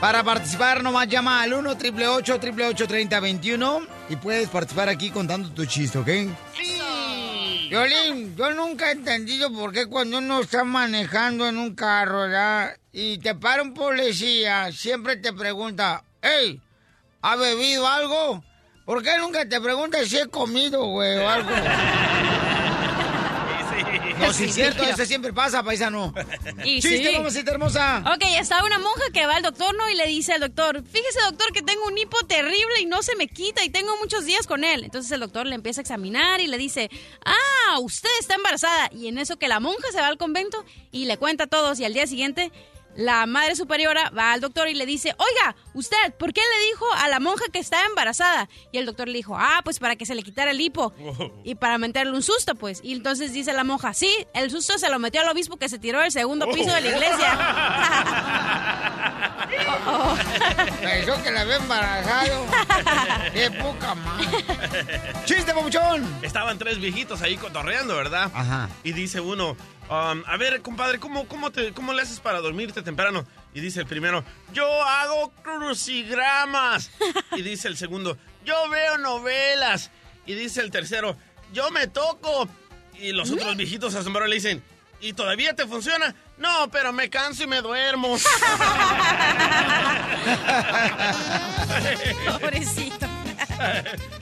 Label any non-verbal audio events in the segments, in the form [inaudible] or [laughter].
Para participar, nomás llama al 1 888 3021 y puedes participar aquí contando tu chiste, ¿ok? Sí. Violín, yo nunca he entendido por qué cuando uno está manejando en un carro, ¿verdad? Y te para un policía, siempre te pregunta, hey, ¿ha bebido algo? ¿Por qué nunca te pregunta si he comido, güey, o algo? [laughs] No, sí, es cierto, eso siempre pasa, paisano. [laughs] Y Chiste, sí. mamacita hermosa. Ok, está una monja que va al doctor, ¿no? Y le dice al doctor, fíjese doctor que tengo un hipo terrible y no se me quita y tengo muchos días con él. Entonces el doctor le empieza a examinar y le dice, ah, usted está embarazada. Y en eso que la monja se va al convento y le cuenta a todos y al día siguiente la madre superiora va al doctor y le dice, oiga, usted, ¿por qué le dijo a la monja que estaba embarazada? Y el doctor le dijo, ah, pues para que se le quitara el hipo y para meterle un susto, pues. Y entonces dice la monja, sí, el susto se lo metió al obispo que se tiró del segundo piso de la iglesia. [laughs] Pensó que la había embarazado. [laughs] Qué poca más. [laughs] ¡Chiste, papuchón! Estaban tres viejitos ahí cotorreando, ¿verdad? Ajá. Y dice uno, um, a ver, compadre, ¿cómo, cómo, te, ¿cómo le haces para dormirte temprano? Y dice el primero, yo hago crucigramas. [laughs] Y dice el segundo, yo veo novelas. Y dice el tercero, yo me toco. Y los otros viejitos asombrados le dicen, ¿y todavía te funciona? No, pero me canso y me duermo. [laughs] [laughs] Pobrecito.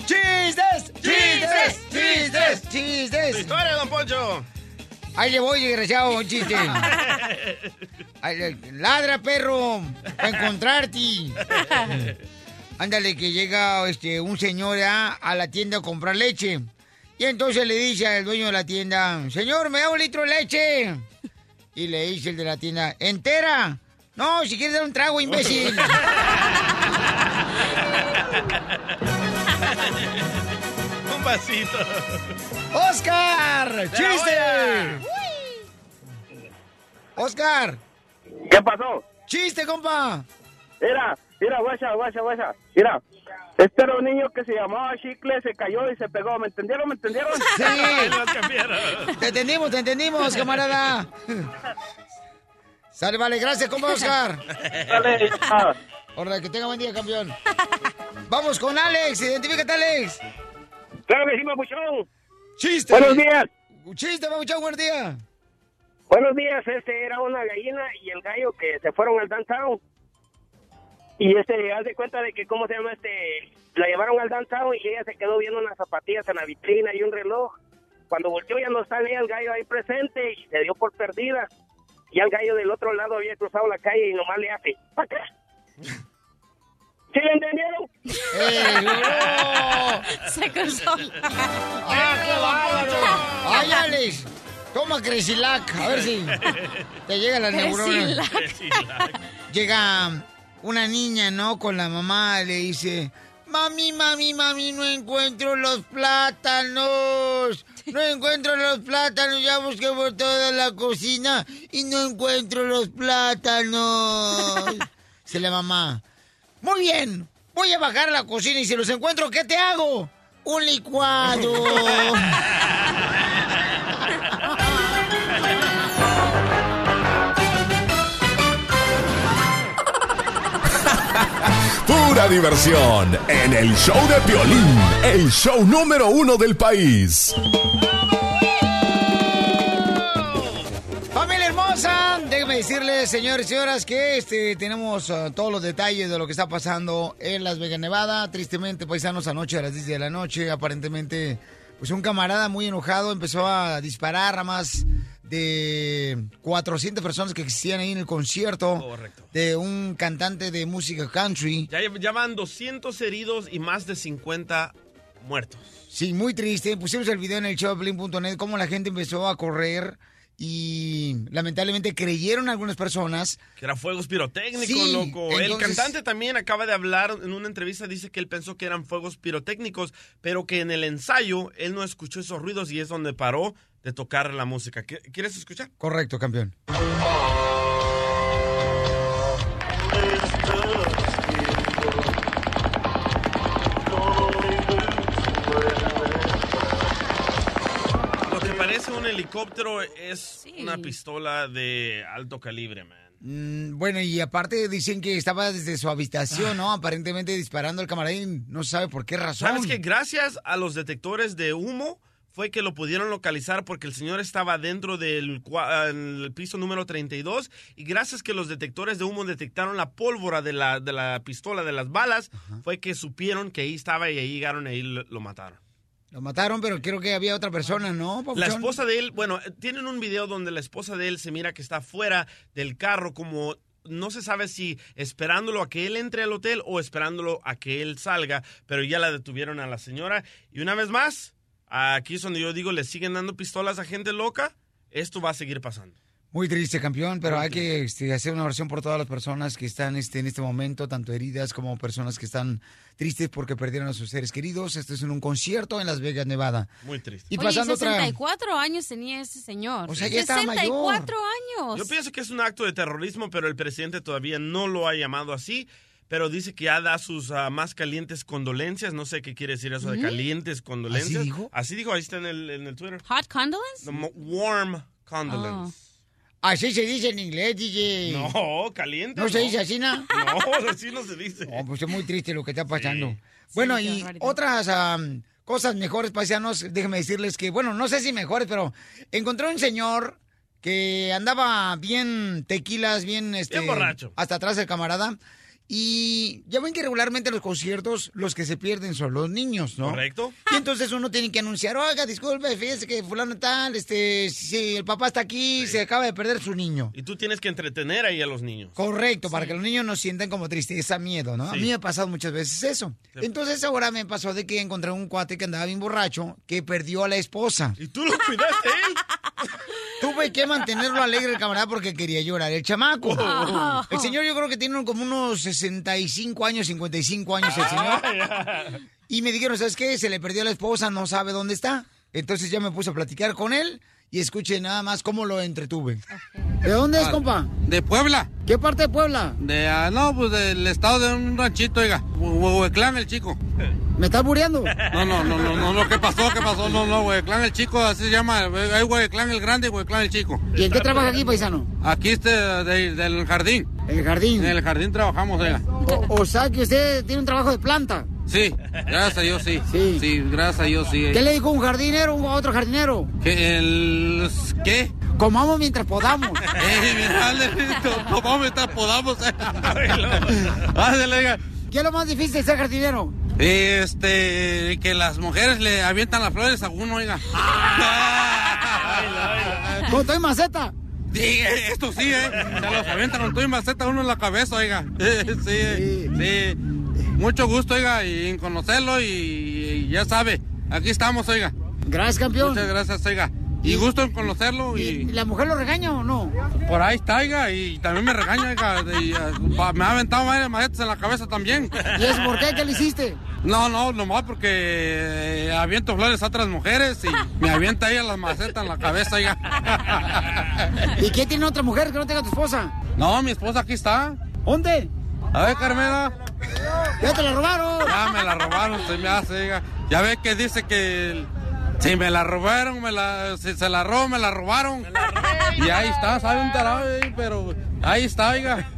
¡Chistes! ¡Chistes! ¡Chistes! Tu ¡Chistes! historia, don Poncho. Ahí le voy, desgraciado, un chiste. [laughs] Ladra, perro, para encontrarte. Ándale, que llega este, un señor ¿ah? a la tienda a comprar leche. Y entonces le dice al dueño de la tienda, señor, ¿me da un litro de leche? Y le dice el de la tienda, ¿entera? No, si quieres dar un trago, imbécil. [laughs] Un vasito. ¡Oscar! ¡Chiste! ¡Oscar! ¿Qué pasó? ¡Chiste, compa! Mira, mira, guacha, guacha, guacha. Mira, este era un niño que se llamaba Chicle, se cayó y se pegó. ¿Me entendieron? ¿Me entendieron? Sí. [laughs] [laughs] Te entendimos, te entendimos, camarada. Sale, vale, gracias, compa Oscar. Dale. Órale, que tenga buen día, campeón. Vamos con Alex, identifícate, Alex. Claro que sí. Chiste. Buenos días. Chiste, papuchón, buen día. Buenos días, este era una gallina y el gallo que se fueron al downtown. Y este, haz de cuenta de que, ¿cómo se llama? Este, la llevaron al downtown y ella se quedó viendo unas zapatillas en la vitrina y un reloj. Cuando volteó ya no estaba el gallo ahí presente y se dio por perdida. Y el gallo del otro lado había cruzado la calle y nomás le hace, ¿para acá? ¿Sí le entendieron? ¡Eh, no! Se cruzó. [laughs] ¡Ah, qué bárbaro! ¡Ay, Alex! Toma Cresilac, a ver si te llega la neurona. [laughs] Llega una niña, ¿no? Con la mamá, le dice, mami, mami, mami, no encuentro los plátanos. No encuentro los plátanos, ya busqué por toda la cocina y no encuentro los plátanos. [laughs] Dice la mamá, muy bien, voy a bajar a la cocina y si los encuentro, ¿qué te hago? Un licuado. Pura diversión en el show de Piolín, el show número uno del país. Decirles, señores y señoras, que este, tenemos uh, todos los detalles de lo que está pasando en Las Vegas, Nevada. Tristemente, paisanos, anoche a las 10 de la noche, aparentemente, pues un camarada muy enojado empezó a disparar a más de 400 personas que existían ahí en el concierto Correcto. de un cantante de música country. Ya, ya van 200 heridos y más de 50 muertos. Sí, muy triste. Pusimos el video en el showplane.net cómo la gente empezó a correr y lamentablemente creyeron algunas personas. Que eran fuegos pirotécnicos, Sí, loco. El cantante también acaba de hablar en una entrevista, dice que él pensó que eran fuegos pirotécnicos, pero que en el ensayo él no escuchó esos ruidos y es donde paró de tocar la música. ¿Qué- ¿Quieres escuchar? Correcto, campeón. Helicóptero es una pistola de alto calibre, man. Mm, bueno, y aparte dicen que estaba desde su habitación, ¿no? Aparentemente disparando al camarín. No se sabe por qué razón. ¿Sabes que gracias a los detectores de humo fue que lo pudieron localizar porque el señor estaba dentro del cua- en el piso número 32 y gracias que los detectores de humo detectaron la pólvora de la, de la pistola, de las balas, fue que supieron que ahí estaba y ahí llegaron y ahí lo, lo mataron. Lo mataron, pero creo que había otra persona, ¿no? La esposa de él, bueno, tienen un video donde la esposa de él se mira que está fuera del carro como no se sabe si esperándolo a que él entre al hotel o esperándolo a que él salga, pero ya la detuvieron a la señora. Y una vez más, aquí es donde yo digo, le siguen dando pistolas a gente loca, esto va a seguir pasando. Muy triste, campeón, pero hay que este, hacer una oración por todas las personas que están este, en este momento, tanto heridas como personas que están tristes porque perdieron a sus seres queridos. Esto es en un concierto en Las Vegas, Nevada. Muy triste. Y Oye, pasando otra... 64 años tenía ese señor. O sea, ya estaba 64 años. Yo pienso que es un acto de terrorismo, pero el presidente todavía no lo ha llamado así. Pero dice que ya da sus ah, más calientes condolencias. No sé qué quiere decir eso de ¿Mm? calientes condolencias. ¿Así dijo? Así dijo, ahí está en el, en el Twitter. ¿Hot condolence? The warm condolence. Así se dice en inglés, DJ. No, caliente. ¿No se dice así, no? [laughs] No, así no se dice. No, pues es muy triste lo que está pasando. Bueno, Sí, y otras am, cosas mejores, paisanos, déjenme decirles que, bueno, no sé si mejores, pero encontré un señor que andaba bien tequilas, bien, este, Bien borracho. hasta atrás del camarada. Y ya ven que regularmente en los conciertos los que se pierden son los niños, ¿no? ¿Correcto? Y entonces uno tiene que anunciar, oiga, disculpe, fíjese que fulano tal, este, si el papá está aquí, se acaba de perder su niño. Y tú tienes que entretener ahí a los niños. Correcto, para que los niños no sientan como tristeza, miedo, ¿no? A mí me ha pasado muchas veces eso. Entonces ahora me pasó de que encontré un cuate que andaba bien borracho, que perdió a la esposa. ¿Y tú lo cuidaste él? [laughs] Tuve que mantenerlo alegre el camarada porque quería llorar el chamaco. Oh. [laughs] El señor yo creo que tiene como unos 65 años, 55 años el [laughs] señor. Y me dijeron, ¿sabes qué? Se le perdió a la esposa, no sabe dónde está. Entonces ya me puse a platicar con él y escuche nada más cómo lo entretuve. ¿De dónde es, compa? De Puebla. ¿Qué parte de Puebla? De, ah, no, pues del estado de un ranchito, oiga. Hue- Hueclán el chico. ¿Me estás muriendo? No, no, no, no, no, no, ¿qué pasó? ¿Qué pasó? No, no, Hueclán el chico, así se llama. Hay Hueclán el grande y Hueclán el chico. ¿Y en qué trabaja aquí, paisano? Aquí este, de- del jardín. El jardín. En el jardín trabajamos, oiga. O, o sea que usted tiene un trabajo de planta. Sí, gracias a Dios, sí. Sí. Sí, gracias a Dios, sí. ¿Qué le dijo un jardinero a otro jardinero? ¿Qué? El, ¿Qué? Comamos mientras podamos. Eh, mira, vamos, mientras podamos. [laughs] ¿Qué es lo más difícil de ser jardinero? Este, que las mujeres le avientan las flores a uno, oiga. [laughs] Con todo y maceta. Sí, esto sí, ¿eh? Se los avientan con todo y maceta uno en la cabeza, oiga. [laughs] Sí, sí. Mucho gusto, oiga, y en conocerlo y, y ya sabe, aquí estamos, oiga. Gracias, campeón. Muchas gracias, oiga. Y gusto en conocerlo ¿Y y la mujer lo regaña o no? por ahí está, oiga, y también me regaña, oiga. y, pa- me ha aventado varias macetas en la cabeza también. ¿Y es por qué? ¿Qué le hiciste? No, no, nomás porque eh, aviento flores a otras mujeres y me avienta ella las macetas en la cabeza, oiga. [laughs] ¿Y qué tiene otra mujer que no tenga tu esposa? No, mi esposa aquí está. ¿Dónde? A ver, Carmela. ¿Ya te la robaron? Ya me la robaron, se me hace, oiga. Ya ve que dice que si me la robaron, me la, si se la robó, me la robaron. y ahí está, sabe un tarado, eh, pero ahí está, oiga.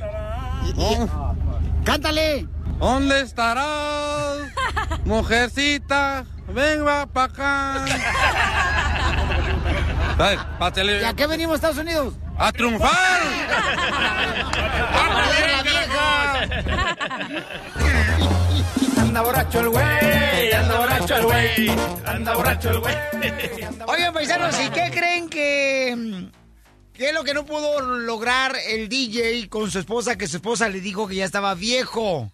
Oh, Cántale. ¿Dónde estarás, mujercita? Venga pa' acá. ¿Y a qué venimos Estados Unidos? ¡A triunfar! Anda borracho el güey, anda borracho el güey, anda borracho el güey. Oigan, paisanos, ¿y qué creen que... mm, ¿Qué es lo que no pudo lograr el DJ con su esposa? Que su esposa le dijo que ya estaba viejo.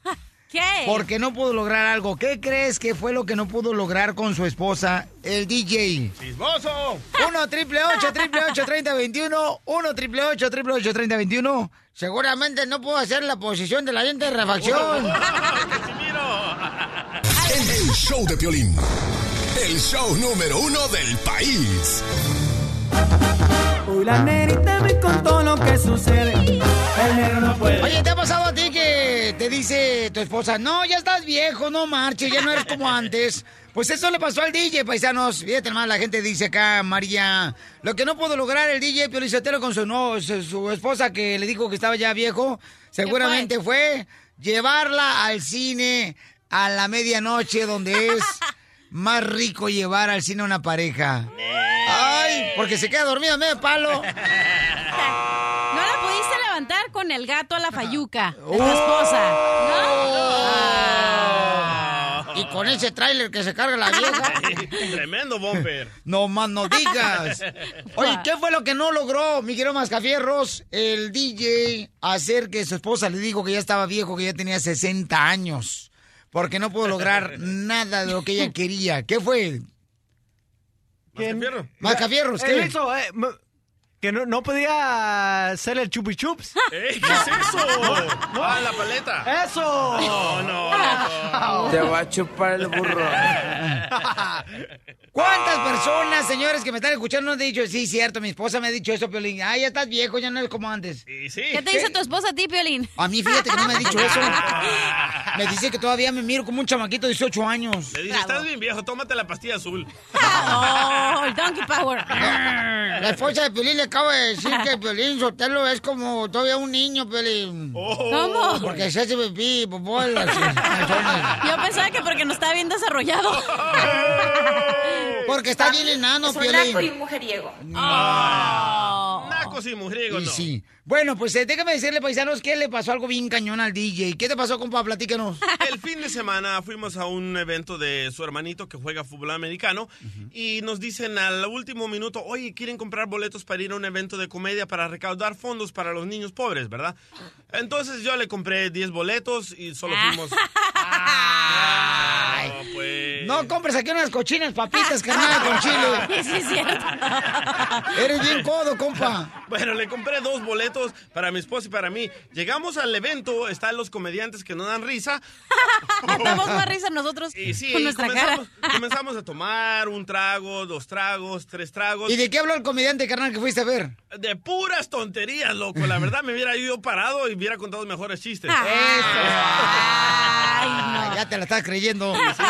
¿Qué? Porque no pudo lograr algo. ¿Qué crees que fue lo que no pudo lograr con su esposa, el DJ? ¡Chismoso! 1 triple 8 triple 8 30 21 1 triple 8 triple 8 30 21 Seguramente no pudo hacer la posición de la gente de refacción. [laughs] El, el show de Piolín. El show número uno del país. Uy, la nenita me contó lo que sucede. El negro no puede. Oye, ¿te ha pasado a ti que te dice tu esposa, no, ya estás viejo, no marches, ya no eres como antes? Pues eso le pasó al DJ, paisanos. Fíjate más, la gente dice acá, María, lo que no pudo lograr el DJ Piolicetero con su, no, su, su esposa que le dijo que estaba ya viejo, seguramente fue llevarla al cine a la medianoche, donde es [laughs] más rico llevar al cine a una pareja. Ay, porque se queda dormida medio palo. [laughs] No levantar con el gato a la fayuca. de Oh. tu esposa. Y con ese tráiler que se carga la vieja. [laughs] Tremendo bumper. [laughs] No más no digas. [laughs] Oye, ¿qué fue lo que no logró, mi querido Mascafierros, el DJ, hacer que su esposa le dijo que ya estaba viejo, que ya tenía 60 años? Porque no pudo lograr nada de lo que ella quería. ¿Qué fue? Mascafierro. Mascafierros, Él ¿qué? hizo, eh, que no, no podía hacer el chupi chups. [laughs] ¡Ey, qué es eso! ¡Ah, la paleta! ¡Eso! No, no, Te va a chupar el burro. [laughs] ¿Cuántas personas, señores, que me están escuchando han dicho, sí, cierto, mi esposa me ha dicho eso, Piolín? Ay, ya estás viejo, ya no eres como antes. Sí. ¿Qué te dice tu esposa a ti, Piolín? A mí, fíjate que no me ha dicho eso. [laughs] Me dice que todavía me miro como un chamaquito de 18 años. Le dice, estás bien viejo, tómate la pastilla azul. Oh, el Donkey Power. La esposa de Piolín le acaba de decir que [laughs] Piolín Sotelo es como todavía un niño, Piolín. ¿Cómo? Porque se hace pipí y popó en las [laughs] calzones. Yo pensaba que porque no estaba bien desarrollado. [laughs] Porque está bien enano, Es un y Piolín. mujeriego. Oh. Y mujriegos, Y no. sí. Bueno, pues eh, déjame decirle, paisanos, que le pasó algo bien cañón al DJ. ¿Qué te pasó, compa? Platícanos. [laughs] El fin de semana fuimos a un evento de su hermanito que juega fútbol americano y nos dicen al último minuto, oye, quieren comprar boletos para ir a un evento de comedia para recaudar fondos para los niños pobres, ¿verdad? Entonces yo le compré 10 boletos y solo fuimos... Ay. [laughs] No. No compres aquí unas cochinas papitas, carnal, con chile. [laughs] Sí, es cierto. [laughs] Eres bien codo, compa. Bueno, le compré dos boletos para mi esposa y para mí. Llegamos al evento, están los comediantes que no dan risa. [laughs] Damos más risa nosotros Y sí, con nuestra comenzamos, cara. comenzamos a tomar un trago, dos tragos, tres tragos. ¿Y de qué habló el comediante, carnal, que fuiste a ver? De puras tonterías, loco. La verdad, me hubiera ido parado y hubiera contado mejores chistes. Ah, ya te la estás creyendo. Sí,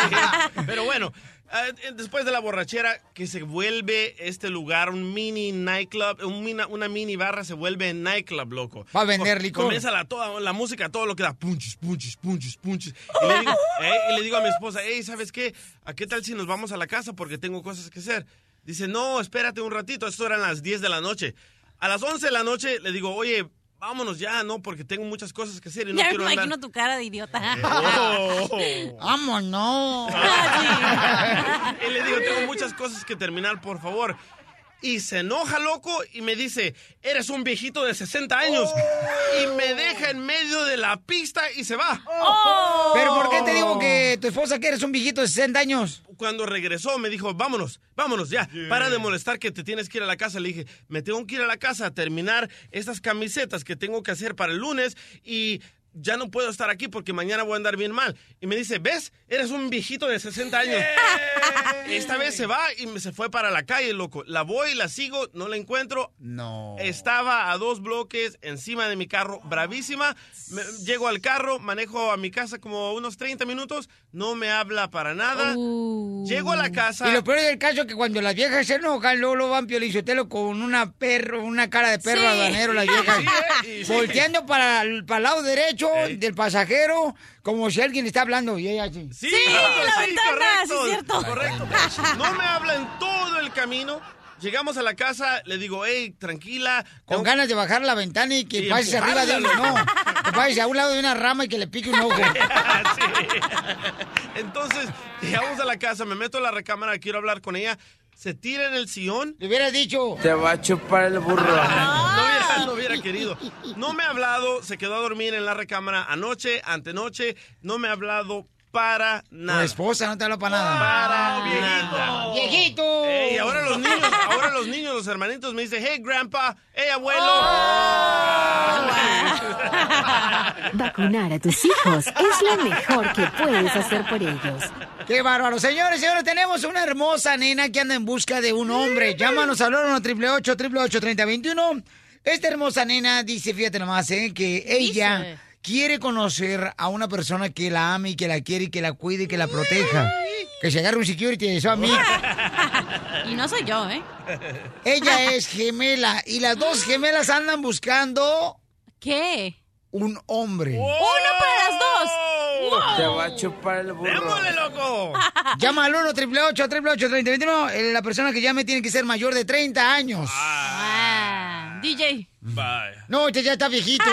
Pero bueno, eh, después de la borrachera, que se vuelve este lugar un mini nightclub, un mina- una mini barra se vuelve nightclub, loco. Va a vender Co- licor. Comienza la, toda, la música, todo lo que da punches, punches, punches, punches. Y le, digo, [laughs] eh, y le digo a mi esposa, hey, ¿sabes qué? ¿A qué tal si nos vamos a la casa porque tengo cosas que hacer? Dice, no, espérate un ratito, esto eran las 10 de la noche. A las 11 de la noche le digo, oye, vámonos ya, ¿no? Porque tengo muchas cosas que hacer y no Ya me quiero andar. imagino tu cara de idiota. [laughs] Oh. ¡Vámonos! [laughs] y le digo, tengo muchas cosas que terminar, por favor. Y se enoja, loco, y me dice, eres un viejito de 60 años. Y me deja en medio de la pista y se va. Oh. ¿Pero por qué te digo que tu esposa que eres un viejito de 60 años? Cuando regresó me dijo, vámonos, vámonos ya, para de molestar que te tienes que ir a la casa. Le dije, me tengo que ir a la casa a terminar estas camisetas que tengo que hacer para el lunes y ya no puedo estar aquí porque mañana voy a andar bien mal. Y me dice, ¿ves? Eres un viejito de 60 años. Esta vez se va y me se fue para la calle, loco. La voy, la sigo, no la encuentro. No. Estaba a dos bloques encima de mi carro, bravísima. Me- llego al carro, manejo a mi casa como unos 30 minutos, no me habla para nada. Llego a la casa. Y lo peor del caso es que cuando las viejas se enojan, luego lo van piolichotelo con una perro, una cara de perro Sí. aduanero, las viejas. Sí, eh, sí. Volteando para para el lado derecho del pasajero, como si alguien está hablando. Y ella así. Sí, Sí, la ventana, sí, correcto. cierto. Correcto. No me habla en todo el camino. Llegamos a la casa, le digo, hey, tranquila. Con ganas de bajar la ventana y que Y pases arriba de uno. empujarla. No, que pases a un lado de una rama y que le pique un ojo. [laughs] Sí. Entonces, llegamos a la casa, me meto a la recámara, quiero hablar con ella. Se tira en el sillón. Le hubieras dicho. Te va a chupar el burro. [laughs] No hubiera, lo hubiera querido. No me ha hablado, se quedó a dormir en la recámara anoche, antenoche. No me ha hablado para Tu nada. esposa no te habla para nada. Para nada. ¡Viejito! Ey, ahora los niños, ahora los niños, los hermanitos me dicen, hey grandpa, hey abuelo. [laughs] Vacunar a tus hijos es lo mejor que puedes hacer por ellos. ¡Qué bárbaro! Señores, señores, tenemos una hermosa nena que anda en busca de un hombre. Llámanos al 1 888 3021 Esta hermosa nena dice, fíjate nomás, ¿eh? que ella Dice. quiere conocer a una persona que la ame y que la quiere y que la cuide y que la proteja. Que se agarre un security, eso a mí. [laughs] Y no soy yo, ¿eh? Ella [laughs] es gemela y las dos gemelas andan buscando ¿Qué? un hombre. ¡Uno para las dos! Te va a chupar el burro. ¡Démosle, loco! [laughs] Llama al 1 888 3021 Eh, La persona que llame tiene que ser mayor de 30 años. Ah, DJ. Bye. No, este ya está viejito. [laughs]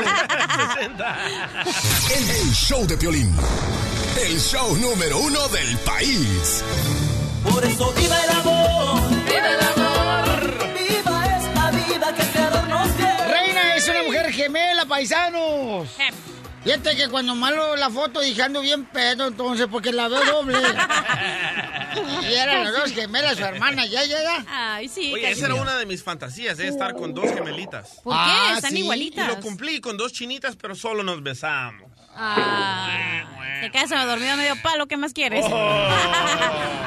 El, el show de Piolín. El show número uno del país. Por eso viva el amor, viva el amor, viva esta vida que Creador nos dio. Reina es una mujer gemela, paisanos. Fíjate que cuando malo la foto dije ando bien pedo entonces porque la veo doble. [laughs] y eran las dos gemelas, su hermana, ¿ya llega? Ay, sí. Oye, esa era una de mis fantasías, ¿eh? estar con dos gemelitas. ¿Por qué? Ah, Están sí. Y igualitas. lo cumplí con dos chinitas, pero solo nos besamos. Ah, te quedas dormido medio palo, ¿qué más quieres? Oh. [laughs]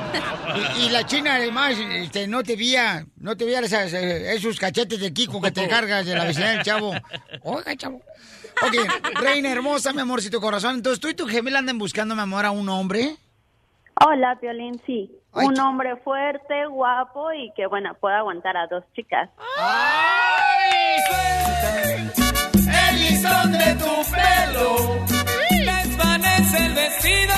Y, y la china además este, no te veía, no te veía esas, eh, esos cachetes de Kiko que te cargas de la vecindad del chavo. Oiga, chavo. Ok, reina hermosa, mi amorcito corazón. Entonces, ¿tú y tu gemela andan buscando, mi amor, a un hombre? Hola, Piolín, sí. Ay, un hombre fuerte, guapo y que, bueno, pueda aguantar a dos chicas. El listón de tu pelo. Desvanece el vestido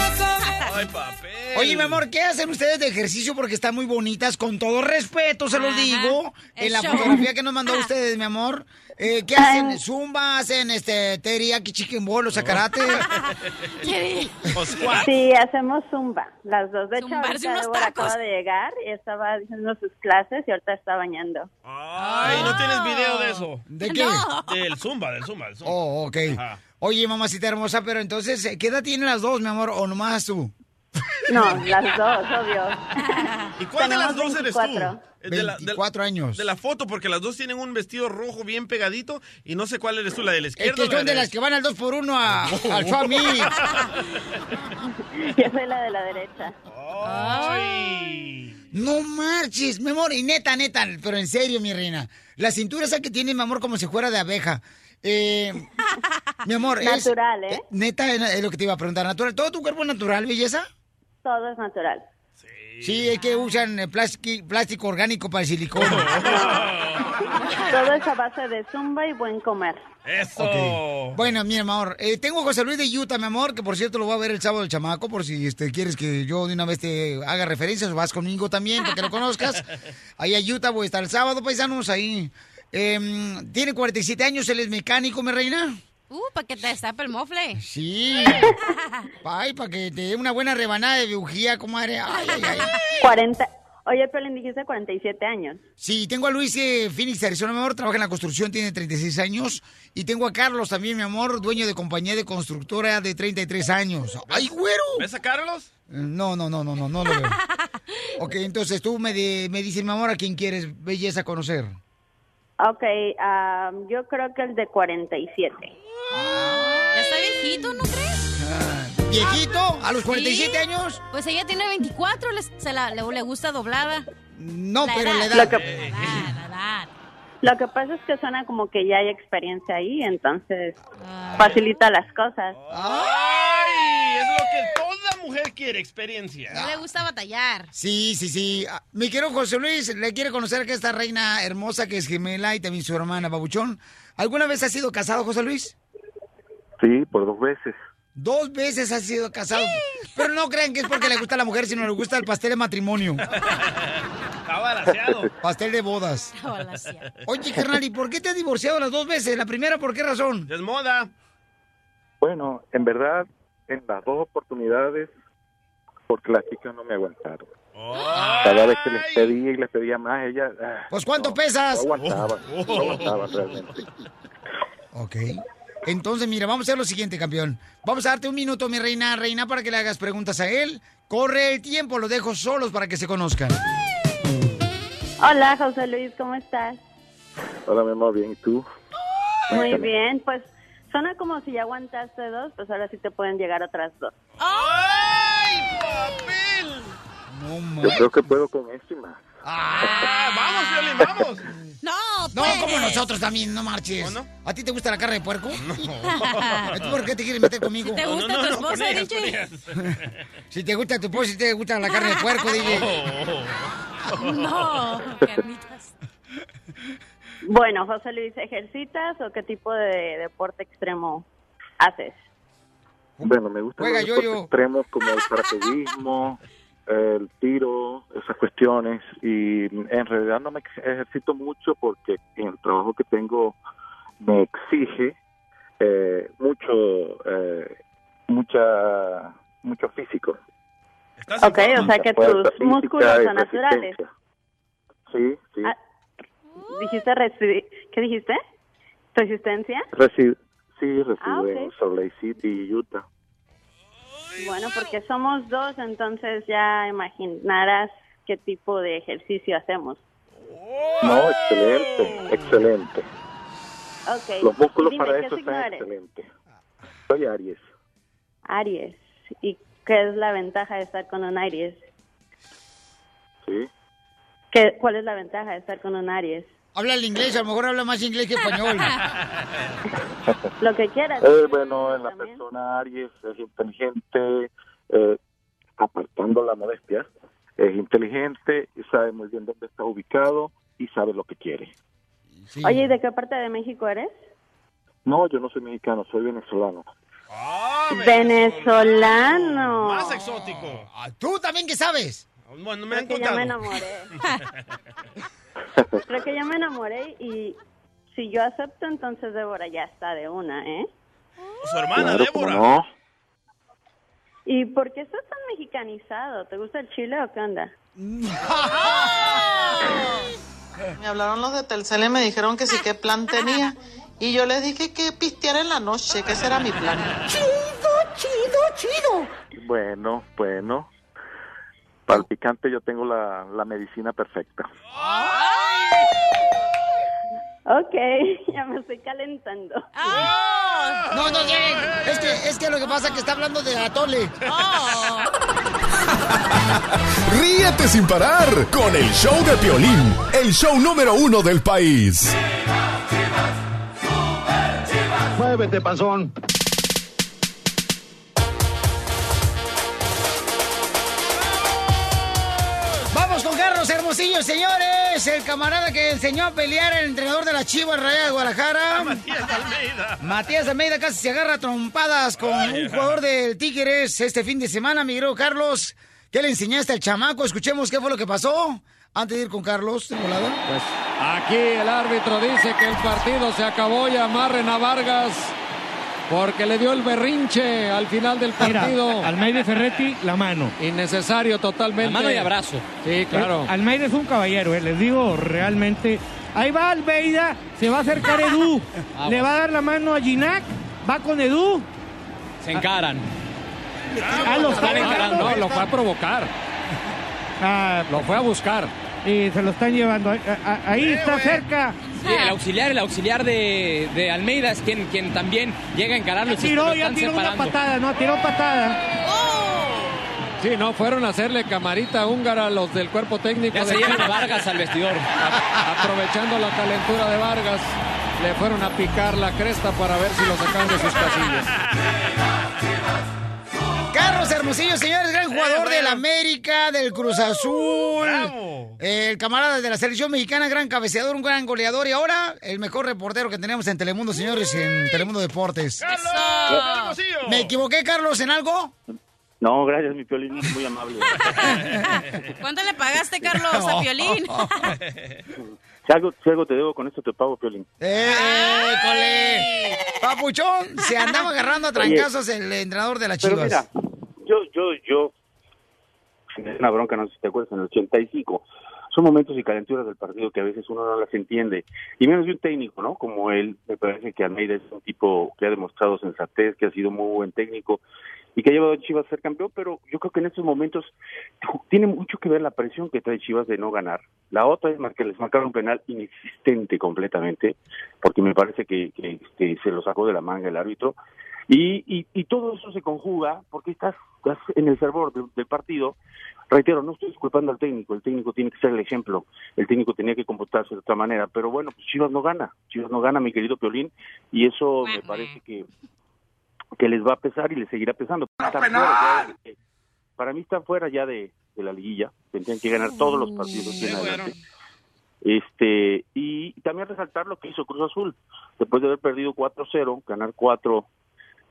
Ay, papel. Oye, mi amor, ¿qué hacen ustedes de ejercicio? Porque están muy bonitas, con todo respeto, se los Ajá, digo. En la fotografía que nos mandó [laughs] ustedes, mi amor. Eh, ¿Qué hacen? ¿Zumba? ¿Hacen este teriyaki chicken ball o squat. Sí, hacemos zumba, las dos. De hecho, ahorita Débora acaba de llegar y estaba haciendo sus clases y ahorita está bañando. Ay, ¿no tienes video de eso? ¿De qué? No. Del zumba, del zumba, del zumba. Oh, ok. Ajá. Oye, mamacita hermosa, pero entonces, ¿qué edad tienen las dos, mi amor? ¿O nomás tú? No, las dos, obvio. ¿Y cuál de las dos eres tú? 24. Eh, De la, de- 24 años. de la foto, porque las dos tienen un vestido rojo bien pegadito y no sé cuál eres tú, la de la Es izquierda. que o la son de las que van al 2 por 1 a, al Swami. [laughs] Yo soy la de la derecha. Ay. No marches, mi amor, y neta, neta, pero en serio, mi reina. La cintura esa que tiene, mi amor, como si fuera de abeja. Eh, mi amor, es... Natural, ¿eh? Neta, es es lo que te iba a preguntar. ¿Natural? ¿Todo tu cuerpo es natural, belleza? Todo es natural. Sí, es que usan eh, plástico, plástico orgánico para el silicón. [laughs] Todo es a base de zumba y buen comer. Eso. Bueno, mi amor, eh, tengo a José Luis de Utah, mi amor, que por cierto lo voy a ver el sábado del chamaco, por si este, quieres que yo de una vez te haga referencias o vas conmigo también, para que lo conozcas. [laughs] Ahí a Utah voy a estar el sábado, paisanos, ahí. Em, tiene 47 años, él es mecánico, mi reina. Uh, para que te destape el mofle. Sí. Ay, para que te dé una buena rebanada de bujía, comadre. Ay, ay, ay. [laughs] 40. Oye, Piolín, dijiste 47 años. Sí, tengo a Luis eh, Phoenix, Arizona, mi amor, trabaja en la construcción, tiene 36 años. Y tengo a Carlos también, mi amor, dueño de compañía de constructora de 33 años. ¡Ay, güero! ¿Ves a Carlos? No, no, no, no, no, no lo veo. Ok, entonces tú me, de- me dices, mi amor, a quién quieres belleza conocer. Ok, ah, yo creo que el de 47. Ya está viejito, ¿no crees? Ah, ¿Viejito? ¿A los 47 Sí. años? Pues ella tiene 24, les- se la, le, le gusta doblada. No, La pero edad. la edad. Lo que, La edad, la edad. lo que pasa es que suena como que ya hay experiencia ahí, entonces Ah. facilita las cosas. ¡Ay! Es lo que mujer quiere, experiencia. No le gusta batallar. Sí, sí, sí. Ah, Mi querido José Luis, le quiere conocer que esta reina hermosa que es gemela y también su hermana Babuchón. ¿Alguna vez has sido casado, José Luis? Sí, por dos veces. Dos veces has sido casado. Pero no crean que es porque le gusta a la mujer, sino le gusta el pastel de matrimonio. [laughs] Está balanceado. Pastel de bodas. Oye, carnal, ¿y por qué te has divorciado las dos veces? La primera, ¿por qué razón? Es moda. Bueno, en verdad, en las dos oportunidades porque las chicas no me aguantaron. Cada vez que les pedía y les pedía más, ella... ah, Pues, ¿cuánto no, pesas? No aguantaban, no [laughs] aguantaban realmente. Ok. Entonces, mira, vamos a hacer lo siguiente, campeón. Vamos a darte un minuto, mi reina, reina, para que le hagas preguntas a él. Corre el tiempo, los dejo solos para que se conozcan. Hola, José Luis, ¿cómo estás? Hola, mi amor, bien, ¿y tú? Muy Cuéntame. bien, pues suena como si ya aguantaste dos, pues ahora sí te pueden llegar otras dos. ¡Ay, papel! Yo creo que puedo con esto y más. Ah, vamos, Violín, vamos. [laughs] No, No, pues. como nosotros también, no marches. ¿Oh, no? ¿A ti te gusta la carne de puerco? [laughs] ¿Tú por qué te quieres meter conmigo? Si te gusta No, no, tu no, esposa, DJ. [laughs] Si te gusta tu esposa, si te gusta la carne de puerco, DJ. No, carnitas. Bueno, José Luis, ¿ejercitas o qué tipo de deporte extremo haces? Bueno, me gustan Juega los deportes extremos como el paracaidismo, el tiro, esas cuestiones. Y en realidad no me ejercito mucho porque en el trabajo que tengo me exige eh, mucho, eh, mucha, mucho físico. ¿Estás en Ok, o sea que tus músculos son naturales. Sí, sí. Ah, ¿Dijiste resi- ¿Qué dijiste? ¿Resistencia? Resi- sí, resido Ah, ok. en Salt Lake City, Utah. Bueno, porque somos dos, entonces ya imaginarás qué tipo de ejercicio hacemos. No, excelente, excelente. Los músculos Dime, para ¿qué eso están excelentes. Soy Aries. Aries. ¿Y qué es la ventaja de estar con un Aries? Sí. ¿Qué, ¿Cuál es la ventaja de estar con un Aries? Habla el inglés, a lo mejor habla más inglés que español. [laughs] Lo que quieras. Eh, bueno, la También. persona Aries es inteligente, eh, apartando la modestia, es inteligente, sabe muy bien dónde está ubicado y sabe lo que quiere. Sí. Oye, ¿y de qué parte de México eres? No, yo no soy mexicano, soy venezolano. Ah, Venezolano. Más exótico. Ah, ¿Tú también qué sabes? Bueno, me han Creo que ya me contado. enamoré. [laughs] Creo que ya me enamoré y si yo acepto, entonces Débora ya está de una, ¿eh? Su hermana, claro, ¿cómo Débora. no? ¿Y por qué estás tan mexicanizado? ¿Te gusta el chile o qué onda? [laughs] Me hablaron los de Telcel y me dijeron que sí, qué plan tenía. Y yo les dije que pisteara en la noche, que ese era mi plan. Bueno, bueno. Para el picante yo tengo la, la medicina perfecta. Ok, [laughs] ya me estoy calentando. No, no, ya, es que, es que lo que pasa es que está hablando de atole. [laughs] Ríete sin parar con el show de Piolín, el show número uno del país. Muévete, panzón. Hermosillo, señores. El camarada que enseñó a pelear el entrenador de la Chivas Raya de Guadalajara. Matías Almeida. Matías Almeida casi se agarra a trompadas con Ay, un jugador del Tigres este fin de semana, mi querido Carlos. ¿Qué le enseñaste al chamaco? Escuchemos qué fue lo que pasó. Antes de ir con Carlos, de volada. Pues aquí el árbitro dice que el partido se acabó y amarren a Vargas porque le dio el berrinche al final del Mira, partido. Almeida y Ferretti, la mano. Innecesario totalmente. La mano y abrazo. Sí, claro. Eh, Almeida es un caballero, eh, les digo realmente. Ahí va Almeida, se va a acercar Edu, [laughs] le va a dar la mano a Ginac, va con Edu. Se encaran. Ah, lo Están está encarando, no, lo fue a provocar. Ah, Lo fue a buscar. y se lo están llevando. Ahí, ahí está cerca. El auxiliar, el auxiliar de, de Almeida es quien, quien también llega a encararlo. y se- Tiró, ya tiró una separando. patada, no, tiró patada. Sí, no, fueron a hacerle camarita húngara a los del cuerpo técnico. Ya de se llevan a. Vargas al vestidor. A- aprovechando la calentura de Vargas, le fueron a picar la cresta para ver si lo sacan de sus casillas. Carlos Hermosillo, señores, gran jugador del América, del Cruz Azul. El camarada de la selección mexicana, gran cabeceador, un gran goleador y ahora el mejor reportero que tenemos en Telemundo, señores, en Telemundo Deportes. ¿Me equivoqué, Carlos, en algo? No, gracias, mi Piolín, muy amable. [laughs] ¿Cuánto le pagaste, Carlos, a [laughs] Piolín? [laughs] Si algo, si algo te debo, con esto te pago, Piolín. ¡Eh, cole! Papuchón, se andaba agarrando a trancazos el entrenador de la Pero Chivas. mira, yo, yo, yo una bronca, no sé si te acuerdas, en el 85. Son momentos y calenturas del partido que a veces uno no las entiende. Y menos de un técnico, ¿no? Como él, me parece que Almeida es un tipo que ha demostrado sensatez, que ha sido muy buen técnico y que ha llevado a Chivas a ser campeón, pero yo creo que en estos momentos tiene mucho que ver la presión que trae Chivas de no ganar. La otra es que les marcaron un penal inexistente completamente, porque me parece que, que, este, se lo sacó de la manga el árbitro. Y, y, y todo eso se conjuga porque estás, estás en el fervor del, del partido. Reitero, no estoy culpando al técnico, el técnico tiene que ser el ejemplo, el técnico tenía que comportarse de otra manera, pero bueno, pues Chivas no gana, Chivas no gana, mi querido Piolín, y eso me parece que, que les va a pesar y les seguirá pesando. Fuera ya para mí están fuera ya de, de la liguilla, tendrían que ganar todos los partidos en adelante. Este, y también resaltar lo que hizo Cruz Azul, después de haber perdido 4-0, ganar 4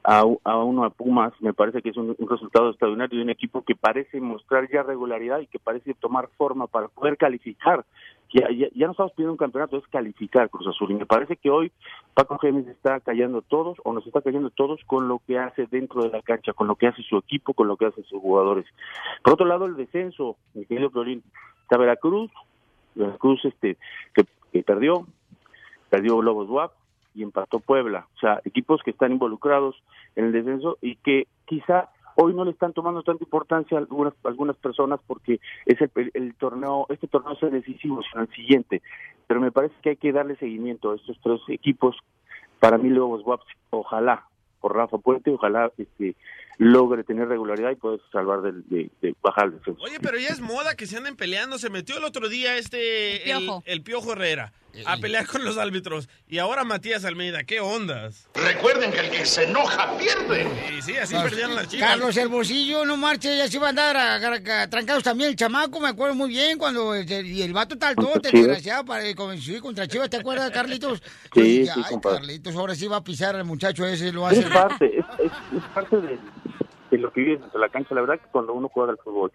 a, a uno a Pumas, me parece que es un, un resultado extraordinario de un equipo que parece mostrar ya regularidad y que parece tomar forma para poder calificar. Ya, ya, ya no estamos pidiendo un campeonato, es calificar Cruz Azul. Y me parece que hoy Paco Gémez está callando todos, o nos está callando todos con lo que hace dentro de la cancha, con lo que hace su equipo, con lo que hacen sus jugadores. Por otro lado, el descenso, mi querido Florín, está Veracruz, Veracruz este que, que perdió, perdió Lobos WAP y empató Puebla. O sea, equipos que están involucrados en el descenso y que quizá hoy no le están tomando tanta importancia a algunas, algunas personas porque es el, el- el torneo, este torneo es decisivo, sino el siguiente. Pero me parece que hay que darle seguimiento a estos tres equipos. Para mí, Lobos ojalá, por Rafa Puente, ojalá este, logre tener regularidad y poder salvar del- de, de bajar el descenso. Oye, pero ya es moda que se anden peleando. Se metió el otro día este. El Piojo. el Piojo Herrera a pelear con los árbitros. Y ahora Matías Almeida. ¿Qué ondas? Recuerden que el que se enoja pierde. Y sí, así perdieron las chivas. Carlos Hermosillo, no marche, ya se iba a andar a- a- a- trancados también el chamaco, me acuerdo muy bien cuando este, y el vato tal todo, ¿Contra Chivas? desgraciado, para, con, sí, contra Chivas, ¿te acuerdas, Carlitos? [laughs] Sí, Yo dije, sí, Ay, compadre. Carlitos, ahora sí va a pisar al muchacho ese, lo hacer. Es parte, es, es, es parte de, de lo que vives dentro de la cancha. La verdad que cuando uno juega al fútbol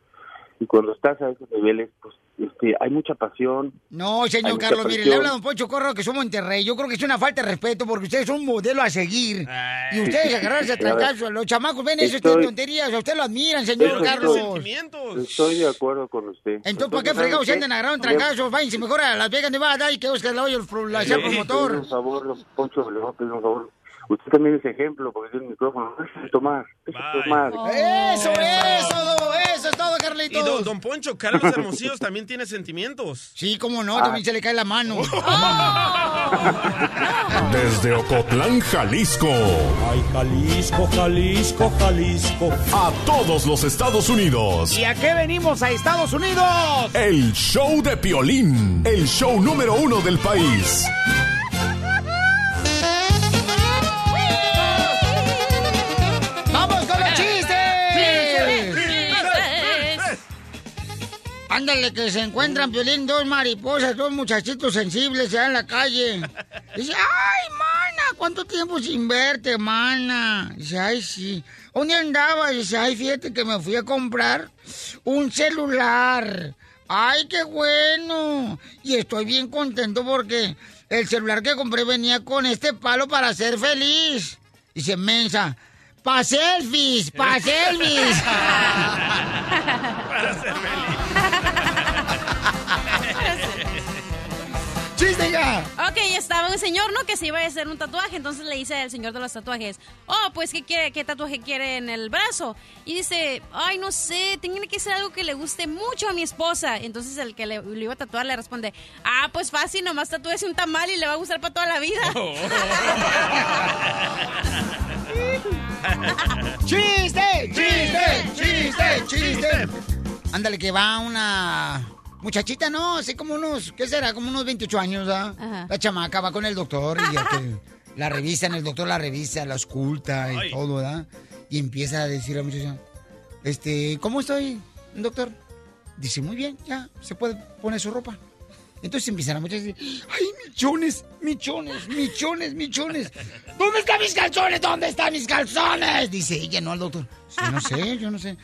y cuando estás a esos niveles, pues este, hay mucha pasión. No, señor Carlos, mire, le habla don Poncho Corro que somos Monterrey. Yo creo que es una falta de respeto porque ustedes son un modelo a seguir. Y ustedes agarrarse a a trancazos. Los chamacos ven eso, Estoy- tonterías. A usted lo admiran, señor Eso Carlos. estoy- Estoy de acuerdo con usted. Entonces, ¿para qué fregados se andan agarrando trancazos? Váyanse mejor a Las Vegas, Nevada y que Oscar la oye el la sea promotor. Por favor, don Poncho, le voy a pedir un favor. Usted también es ejemplo porque tiene el micrófono. Déjese tomar, déjese tomar. Eso, eso, eso es todo, Y Carlitos. don, don Poncho, Carlos Hermosillo también tiene sentimientos. Sí, cómo no, Ah. también se le cae la mano. [laughs] Desde Ocotlán, Jalisco. Ay, Jalisco, Jalisco, Jalisco. A todos los Estados Unidos. ¿Y a qué venimos a Estados Unidos? El show de Piolín. El show número uno del país. ¡Vamos Ándale, que se encuentran violín dos mariposas, dos muchachitos sensibles allá en la calle. Dice, ay, mana, ¿cuánto tiempo sin verte, mana? Dice, ay, sí. ¿Dónde andaba? Dice, ay, fíjate que me fui a comprar un celular. Ay, qué bueno. Y estoy bien contento porque el celular que compré venía con este palo para ser feliz. Dice, mensa, pa' selfies, pa' [laughs] selfies. ¡Chiste ya! Ok, estaba un señor, ¿no? Que se iba a hacer un tatuaje. Entonces le dice al señor de los tatuajes, oh, pues, ¿qué, quiere, qué tatuaje quiere en el brazo? Y dice, ay, no sé, tiene que ser algo que le guste mucho a mi esposa. Entonces el que le, le iba a tatuar le responde, ah, pues fácil, nomás tatúese un tamal y le va a gustar para toda la vida. [laughs] [laughs] ¡Chiste! ¡Chiste! ¡Chiste! ¡Chiste! Ándale, que va una muchachita, ¿no? Así como unos, ¿qué será? Como unos 28 años, ¿ah? Ajá. La chamaca va con el doctor y ya que [laughs] la revisan, el doctor la revisa, la oculta y Ay. todo, ¿verdad? Y empieza a decir a la muchacha, este, ¿cómo estoy, doctor? Dice, muy bien, ya, se puede poner su ropa. Entonces empiezan a muchachas a decir, ¡ay, michones, michones, michones, michones! ¿Dónde están mis calzones? ¿Dónde están mis calzones? Dice ella, no al doctor. "Sí, no sé, yo no sé.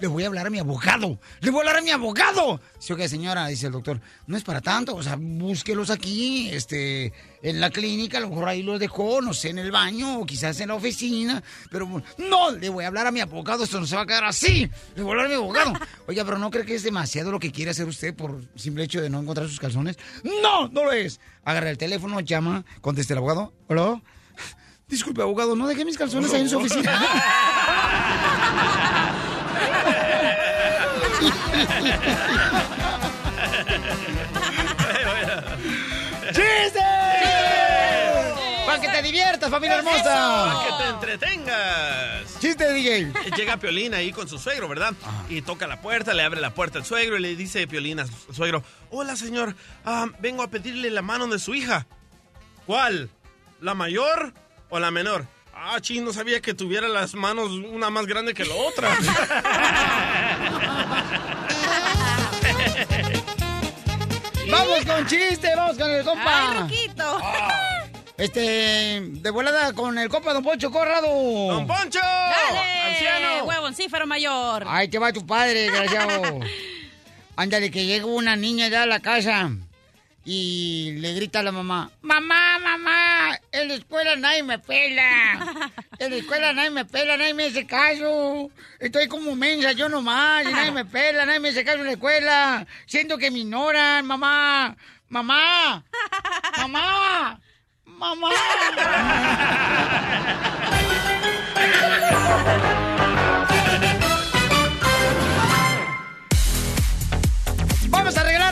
Le voy a hablar a mi abogado. Le voy a hablar a mi abogado. Sí, ok, señora, dice el doctor, no es para tanto. O sea, búsquelos aquí, este, en la clínica. A lo mejor ahí los dejó, no sé, en el baño o quizás en la oficina. Pero no, le voy a hablar a mi abogado. Esto no se va a quedar así. Le voy a hablar a mi abogado. [laughs] Oiga, pero ¿no cree que es demasiado lo que quiere hacer usted por simple hecho de no encontrar sus calzones? No, no lo es. Agarra el teléfono, llama, conteste el abogado. Hola. [laughs] Disculpe, abogado, no dejé mis calzones ahí en su oficina. [laughs] ¡Chiste! Para que te diviertas, familia hermosa. Para que te entretengas. Chiste, DJ. Llega Piolín ahí con su suegro, ¿verdad? Y toca la puerta, le abre la puerta al suegro y le dice Piolín a su suegro, hola señor, ah, vengo a pedirle la mano de su hija. ¿Cuál? ¿La mayor o la menor? Ah, ching, no sabía que tuviera las manos una más grande que la otra. [laughs] Vamos con chiste, vamos con el compa. ¡Ay, Ruquito! Este, de volada con el compa Don Poncho Corrado. ¡Don Poncho! ¡Dale! ¡Anciano! ¡Huevoncífero mayor! Ahí te va tu padre, desgraciado. [laughs] Ándale, que llega una niña ya a la casa y le grita a la mamá, mamá, mamá, en la escuela nadie me pela. En la escuela nadie me pela, nadie me hace caso. Estoy como mensa yo nomás, y nadie me pela, nadie me hace caso en la escuela. Siento que me ignoran, mamá, mamá, mamá, mamá. Vamos a arreglar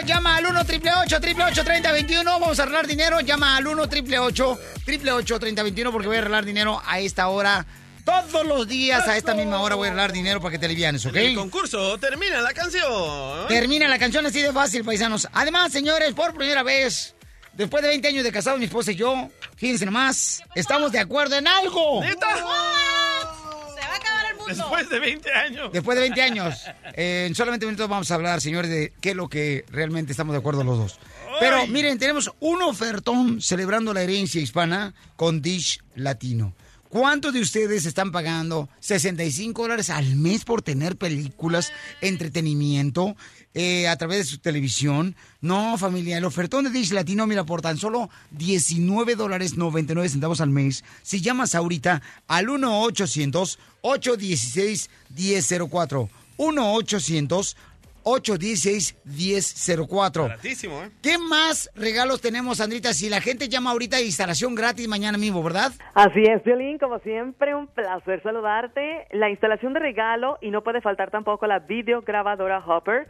dinero, llama al 1 888 3021 Vamos a arreglar dinero, llama al 1 888 3021 porque voy a arreglar dinero a esta hora. Todos los días a esta misma hora voy a arreglar dinero para que te alivianes, ¿ok? El concurso termina la canción. Termina la canción así de fácil, paisanos. Además, señores, por primera vez, después de 20 años de casados, mi esposa y yo, fíjense nomás, estamos de acuerdo en algo. ¿Neta? ¡Se va a acabar el mundo! Después de 20 años. Después de 20 años. Eh, en solamente minutos vamos a hablar, señores, de qué es lo que realmente estamos de acuerdo los dos. Pero miren, tenemos un ofertón celebrando la herencia hispana con Dish Latino. ¿Cuántos de ustedes están pagando 65 dólares al mes por tener películas, entretenimiento eh, a través de su televisión? No, familia, el ofertón de Dish Latino, mira, por tan solo 19 dólares 99 centavos al mes. Si llamas ahorita al 1-800-816-1004. 1-800-816-1004. Baratísimo, ¿eh? ¿Qué más regalos tenemos, Sandrita? Si la gente llama ahorita, instalación gratis mañana mismo, ¿verdad? Así es, Violín, como siempre, un placer saludarte. La instalación de regalo y no puede faltar tampoco la videograbadora Hopper.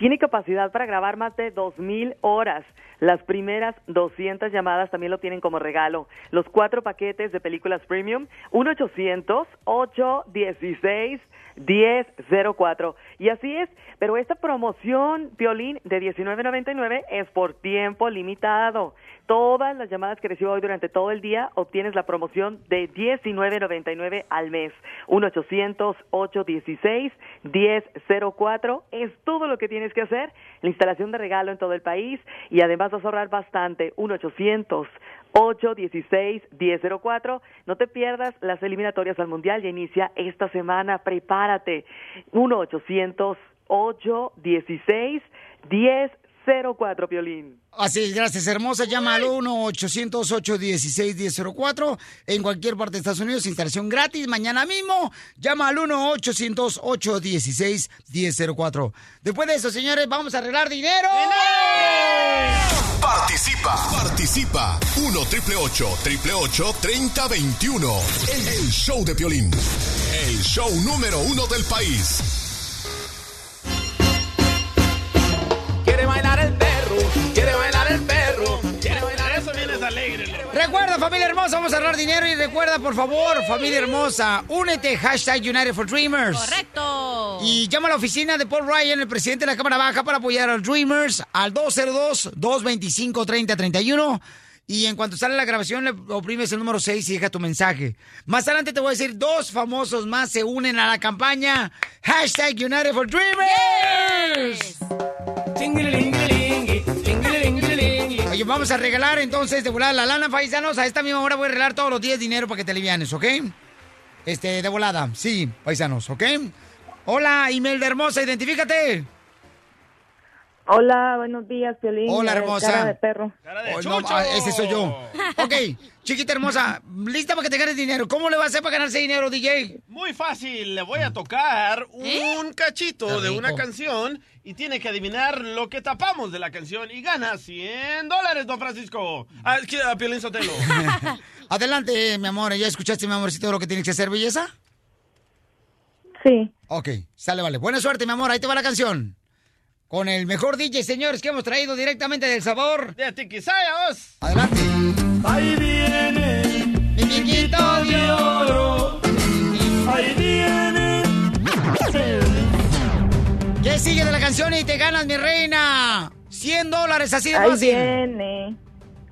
Tiene capacidad para grabar más de 2.000 horas. Las primeras 200 llamadas también lo tienen como regalo. Los cuatro paquetes de películas premium, 1-800-816-1004. Y así es, pero esta promoción, Violín, de $19.99 es por tiempo limitado. Todas las llamadas que recibo hoy durante todo el día obtienes la promoción de $19.99 al mes. 1-800-816-1004 es todo lo que tienes que hacer. La instalación de regalo en todo el país y además vas a ahorrar bastante. 1-800-816-1004. No te pierdas las eliminatorias al Mundial. Ya inicia esta semana. Prepárate. 1-800-816-1004, Piolín. Así es, gracias, hermosa. Llama al 1-800-816-1004 en cualquier parte de Estados Unidos. Instalación gratis mañana mismo. Llama al 1-800-816-1004. Después de eso, señores, vamos a arreglar dinero. Participa, participa. 1 triple 888 3021. El, el show de Piolín. El show número uno del país. Quiere bailar quiere bailar el perro, quiere bailar Eso vienes alegre. Recuerda, familia hermosa, vamos a ahorrar dinero y recuerda, por favor, familia hermosa, únete, hashtag United for Dreamers. ¡Correcto! Y llama a la oficina de Paul Ryan, el presidente de la Cámara Baja, para apoyar a los Dreamers al 202-225-3031. Y en cuanto sale la grabación, le oprimes el número 6 y deja tu mensaje. Más adelante te voy a decir, dos famosos más se unen a la campaña. Hashtag United for Dreamers. Oye, vamos a regalar entonces de volada la lana, paisanos. A esta misma hora voy a regalar todos los días dinero para que te alivianes, ¿ok? Este, de volada, sí, paisanos, ¿ok? Hola, Imelda hermosa, identifícate. Hola, buenos días, Piolín. Hola, Eh, hermosa. Cara de perro. Oh, no, ah, ese soy yo. Ok, chiquita hermosa, lista para que te ganes dinero. ¿Cómo le vas a hacer para ganarse dinero, DJ? Muy fácil, le voy a tocar un cachito de una canción y tiene que adivinar lo que tapamos de la canción y gana 100 dólares, don Francisco. Ah, es que a Piolín Sotelo. [laughs] Adelante, mi amor. ¿Ya escuchaste, mi amorcito, lo que tienes que hacer, belleza? Sí. Ok, sale, vale. Buena suerte, mi amor. Ahí te va la canción. Con el mejor DJ, señores, que hemos traído directamente del sabor. De Tiquisayos. Adelante. Ahí viene mi piquito de oro. Sigue de la canción y te ganas, mi reina? 100 dólares, así de Ahí fácil. viene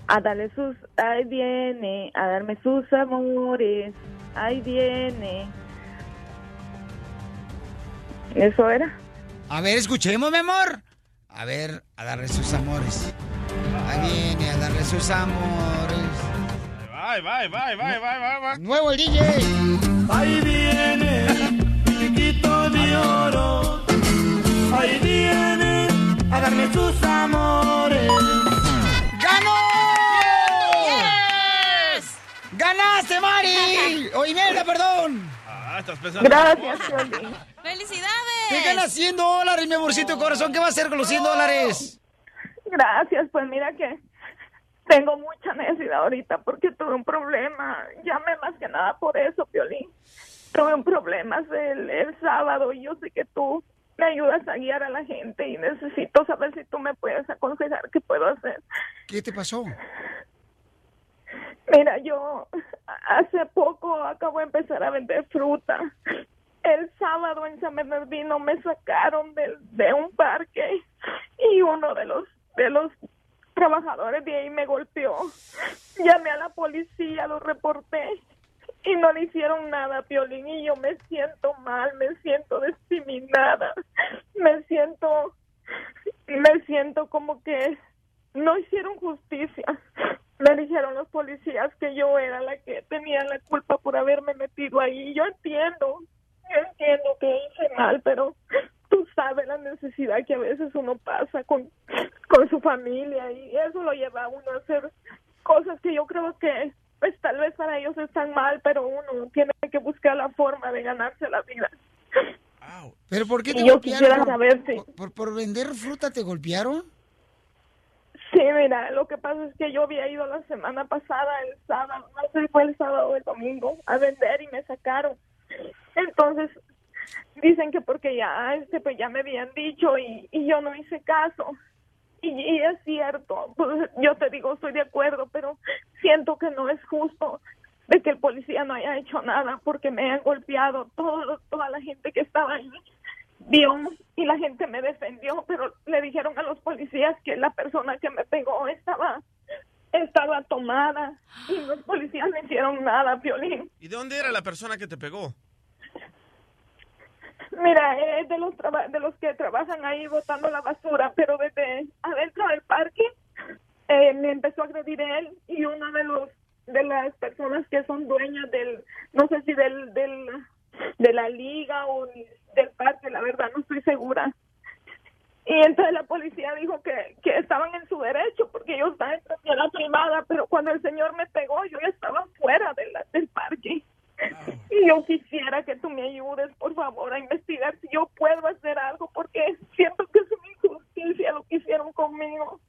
a darle sus, ahí viene a darme sus amores. Ahí viene. ¿Eso era? A ver, escuchemos, mi amor. A ver, a darle sus amores. Ahí viene, a darle sus amores. Bye, bye, bye, bye, bye, bye, bye. Nuevo el DJ. Ahí viene piquito de oro. Ahí viene a darme sus amores. ¡Ganó! ¡Ganaste, Mari! [laughs] ¡O Imelda, perdón! Ah, estás pensando. Gracias. [laughs] ¡Felicidades! Te ganas 100 dólares, mi amorcito corazón. ¿Qué va a hacer con los 100 dólares? Gracias, pues mira que tengo mucha necesidad ahorita porque tuve un problema. Llamé más que nada por eso, Piolín. Tuve un problema el, el sábado y yo sé que tú me ayudas a guiar a la gente y necesito saber si tú me puedes aconsejar qué puedo hacer. ¿Qué te pasó? Mira, yo hace poco acabo de empezar a vender fruta. El sábado en San Bernardino me sacaron de, un parque y uno de los de los trabajadores de ahí me golpeó. Llamé a la policía, lo reporté y no le hicieron nada, Piolín, y yo me siento mal, me siento discriminada, me siento, me siento como que no hicieron justicia. Me dijeron los policías que yo era la que tenía la culpa por haberme metido ahí. Yo entiendo, yo entiendo que hice mal, pero tú sabes la necesidad que a veces uno pasa con, con su familia y eso lo lleva a uno a hacer cosas que yo creo que pues tal vez para ellos están mal, pero uno tiene que buscar la forma de ganarse la vida. ¿Pero por qué te Y yo golpearon? quisiera ¿Por- saber si- por, por- por vender fruta te golpearon? Sí, mira, lo que pasa es que yo había ido la semana pasada, el sábado, no sé si fue el sábado o el domingo, a vender y me sacaron. Entonces, dicen que porque ya, este, pues ya me habían dicho y, y yo no hice caso. Y, y es cierto, pues, yo te digo, estoy de acuerdo, pero siento que no es justo de que el policía no haya hecho nada porque me han golpeado todo, toda la gente que estaba ahí vio y la gente me defendió, pero le dijeron a los policías que la persona que me pegó estaba estaba tomada y los policías no hicieron nada, Violín. ¿Y de dónde era la persona que te pegó? Mira, es de los de los que trabajan ahí botando la basura, pero desde adentro del parque eh, me empezó a agredir él y uno de los de las personas que son dueñas del no sé si del del de la liga o del parque, la verdad no estoy segura. Y entonces la policía dijo que, que estaban en su derecho porque yo estaba en propiedad privada, pero cuando el señor me pegó yo ya estaba fuera de del parque. [laughs] Y yo quisiera que tú me ayudes, por favor, a investigar si yo puedo hacer algo, porque siento que es una injusticia lo que hicieron conmigo.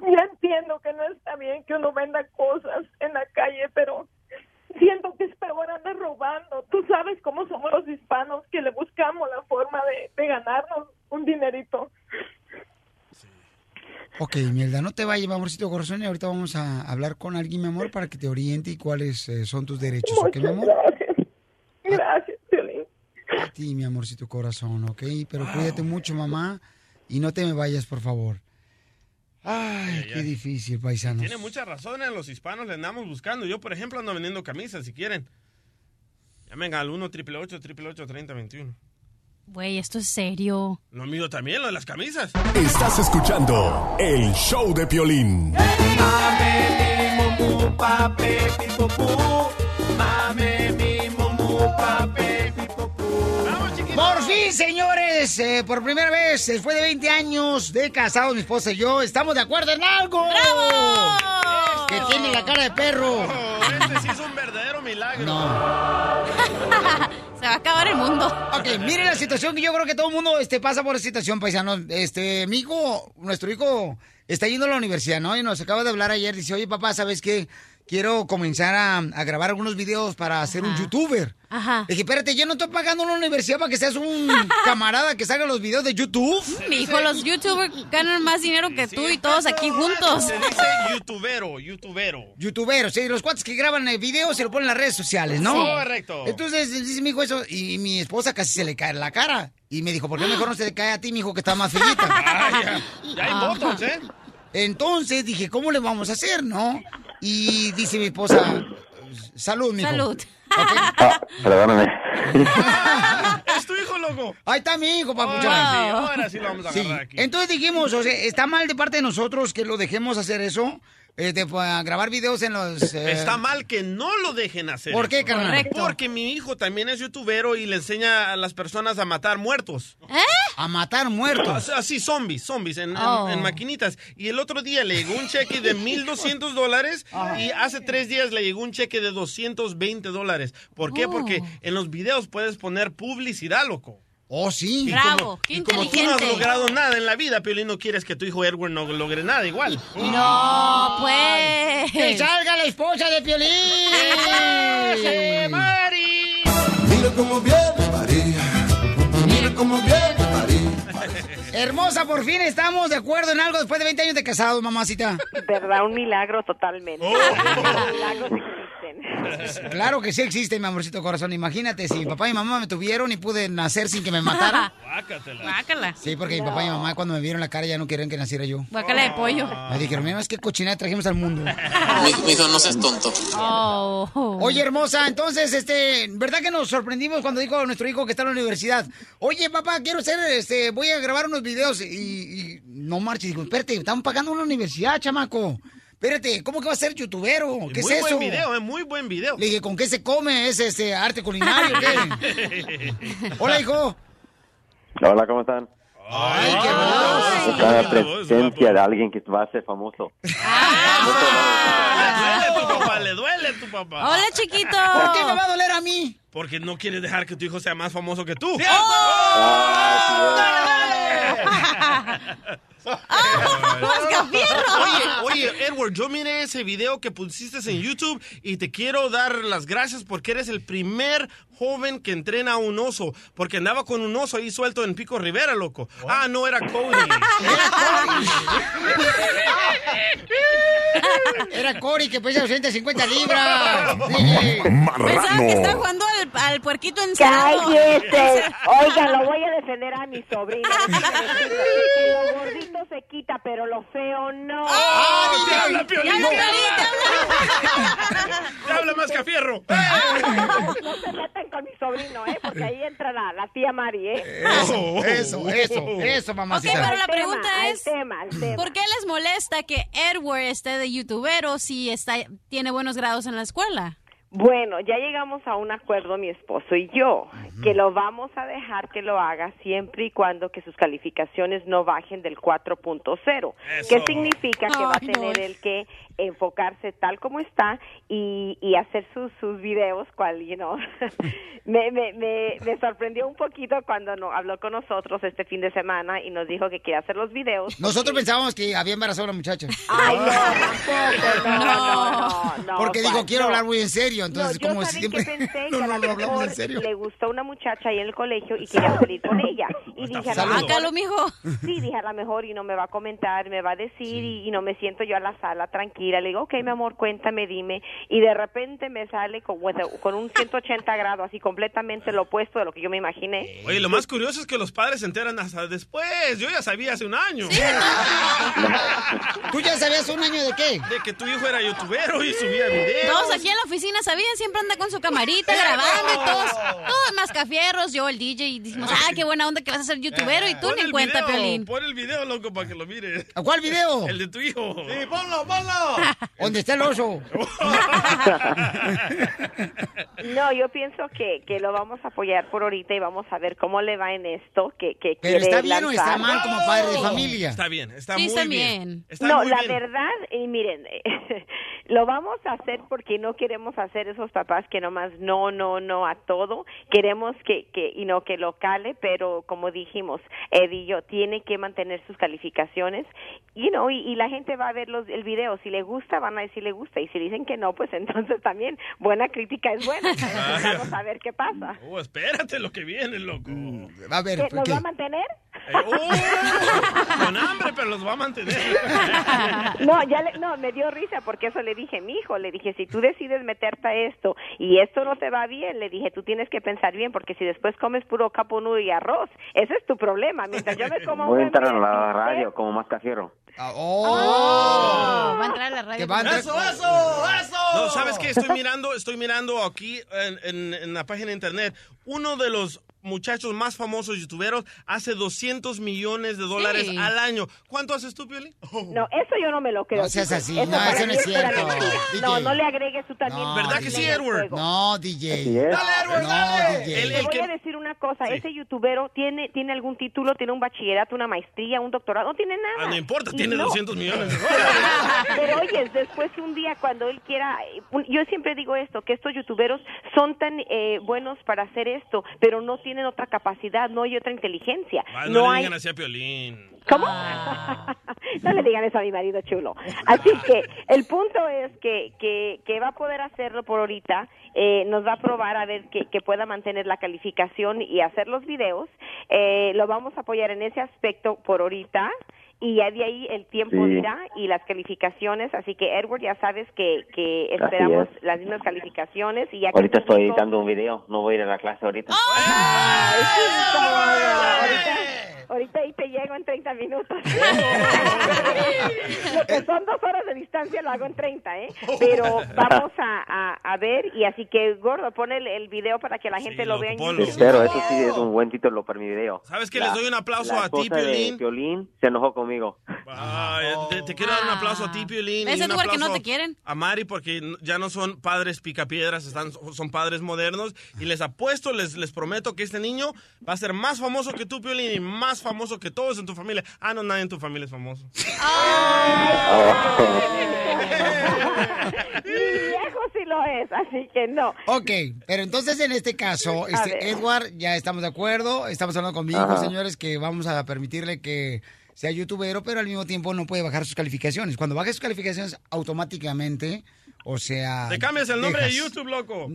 Ya entiendo que no está bien que uno venda cosas en la calle, pero siento que es peor andar robando. Tú sabes cómo somos los hispanos, que le buscamos la forma de, de ganarnos un dinerito. Ok, Mielda, no te vayas, mi amorcito corazón, y ahorita vamos a hablar con alguien, mi amor, para que te oriente y cuáles eh, son tus derechos, ¿ok, mi amor? Gracias. Gracias, Piolín. A ti, mi amorcito corazón, ¿ok? Pero cuídate mucho, mamá, y no te me vayas, por favor. Ay, qué difícil, paisanos. Tiene muchas razones, los hispanos le andamos buscando. Yo, por ejemplo, ando vendiendo camisas, si quieren. Llamen al 1 888 3021 Güey, esto es serio. Lo mío también, lo de las camisas. Estás escuchando el show de Piolín. Mame mi Por fin, señores, eh, por primera vez, después de 20 años de casados, mi esposa y yo, estamos de acuerdo en algo. ¡Bravo! Que tiene la cara de perro. Este sí es un verdadero milagro. [laughs] Se va a acabar el mundo. Ok, mire la situación que yo creo que todo el mundo este, pasa por esa situación, paisanos. Este, mi hijo, nuestro hijo, está yendo a la universidad, ¿no? Y nos acaba de hablar ayer. Dice, oye, papá, ¿sabes qué? Quiero comenzar a, a grabar algunos videos para ser un youtuber. Ajá. Le dije, espérate, yo no estoy pagando una universidad para que seas un [laughs] camarada que salga los videos de YouTube. Mi hijo, los youtubers ganan más dinero que tú y todos aquí juntos. Se dice youtubero, youtubero. Youtuberos, sí, los cuates que graban eh, videos y lo ponen en las redes sociales, ¿no? Sí. Correcto. Entonces dice mi hijo eso y mi esposa casi se le cae la cara. Y me dijo, ¿por qué mejor no se le cae a ti, mi hijo, que está más feita? Ah, [laughs] ya. Ya hay botox, ¿eh? Entonces dije, ¿cómo le vamos a hacer, no? Y dice mi esposa, salud, mi hijo. Salud. Ah, perdóname. [laughs] Es tu hijo, loco. Ahí está mi hijo, papuchón. Ahora sí, ahora sí lo vamos a Sí. agarrar aquí. Entonces dijimos, o sea, está mal de parte de nosotros que lo dejemos hacer eso, eh, de pues, grabar videos en los... eh, Está mal que no lo dejen hacer. ¿Por qué, eso. carnal? Correcto. Porque mi hijo también es youtubero y le enseña a las personas a matar muertos. ¿Eh? A matar muertos. Así, zombies, zombies, en, en- Oh. en maquinitas. Y el otro día le llegó un cheque de 1.200 dólares y hace tres días le llegó un cheque de 220 dólares. ¿Por qué? Oh. Porque en los videos puedes poner publicidad, loco. Oh, sí. Y Bravo, como, qué y como tú no has logrado nada en la vida, Piolín, no quieres que tu hijo Edward no logre nada igual. No, pues. ¡Que salga la esposa de Piolín! [laughs] ¡Eh, Mari! Mira cómo viene María. Mira cómo viene. Hermosa, por fin estamos de acuerdo en algo después de 20 años de casados, mamacita. ¿Verdad? Un milagro totalmente. Oh. Milagros existen. Claro que sí existe, mi amorcito corazón. Imagínate, si mi papá y mamá me tuvieron y pude nacer sin que me mataran. [laughs] Guácala. Sí, porque mi papá y mamá cuando me vieron la cara ya no querían que naciera yo. Guácala de pollo. Me dijeron, mira, es que cochinada trajimos al mundo. Mi hijo, no seas tonto. Oh. Oye, hermosa, entonces, este, ¿verdad que nos sorprendimos cuando dijo nuestro hijo que está en la universidad? Oye, papá, quiero hacer, este, voy a grabar unos videos y, y no marches. Digo, espérate, estamos pagando una universidad, chamaco. Espérate, ¿cómo que va a ser youtubero? ¿Qué muy es eso? buen video, eh, muy buen video. Le dije, ¿con qué se come? ¿Es este arte culinario? [laughs] Hola, hijo. Hola, ¿cómo están? Ay, qué bonito. Está la presencia de alguien que va a ser famoso. Le duele tu papá, le duele tu papá. Hola, chiquito. ¿Por qué me va a doler a mí? Porque no quieres dejar que tu hijo sea más famoso que tú. Oye, oye, Edward, yo miré ese video que pusiste en YouTube y te quiero dar las gracias porque eres el primer joven que entrena a un oso. Porque andaba con un oso ahí suelto en Pico Rivera, loco. Ah, no, era Cody. Era Cory que pesa 250 libras. Sí. Pensaba que estaba jugando al, al puerquito encerrado. Cállese. [laughs] Oiga, lo voy a defender a mi sobrina. Que [laughs] lo gordito se quita, pero lo feo no. ¡Ah, te habla, Piolín! Ya, Piolín, te ¡Te habla más que a fierro! [laughs] No se metan con mi sobrino, ¿eh? Porque ahí entra la, la tía Mari, ¿eh? Eso, eso, eso, eso, Ok, mamacita. pero la Al tema, pregunta al es, tema, al tema. ¿por qué les molesta que Edward esté de youtubero si está, tiene buenos grados en la escuela? Bueno, ya llegamos a un acuerdo mi esposo y yo, que lo vamos a dejar que lo haga siempre y cuando que sus calificaciones no bajen del 4.0. ¿Qué significa que va a no. tener el que enfocarse tal como está y, y hacer sus, sus videos, cual, you know, [laughs] me, me, me, me sorprendió un poquito cuando no, habló con nosotros este fin de semana y nos dijo que quería hacer los videos. Nosotros pensábamos que había embarazado a una muchacha. Ay, no, [laughs] tampoco, no, no, no, no, Porque digo, quiero no. hablar muy en serio. Entonces, no, yo como ¿saben siempre. pensé? [laughs] no, que a no, lo hablamos en serio. le gustó una muchacha ahí en el colegio y quería salir con [laughs] ella. Y dije, a mejor- mijo. [laughs] Sí, dije, a lo mejor y no me va a comentar, me va a decir y, y no me siento yo a la sala tranquila. Le digo, ok, mi amor, cuéntame, dime. Y de repente me sale con, con un 180 grados, así completamente lo opuesto de lo que yo me imaginé. Oye, lo más curioso es que los padres se enteran hasta después. Yo ya sabía hace un año. ¿Tú ya sabías un año de qué? De que tu hijo era youtubero y subía videos. Todos aquí en la oficina bien, siempre anda con su camarita grabando y todos, todos mascafierros, yo el DJ y decimos, ah, qué buena onda que vas a ser youtubero y tú Pon ni cuenta, video, Piolín. Pon el video, loco, para que lo mire. ¿Cuál video? El de tu hijo. Sí, ponlo, ponlo. [laughs] ¿Dónde está el oso? [laughs] No, yo pienso que, que lo vamos a apoyar por ahorita y vamos a ver cómo le va en esto. Que, que ¿Pero quiere está bien o está mal como padre de familia? Está bien, está Sí, muy está bien. bien. Está no, muy la bien. verdad, y miren, [laughs] lo vamos a hacer porque no queremos hacer esos papás que nomás no, no, no a todo. Queremos que, que y no que lo cale, pero como dijimos, Eddie y yo, tiene que mantener sus calificaciones you know, y, y la gente va a ver los, el video. Si le gusta, van a decir le gusta. Y si dicen que no, pues [laughs] entonces también buena crítica es buena. [laughs] Vamos a ver qué pasa. Oh, espérate lo que viene, loco. A ver, ¿Que ¿Nos va a mantener? Eh, oh, [laughs] con hambre, pero los va a mantener. No, ya le- no, me dio risa porque eso le dije, mi hijo, le dije, si tú decides meterte esto y esto no te va bien, le dije, tú tienes que pensar bien porque si después comes puro caponudo y arroz, ese es tu problema. Mientras yo me [laughs] como Voy a entrar a la radio como más cajero. ¡Oh! Va a entrar a la radio. Que va a entrar- ¡Eso, eso, eso! No, ¿sabes qué? Estoy mirando, estoy mirando aquí en, en- en la página de internet. Uno de los muchachos más famosos youtuberos hace 200 millones de dólares Sí. al año. ¿Cuánto haces tú, Pioli? No, eso yo no me lo creo. No seas así, Eso no, eso no es cierto. No, no le agregues tú también. No, ¿Verdad que sí, Edward? No, DJ. ¡Dale, Edward, No, dale! DJ. El- Te el voy a decir una cosa, ese youtubero tiene tiene algún título, tiene un bachillerato, una maestría, un doctorado, no tiene nada. Ah, no importa, Y tiene no. 200 millones de [laughs] dólares. Pero oye, después un día cuando él quiera, yo siempre digo esto, que estos youtuberos son tan eh, buenos para hacer esto, pero no tienen otra capacidad, no hay otra inteligencia. Ah, no, no le hay digan así a Piolín. ¿Cómo? [laughs] no le digan eso a mi marido chulo. [laughs] Así que el punto es que, que, que va a poder hacerlo por ahorita, eh, nos va a probar a ver que, que pueda mantener la calificación y hacer los videos. Eh, lo vamos a apoyar en ese aspecto por ahorita. Y ya de ahí el tiempo Sí. dirá y las calificaciones. Así que, Edward, ya sabes que, que esperamos es. las mismas calificaciones. y ya que Ahorita estoy editando un video, no voy a ir a la clase ahorita. Ay, [laughs] sí, como- ahorita, ahí te llego en 30 minutos. [laughs] lo que son dos horas de distancia lo hago en 30, ¿eh? Pero vamos a, a, a ver y así que, Gordo, pon el, el video para que la gente lo loco, vea en ponlo. YouTube. Pero eso sí es un buen título para mi video. ¿Sabes qué? Les doy un aplauso la a ti, Piolín. Piolín se enojó conmigo. Ay, te, te quiero dar un aplauso a ti, Piolín. ¿Ves, y un Edward, que no te quieren? A Mari, porque ya no son padres picapiedras, están, son padres modernos. Y les apuesto, les, les prometo que este niño va a ser más famoso que tú, Piolín, y más famoso que todos en tu familia. Ah, no, nadie en tu familia es famoso. Mi viejo sí lo es, así que no. Ok, pero entonces en este caso, este. Edward, ya estamos de acuerdo, estamos hablando con mi hijo, señores, que vamos a permitirle que sea youtubero, pero al mismo tiempo no puede bajar sus calificaciones. Cuando baje sus calificaciones, automáticamente, o sea... Te cambias el nombre de YouTube, loco.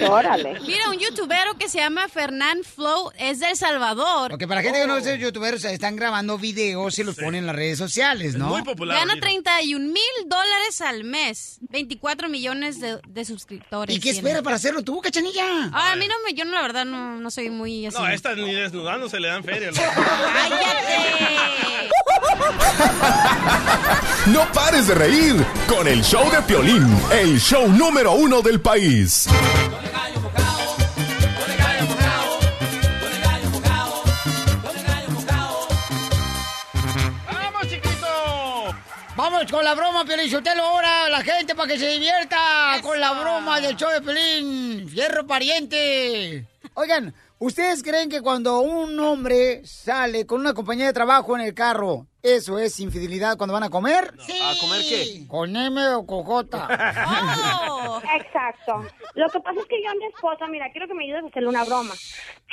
[laughs] Órale. Mira, un youtubero que se llama Fernán Flow es de El Salvador. Porque para gente que no es youtuberos, están grabando videos y los ponen en las redes sociales, ¿no? Muy popular. Gana mira. 31 mil dólares al mes. 24 millones de, de suscriptores. ¿Y qué tiene. esperas para hacerlo tú, cachanilla? Ah, a mí no me, yo no, la verdad no, no soy muy así. No, a estas ni desnudando se le dan feria. loco. ¡Cállate! [laughs] No pares de reír con el show de Piolín, el show número uno del país. ¡Vamos, chiquito! Vamos con la broma, Piolín Sotelo, ahora la gente para que se divierta con la broma del show de Piolín. Fierro pariente. Oigan, ¿ustedes creen que cuando un hombre sale con una compañía de trabajo en el carro, eso es infidelidad cuando van a comer? Sí. ¿A comer qué? ¿Con M o con J? [laughs] Oh. Exacto. Lo que pasa es que yo a mi esposa, mira, quiero que me ayudes a hacerle una broma.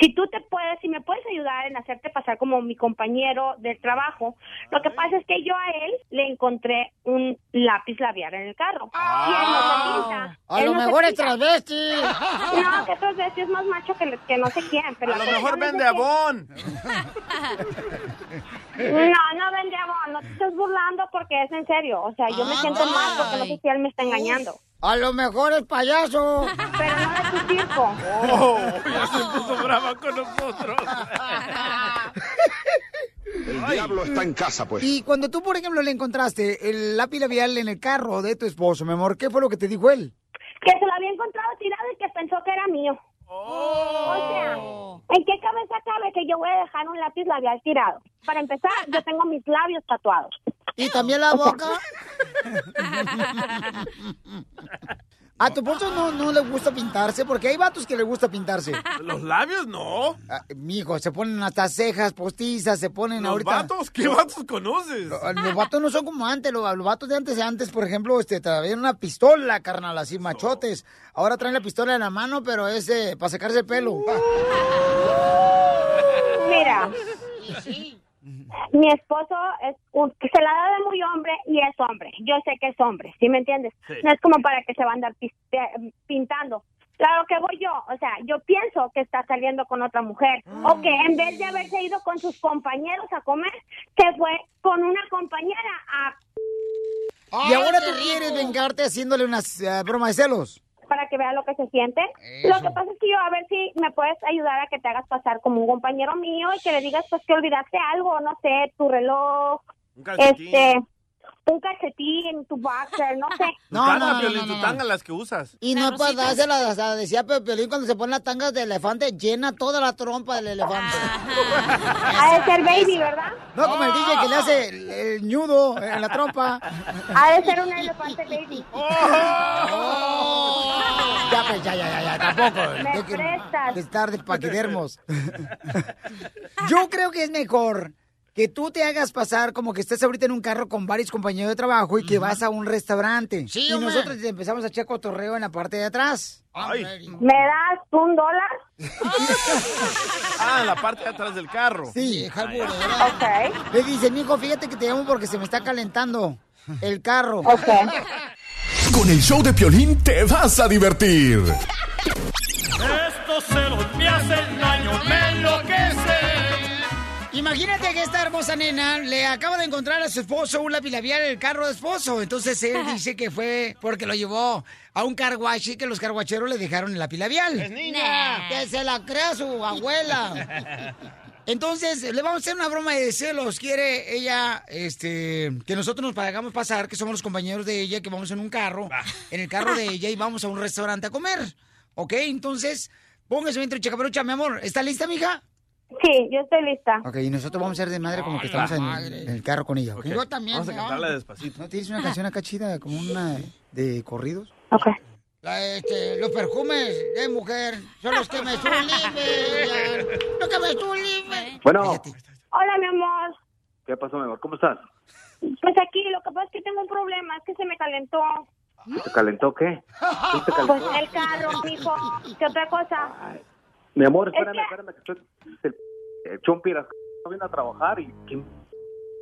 Si tú te puedes, si me puedes ayudar en hacerte pasar como mi compañero del trabajo, lo que pasa es que yo a él le encontré un lápiz labial en el carro. y él no se pinta. A Él lo no mejor es travesti. [laughs] No, que travesti es más macho que, que no sé quién. Pero A lo mejor vende abón. [laughs] No, no vende no te estés burlando porque es en serio. O sea, yo me siento mal porque no sé si él me está engañando. A lo mejor es payaso. Pero no de tu circo. Oh, ya se [laughs] puso brava con nosotros. [laughs] El diablo está en casa, pues. Y cuando tú, por ejemplo, le encontraste el lápiz labial en el carro de tu esposo, mi amor, ¿qué fue lo que te dijo él? que se lo había encontrado tirado y que pensó que era mío. O sea, ¿en qué cabeza cabe que yo voy a dejar un lápiz labial tirado? Para empezar, yo tengo mis labios tatuados. ¿Y también la boca? [laughs] [laughs] A tu esposo no, no le gusta pintarse, porque hay vatos que le gusta pintarse. [laughs] ¿Los labios no? Ah, mijo, se ponen hasta cejas postizas, se ponen ¿Los ahorita... vatos? ¿Qué vatos conoces? Los, los vatos no son como antes, los, los vatos de antes, de antes, por ejemplo, este, traían una pistola, carnal, así machotes. Ahora traen la pistola en la mano, pero es eh, para sacarse el pelo. Mira, mi esposo es un, que se la da de muy hombre y es hombre. Yo sé que es hombre, ¿sí me entiendes? Sí. No es como para que se va a andar eh, pintando. Claro que voy yo, o sea, yo pienso que está saliendo con otra mujer o que en vez de haberse ido con sus compañeros a comer, se fue con una compañera a Y ahora tú quieres vengarte haciéndole una eh, broma de celos. Para que vea lo que se siente. Eso. Lo que pasa es que yo a ver si me puedes ayudar a que te hagas pasar como un compañero mío y que le digas pues que olvidaste algo, no sé, tu reloj, Un calcetín. este, un calcetín, tu boxer, no sé. [laughs] Tu tanga, Piolín, tu tanga, las que usas. Y no puedes dársela, o sea, decía Pepe Piolín cuando se pone las tangas de elefante, llena toda la trompa del elefante. Ha de ser baby, ¿verdad? No, como el DJ que le hace el, el ñudo en la trompa. Ha de ser un elefante baby. [laughs] Ya, pues, ya, ya, ya, ya, tampoco. Me De prestas. de estar de paquidermos. [laughs] Yo creo que es mejor que tú te hagas pasar como que estés ahorita en un carro con varios compañeros de trabajo y que vas a un restaurante. Sí, y hombre. nosotros te empezamos a echar cotorreo en la parte de atrás. ¿Me das un dólar? Ah, en la parte de atrás del carro. Sí, Le dice, mijo, fíjate que te llamo porque se me está calentando el carro. Con el show de Piolín te vas a divertir. Estos celos me hacen daño, me enloquecen. Imagínate que esta hermosa nena le acaba de encontrar a su esposo un lápiz labial en el carro de esposo. Entonces él dice que fue porque lo llevó a un carguache y que los carguacheros le dejaron el lápiz labial. ¡Es niña! Que se la crea su abuela. Entonces, le vamos a hacer una broma de celos. Quiere ella, este, que nosotros nos pagamos pasar, que somos los compañeros de ella, que vamos en un carro, en el carro de ella y vamos a un restaurante a comer. ¿Ok? Entonces, póngase dentro, chacaperucha, mi amor. ¿Está lista, mija? Sí, yo estoy lista. Ok, y nosotros vamos a ser de madre como que estamos en, en el carro con ella. ¿ok? Yo también. Vamos a ¿no? cantarla despacito. ¿No tienes una canción acá chida, como una de corridos? Ok. La, este, los perfumes de mujer son los que me sublimen. [laughs] Los que me sublimen. Bueno, Hola, mi amor. ¿qué pasó, mi amor? ¿Cómo estás? Pues aquí, lo que pasa es que tengo un problema, es que se me calentó. ¿Te calentó qué? ¿Sí te Pues el carro, mijo. ¿Qué otra cosa? Mi amor, Es espérame, que- espérame, que estoy... El, Chompi las no viene a trabajar y... ¿quién-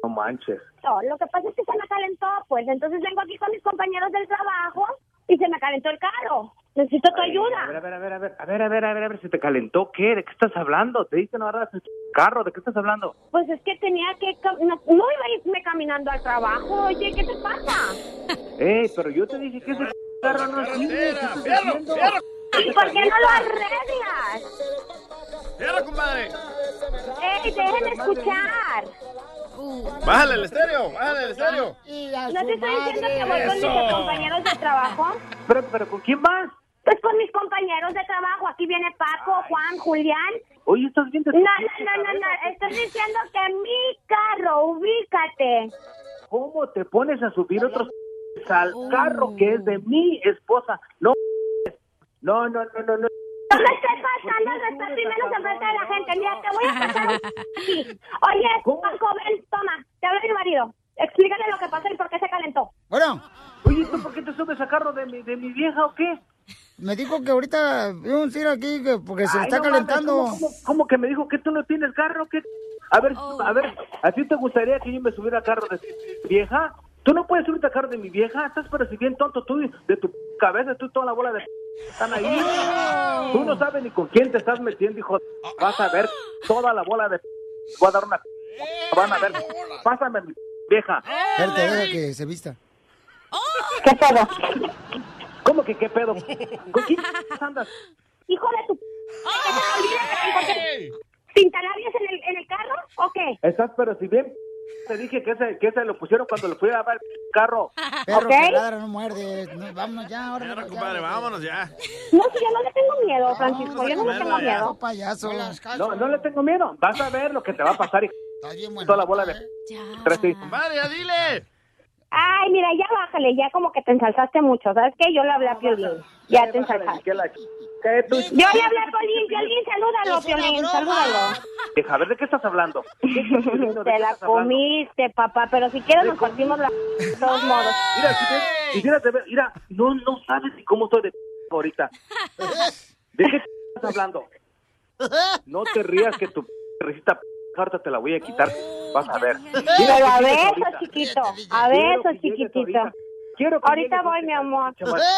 No manches. No, lo que pasa es que se me calentó, pues entonces vengo aquí con mis compañeros del trabajo y se me calentó el carro. Necesito tu Ay, ayuda. A ver, a ver, a ver, a ver, a ver, a ver, a ver, a ver, si te calentó, ¿qué? ¿De qué estás hablando? Te dije no agarras el carro, ¿de qué estás hablando? Pues es que tenía que... No, no iba a irme caminando al trabajo. Oye, ¿qué te pasa? Ey, pero yo te dije que ese carro no es mío. ¿Y por qué no lo arreglas? ¡Fierro, compadre! ¡Ey, déjenme escuchar! Bájale el estéreo, bájale el estéreo. ¿No te estoy diciendo que voy con mis compañeros de trabajo? Pero, pero, ¿con quién vas? Pues con mis compañeros de trabajo. Aquí viene Paco, Juan, Julián. Oye, ¿estás bien? No, no, no, no, no. Estoy diciendo que mi carro, ubícate. ¿Cómo te pones a subir otros al carro que es de mi esposa? No, no, no, no, no. no. No me estés faltando el respeto y menos enfrente de la gente. Mira, te voy a pasar un... [laughs] Sí. Oye, Paco, ven, toma. Te habla mi marido. Explícale lo que pasó y por qué se calentó. Bueno. Oye, ¿tú por qué te subes a carro de mi, de mi vieja o qué? Me dijo que ahorita vio un tiro aquí que porque se Ay, está no calentando. ¿cómo, cómo, cómo que me dijo que tú no tienes carro? ¿Qué? A ver, a ver, ¿a ti te gustaría que yo me subiera a carro de vieja? ¿Tú no puedes subirte a carro de mi vieja? Estás pero si bien tonto tú de tu cabeza, tú toda la bola de están ahí. Tú no sabes ni con quién te estás metiendo, hijo. Vas a ver toda la bola de voy a dar una van a ver. Pásame mi vieja. Espérate, deja que se vista. ¿Qué pedo? ¿Cómo que qué pedo? ¿Con quién andas? Hijo de tu... ¿Que se te olvide que te encontré pintalabios en el, en el carro o qué? Estás pero si bien te dije que ese, que ese lo pusieron cuando lo fui a ver el carro. Perro ¿Ok? que ladra no muerde. No, vámonos ya, ahora. Compadre, vámonos ya. No, si yo no le tengo miedo, Francisco, yo no le tengo miedo. payaso. No, no le tengo miedo. Vas a ver lo que te va a pasar y toda la bola de... Tres, sí. Compadre, ya dile. Ay, mira, ya bájale, ya como que te ensalzaste mucho. ¿Sabes qué? Yo le hablé a Piolín. Ya te ensalzaste. ¿Qué tú- Yo le hablé a Piolín, Piolín, salúdalo, Piolín, salúdalo. Hija, a ver, ¿de qué estás hablando? [laughs] Te la comiste, papá, pero si quieres nos partimos la... [laughs] De todos modos. Mira, si quisieras de ver, mira, no, no sabes ni cómo estoy de [laughs] ahorita. ¿De qué estás hablando? No te rías que tu risita carta te la voy a quitar. Vas a ver. Pero a besos, chiquito, a besos, chiquitito. Ahorita. Quiero que Ahorita voy, mi amor.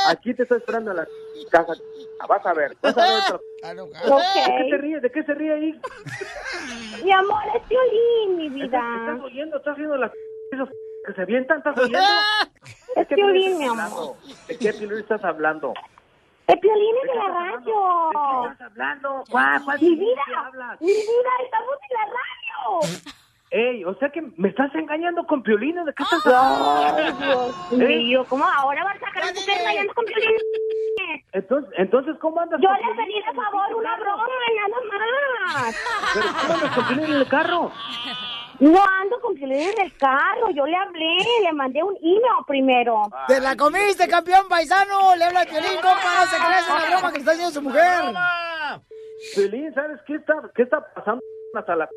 Aquí te estoy esperando en la casa. Vas a ver. Vas a ver. Ok. [laughs] ¿De qué te ríes? ¿De qué se ríe ahí? [laughs] Mi amor, es Piolín, mi vida. ¿Estás oyendo? ¿Estás oyendo las [laughs] que se avientan? ¿Estás oyendo? Es ¿De qué Piolín, mi amor. ¿De qué Piolín estás hablando? De Piolín es de la radio. ¿De qué estás hablando? ¿Cuál, cuál Mi vida, mi vida, estamos en la radio. Ey, o sea que me estás engañando con Piolín, ¿de qué estás Ay, Dios [laughs] ¿Eh? mío, ¿cómo ahora vas a sacar a mujer rayando con Piolín? Entonces, entonces ¿cómo andas Yo con le pedí de favor una broma, nada más. ¿Pero cómo andas con Piolín en el carro? No ando con Piolín en el carro, yo le hablé, le mandé un email primero. ¡Te la comiste, campeón paisano! Le habla a Piolín, compa. No se creas en la broma que le está haciendo su mujer. Piolín, ¿sabes qué está, qué está pasando? Hasta la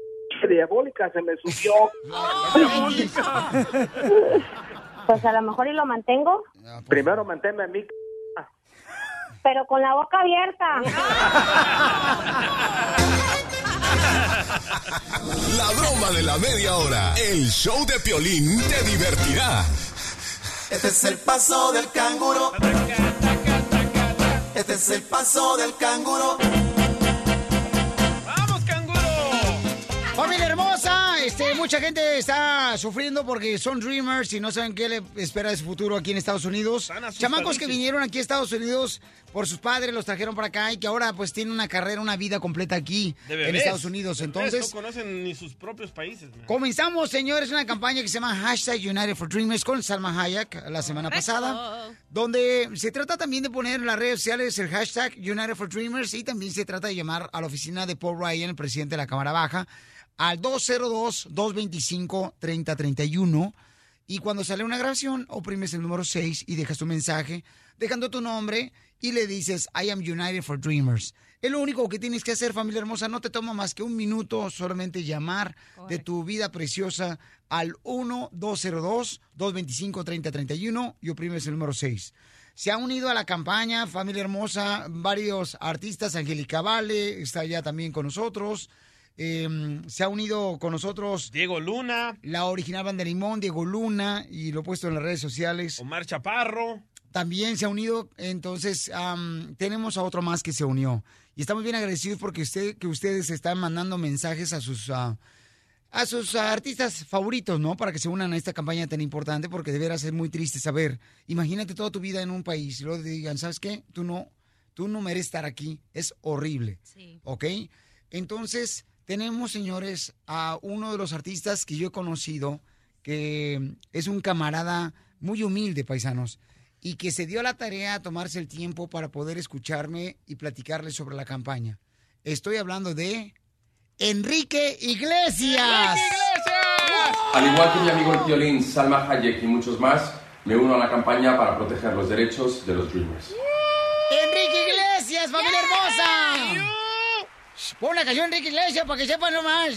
diabólica se me subió. [laughs] Pues a lo mejor y lo mantengo, Primero manténme a mí. pero con la boca abierta. [laughs] La broma de la media hora. El show de Piolín te divertirá. Este es el paso del canguro. Este es el paso del canguro. Este, mucha gente está sufriendo porque son dreamers y no saben qué le espera de su futuro aquí en Estados Unidos. Chamacos que vinieron aquí a Estados Unidos por sus padres, los trajeron para acá y que ahora pues tienen una carrera, una vida completa aquí en. Estados Unidos. Entonces, No conocen ni sus propios países. man. Comenzamos, señores, una campaña que se llama Hashtag United for Dreamers con Salma Hayek la semana pasada, donde se trata también de poner en las redes sociales el hashtag United for Dreamers y también se trata de llamar a la oficina de Paul Ryan, el presidente de la Cámara Baja, al 202-225-3031. Y cuando sale una grabación, oprimes el número 6 y dejas tu mensaje, dejando tu nombre y le dices, I am United for Dreamers. Es lo único que tienes que hacer, familia hermosa. No te toma más que un minuto solamente llamar de tu vida preciosa al 1-202-225-3031 y oprimes el número 6. Se ha unido a la campaña, familia hermosa, varios artistas, Angélica Vale está ya también con nosotros. Eh, se ha unido con nosotros Diego Luna, la original banda de Limón, Diego Luna, y lo he puesto en las redes sociales. Omar Chaparro. También se ha unido, entonces tenemos a otro más que se unió. Y estamos bien agradecidos porque usted, que ustedes están mandando mensajes a sus, ah, a sus artistas favoritos, ¿no? Para que se unan a esta campaña tan importante, porque de veras es muy triste saber. Imagínate toda tu vida en un país y luego te digan, ¿sabes qué? Tú no, tú no mereces estar aquí. Es horrible. ¿Ok? Entonces, tenemos, señores, a uno de los artistas que yo he conocido, que es un camarada muy humilde, paisanos, y que se dio la tarea a tomarse el tiempo para poder escucharme y platicarles sobre la campaña. Estoy hablando de Enrique Iglesias. Al igual que mi amigo el violín Salma Hayek y muchos más, me uno a la campaña para proteger los derechos de los Dreamers. Enrique Iglesias, familia hermosa. Shh, Pon la canción Enrique Iglesias para que sepan nomás.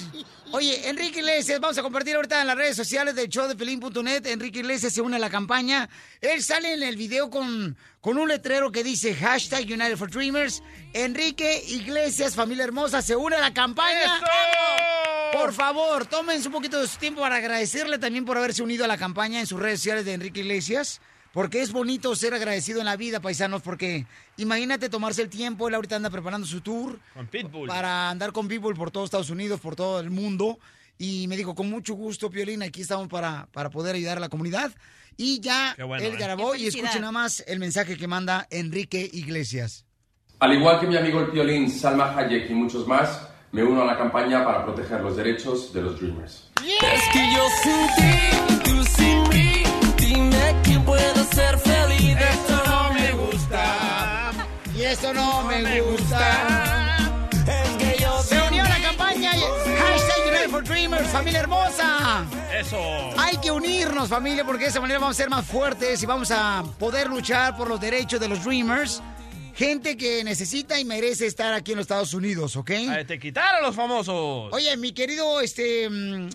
Oye, Enrique Iglesias, vamos a compartir ahorita en las redes sociales del show de Pelín.net. Enrique Iglesias se une a la campaña. Él sale en el video con, con un letrero que dice hashtag United for Dreamers. Enrique Iglesias, familia hermosa, se une a la campaña. Por favor, tómense un poquito de su tiempo para agradecerle también por haberse unido a la campaña en sus redes sociales de Enrique Iglesias. Porque es bonito ser agradecido en la vida, paisanos, porque imagínate tomarse el tiempo, él ahorita anda preparando su tour Con Pitbull. para andar con Pitbull por todo Estados Unidos, por todo el mundo. Y me dijo, con mucho gusto, Piolín, aquí estamos para, para poder ayudar a la comunidad. Y ya bueno, él ¿eh? grabó y escuchen nada más el mensaje que manda Enrique Iglesias. Al igual que mi amigo el violín Salma Hayek y muchos más, me uno a la campaña para proteger los derechos de los Dreamers. Es que yo ti, tú sin eso no me gusta. Es que yo Se unió a la campaña y- Hashtag United for Dreamers, familia hermosa. Eso. Hay que unirnos, familia, porque de esa manera vamos a ser más fuertes y vamos a poder luchar por los derechos de los Dreamers. Gente que necesita y merece estar aquí en los Estados Unidos, ¿ok? Ay, te quitaron los famosos. Oye, mi querido, este, mm,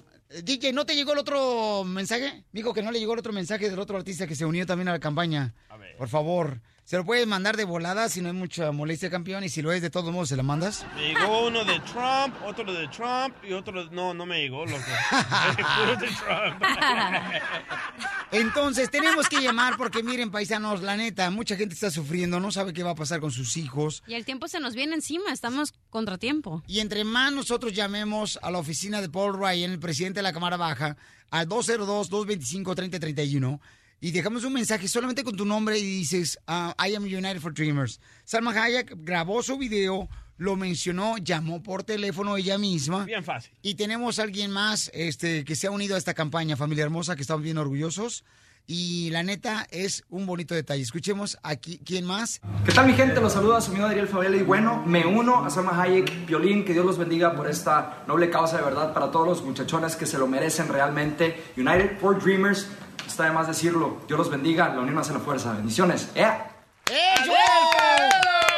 DJ, ¿no te llegó el otro mensaje? Dijo que no le llegó el otro mensaje del otro artista que se unió también a la campaña. Por favor, se lo puedes mandar de volada si no hay mucha molestia, campeón, y si lo es, de todos modos, ¿se la mandas? Me llegó uno de Trump, otro de Trump y otro de... No, no me llegó, loco. [laughs] [laughs] De Trump. [laughs] Entonces, tenemos que llamar porque, miren, paisanos, la neta, mucha gente está sufriendo, no sabe qué va a pasar con sus hijos. Y el tiempo se nos viene encima, estamos contratiempo. Y entre más nosotros llamemos a la oficina de Paul Ryan, el presidente de la Cámara Baja, al 202-225-3031, y dejamos un mensaje solamente con tu nombre y dices, ah, I am United for Dreamers. Salma Hayek grabó su video, lo mencionó, llamó por teléfono ella misma. Bien fácil. Y tenemos a alguien más este, que se ha unido a esta campaña, familia hermosa, que estamos bien orgullosos. Y la neta es un bonito detalle. Escuchemos aquí, ¿quién más? ¿Qué tal mi gente? Los saluda su amigo Adriel Favela y bueno, me uno a Salma Hayek, Violín, que Dios los bendiga por esta noble causa de verdad para todos los muchachones que se lo merecen realmente. United for Dreamers, está de más decirlo. Dios los bendiga, la unión hace la fuerza. Bendiciones. ¡Ea! ¡Eso!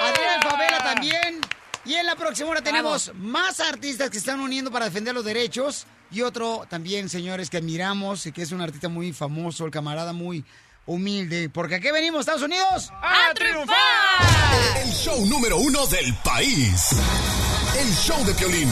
Adrián Favela también. Y en la próxima hora tenemos más artistas que se están uniendo para defender los derechos. Y otro también, señores, que admiramos y que es un artista muy famoso, el camarada muy humilde. Porque aquí venimos, Estados Unidos. ¡A triunfar! El show número uno del país. El show de Piolín.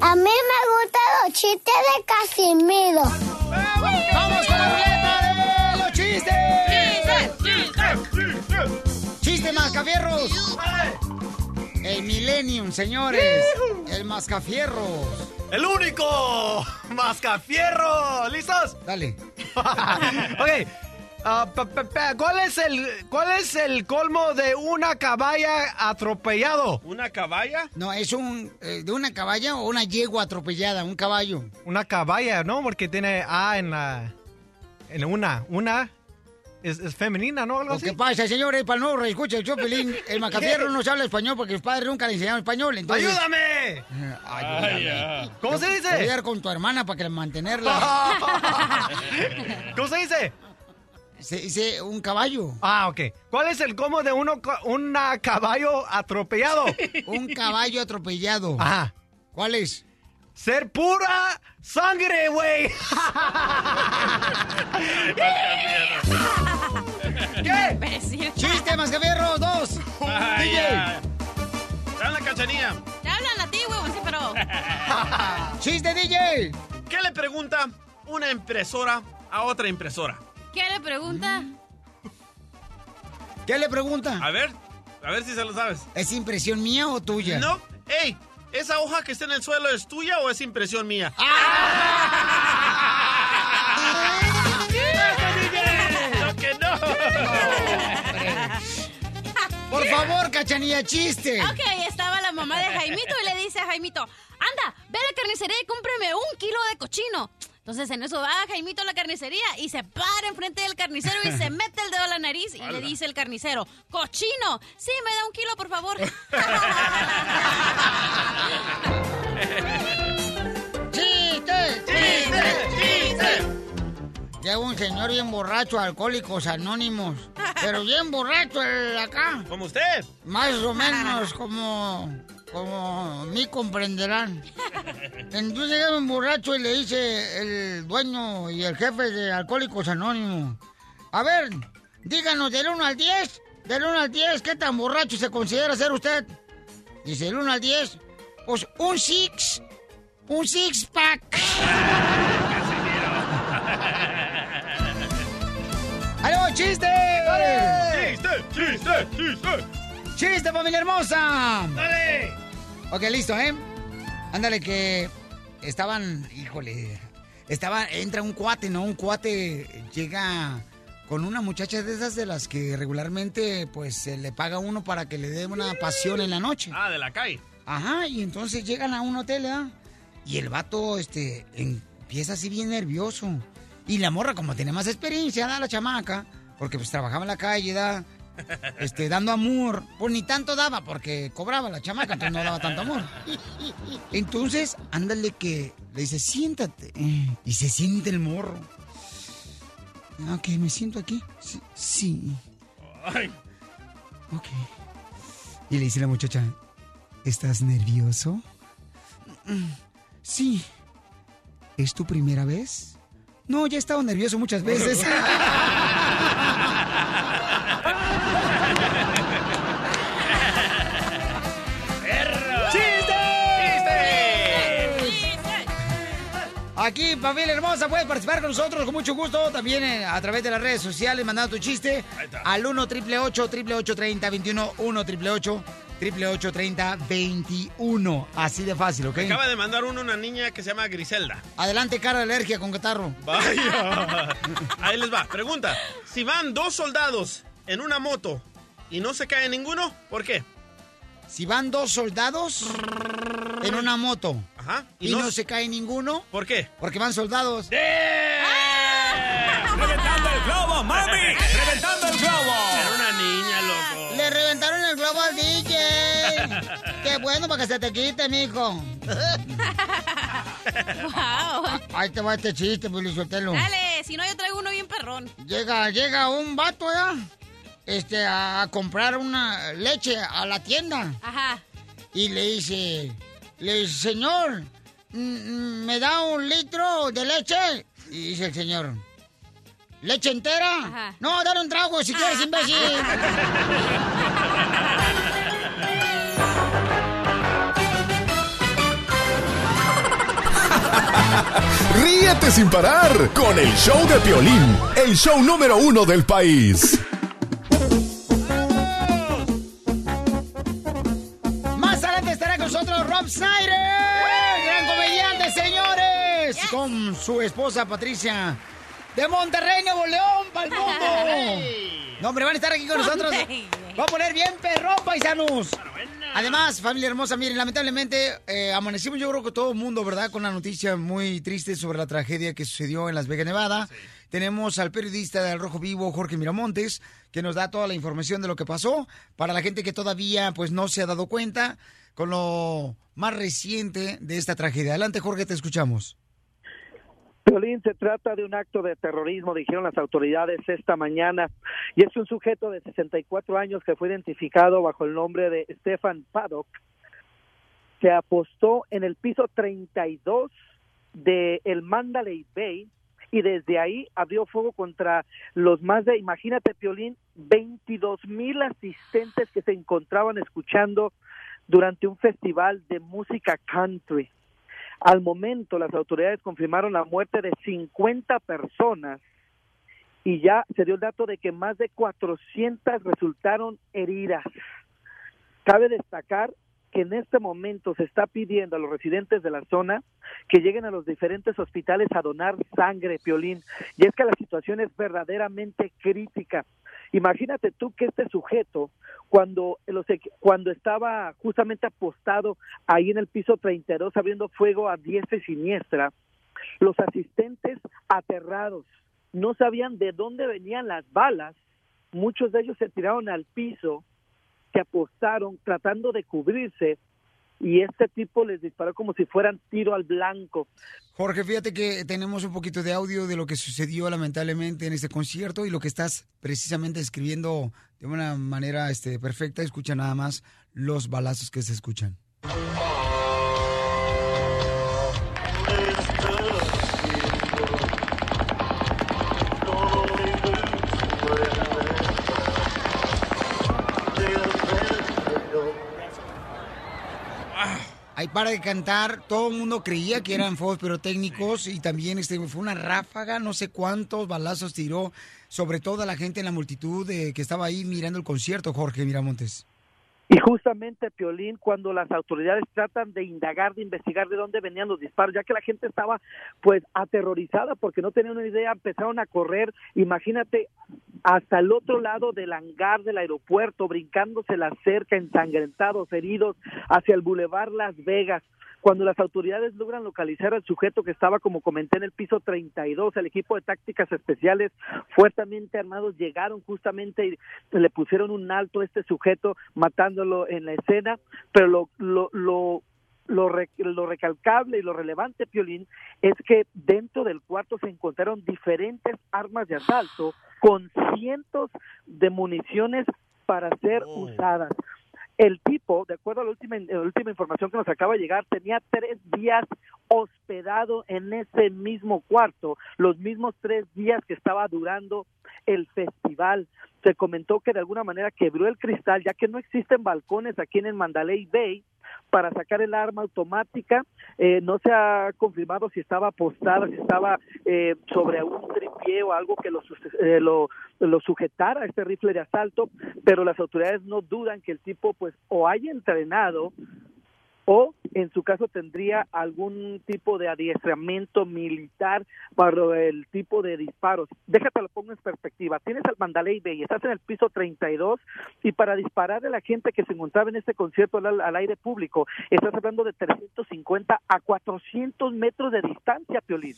A mí me gustan los chistes de Casimiro. ¡Vamos con la ruleta de los chistes! ¡Chistes! ¡Chistes mascafierros! El Millennium, señores. El mascafierros. ¡El único! ¡Mascafierro! ¿Listos? Dale. [laughs] ok. Ah, pe- pe- pe- ¿cuál, es el, ¿Cuál es el colmo de una caballa atropellado? ¿Una caballa? No, es un eh, de una caballa o una yegua atropellada, un caballo. Una caballa, ¿no? Porque tiene A en la... En una. Una es, es femenina, ¿no? Algo Lo así. que pasa, señores, para no escucha el Chopelín, el [laughs] macafierro no se habla español porque los padres nunca le enseñaron español. Entonces, ¡Ayúdame! Ayúdame. ¿Cómo se dice? Voy a ir con tu hermana para que mantenerla. [laughs] [laughs] ¿Cómo se dice? Se dice un caballo. Ah, ok. ¿Cuál es el colmo de uno, una caballo atropellado? [laughs] un caballo atropellado. Ajá. ¿Cuál es? Ser pura sangre, güey. [laughs] ¿Qué? ¡Chiste, mascafierro! ¡Dos! DJ. ¡Dale la cachanilla! Te hablan a ti, huevón, sí, pero... ¡Chiste, DJ! ¿Qué le pregunta una impresora a otra impresora? ¿Qué le pregunta? ¿Qué le pregunta? A ver, a ver si se lo sabes. ¿Es impresión mía o tuya? No, ey, ¿esa hoja que está en el suelo es tuya o es impresión mía? [laughs] ¡No, que no! Por [laughs] favor, cachanilla, chiste. Ok, estaba la mamá de Jaimito y le dice a Jaimito, anda, ve a la carnicería y cómprame un kilo de cochino. Entonces en eso va Jaimito a la carnicería y se para enfrente del carnicero y se [laughs] mete el dedo a la nariz y le dice el carnicero, cochino, sí, me da un kilo, por favor. [laughs] ¡Chiste! ¡Chiste! ¡Chiste! Llega un señor bien borracho, alcohólicos anónimos. [laughs] Pero bien borracho el acá. ¿Como usted? Más o menos como. Como mí comprenderán. Entonces llega un borracho y le dice el dueño y el jefe de Alcohólicos Anónimos. A ver, díganos del 1 al 10. Del 1 al 10, ¿qué tan borracho se considera ser usted? Dice, del 1 al 10, pues un six. Un six pack. [laughs] ¡Aló, chiste! ¡Chiste, chiste, chiste! ¡Chiste, familia hermosa! ¡Dale! Ok, listo, ¿eh? Ándale, que estaban, híjole, estaba, entra un cuate, ¿no? Un cuate llega con una muchacha de esas de las que regularmente, pues, se le paga uno para que le dé una pasión en la noche. Ah, de la calle. Ajá, y entonces llegan a un hotel, ¿verdad? Y el vato, este, empieza así bien nervioso. Y la morra, como tiene más experiencia, da la chamaca, porque pues trabajaba en la calle, da, este, dando amor. Pues ni tanto daba, porque cobraba la chamaca, entonces no daba tanto amor. Entonces, ándale que le dice, siéntate. Y se siente el morro. Ok, me siento aquí. Sí. sí. Ok. Y le dice la muchacha, ¿estás nervioso? "Mm, Sí. ¿Es tu primera vez? No, ya he estado nervioso muchas veces. [laughs] Aquí, familia hermosa, puedes participar con nosotros con mucho gusto. También eh, a través de las redes sociales, mandando tu chiste al 1 888 30 21 1 888 30 21 Así de fácil, ¿ok? Me acaba de mandar uno una niña que se llama Griselda. Adelante, cara de alergia con catarro. Vaya. [laughs] Ahí les va. Pregunta. Si van dos soldados en una moto y no se cae ninguno, ¿por qué? Si van dos soldados en una moto Ajá. y, no, se cae ninguno, ¿Por qué? porque van soldados. ¡Reventando el globo, mami! ¡Reventando el globo! Era una niña, loco. Le reventaron el globo al DJ. [laughs] Qué bueno para que se te quite, mijo. wow. Ahí te va este chiste, Pili Sotelo. Dale, si no yo traigo uno bien perrón. Llega, llega un vato, ¿ya? Este, a comprar una leche a la tienda. Ajá. Y le dice, le dice, señor, mm, mm, ¿me da un litro de leche? Y dice el señor, ¿leche entera? Ajá. No, dale un trago si quieres, imbécil. [laughs] Ríete sin parar con el show de Piolín, el show número uno del país. Con su esposa Patricia de Monterrey, Nuevo León, para el mundo. No, hombre, van a estar aquí con nosotros. Va a poner bien perrón, paisanos. Además, familia hermosa, miren, lamentablemente eh, amanecimos yo creo que todo el mundo, ¿verdad? Con la noticia muy triste sobre la tragedia que sucedió en Las Vegas, Nevada. Tenemos al periodista del Rojo Vivo, Jorge Miramontes, que nos da toda la información de lo que pasó. Para la gente que todavía pues no se ha dado cuenta con lo más reciente de esta tragedia. Adelante, Jorge, te escuchamos. Violín, se trata de un acto de terrorismo, dijeron las autoridades esta mañana, y es un sujeto de 64 años que fue identificado bajo el nombre de Stefan Paddock. Se apostó en el piso 32 de el Mandalay Bay y desde ahí abrió fuego contra los más de, imagínate, Piolín, 22 mil asistentes que se encontraban escuchando durante un festival de música country. Al momento, las autoridades confirmaron la muerte de 50 personas y ya se dio el dato de que más de 400 resultaron heridas. Cabe destacar que en este momento se está pidiendo a los residentes de la zona que lleguen a los diferentes hospitales a donar sangre, Piolín. Y es que la situación es verdaderamente crítica. Imagínate tú que este sujeto, cuando, los, cuando estaba justamente apostado ahí en el piso 32 abriendo fuego a diestra y siniestra, Los asistentes aterrados, no sabían de dónde venían las balas, muchos de ellos se tiraron al piso, se apostaron tratando de cubrirse y este tipo les disparó como si fueran tiro al blanco. Jorge, fíjate que tenemos un poquito de audio de lo que sucedió lamentablemente en este concierto y lo que estás precisamente escribiendo de una manera este, perfecta. Escucha nada más los balazos que se escuchan. Ahí para de cantar, todo el mundo creía que eran fuegos pirotécnicos y también este, fue una ráfaga, no sé cuántos balazos tiró sobre toda la gente en la multitud eh, que estaba ahí mirando el concierto, Jorge Miramontes. Y justamente, Piolín, cuando las autoridades tratan de indagar, de investigar de dónde venían los disparos, ya que la gente estaba pues aterrorizada porque no tenían una idea, empezaron a correr, imagínate, hasta el otro lado del hangar del aeropuerto, brincándose la cerca, ensangrentados, heridos, hacia el bulevar Las Vegas. Cuando las autoridades logran localizar al sujeto que estaba, como comenté, en el piso 32, el equipo de tácticas especiales fuertemente armados llegaron justamente y le pusieron un alto a este sujeto, matándolo en la escena, pero lo, lo, lo lo, lo recalcable y lo relevante, Piolín, es que dentro del cuarto se encontraron diferentes armas de asalto con cientos de municiones para ser usadas. El tipo, de acuerdo a la última, la última información que nos acaba de llegar, tenía tres días hospedado en ese mismo cuarto, los mismos tres días que estaba durando el festival. Se comentó que de alguna manera quebró el cristal, ya que no existen balcones aquí en el Mandalay Bay para sacar el arma automática. Eh, no se ha confirmado si estaba apostada, si estaba eh, sobre un tripié o algo que lo, eh, lo, lo sujetara a este rifle de asalto, pero las autoridades no dudan que el tipo pues o haya entrenado o en su caso tendría algún tipo de adiestramiento militar para el tipo de disparos. Déjate lo pongo en perspectiva. Tienes al Mandalay Bay, estás en el piso 32 y para disparar a la gente que se encontraba en este concierto al, al aire público, estás hablando de 350 a 400 metros de distancia, Piolín.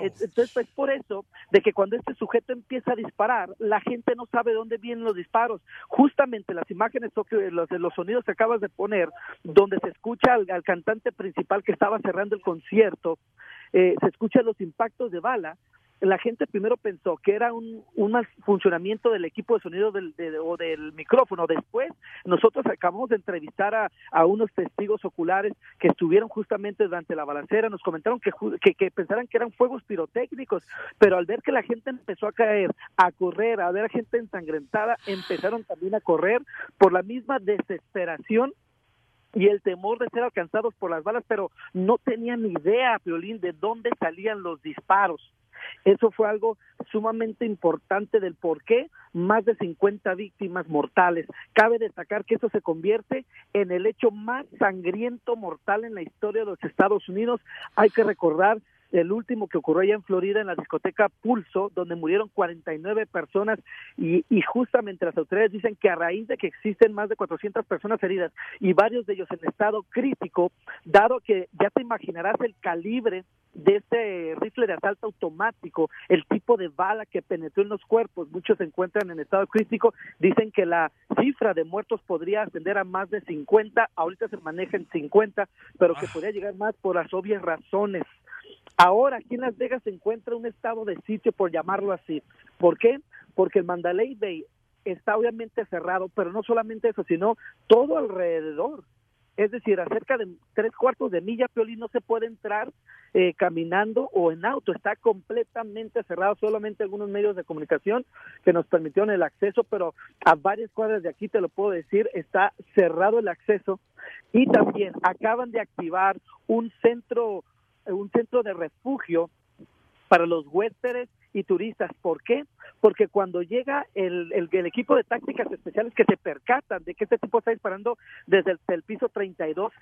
Entonces, pues por eso, de que cuando este sujeto empieza a disparar, la gente no sabe dónde vienen los disparos. Justamente las imágenes, los, los sonidos que acabas de poner, donde se escucha al, al cantante principal que estaba cerrando el concierto, eh, se escuchan los impactos de bala. La gente primero pensó que era un, mal funcionamiento del equipo de sonido del, de- o del micrófono. Después, nosotros acabamos de entrevistar a, unos testigos oculares que estuvieron justamente durante la balacera. Nos comentaron que, que, que pensaran que eran fuegos pirotécnicos, pero al ver que la gente empezó a caer, a correr, a ver a gente ensangrentada, empezaron también a correr por la misma desesperación y el temor de ser alcanzados por las balas, pero no tenían idea, Piolín, de dónde salían los disparos. Eso fue algo sumamente importante del por qué más de 50 víctimas mortales. Cabe destacar que eso se convierte en el hecho más sangriento mortal en la historia de los Estados Unidos. Hay que recordar el último que ocurrió allá en Florida en la discoteca Pulso, donde murieron 49 personas y, y justamente las autoridades dicen que a raíz de que existen más de 400 personas heridas y varios de ellos en estado crítico, dado que ya te imaginarás el calibre de este rifle de asalto automático, el tipo de bala que penetró en los cuerpos, muchos se encuentran en estado crítico, dicen que la cifra de muertos podría ascender a más de 50, ahorita se maneja en 50, pero que podría llegar más por las obvias razones. Ahora aquí en Las Vegas se encuentra un estado de sitio, por llamarlo así. ¿Por qué? Porque el Mandalay Bay está obviamente cerrado, pero no solamente eso, sino todo alrededor. Es decir, a cerca de tres cuartos de milla, Piolín, no se puede entrar eh, caminando o en auto. Está completamente cerrado, solamente algunos medios de comunicación que nos permitieron el acceso, pero a varias cuadras de aquí, te lo puedo decir, está cerrado el acceso. Y también acaban de activar un centro, un centro de refugio para los huéspedes y turistas. ¿Por qué? Porque cuando llega el, el, equipo de tácticas especiales que se percatan de que este tipo está disparando desde el, el piso 32,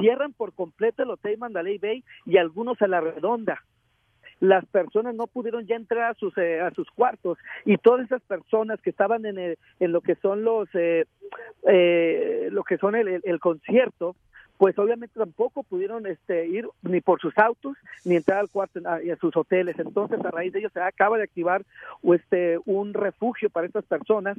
cierran por completo el Hotel Mandalay Bay y algunos a la redonda las personas no pudieron ya entrar a sus eh, a sus cuartos y todas esas personas que estaban en el- en lo que son los eh, eh, lo que son el- el concierto pues obviamente tampoco pudieron este, ir ni por sus autos ni entrar al cuarto a, a sus hoteles. Entonces, a raíz de ello se acaba de activar este, un refugio para estas personas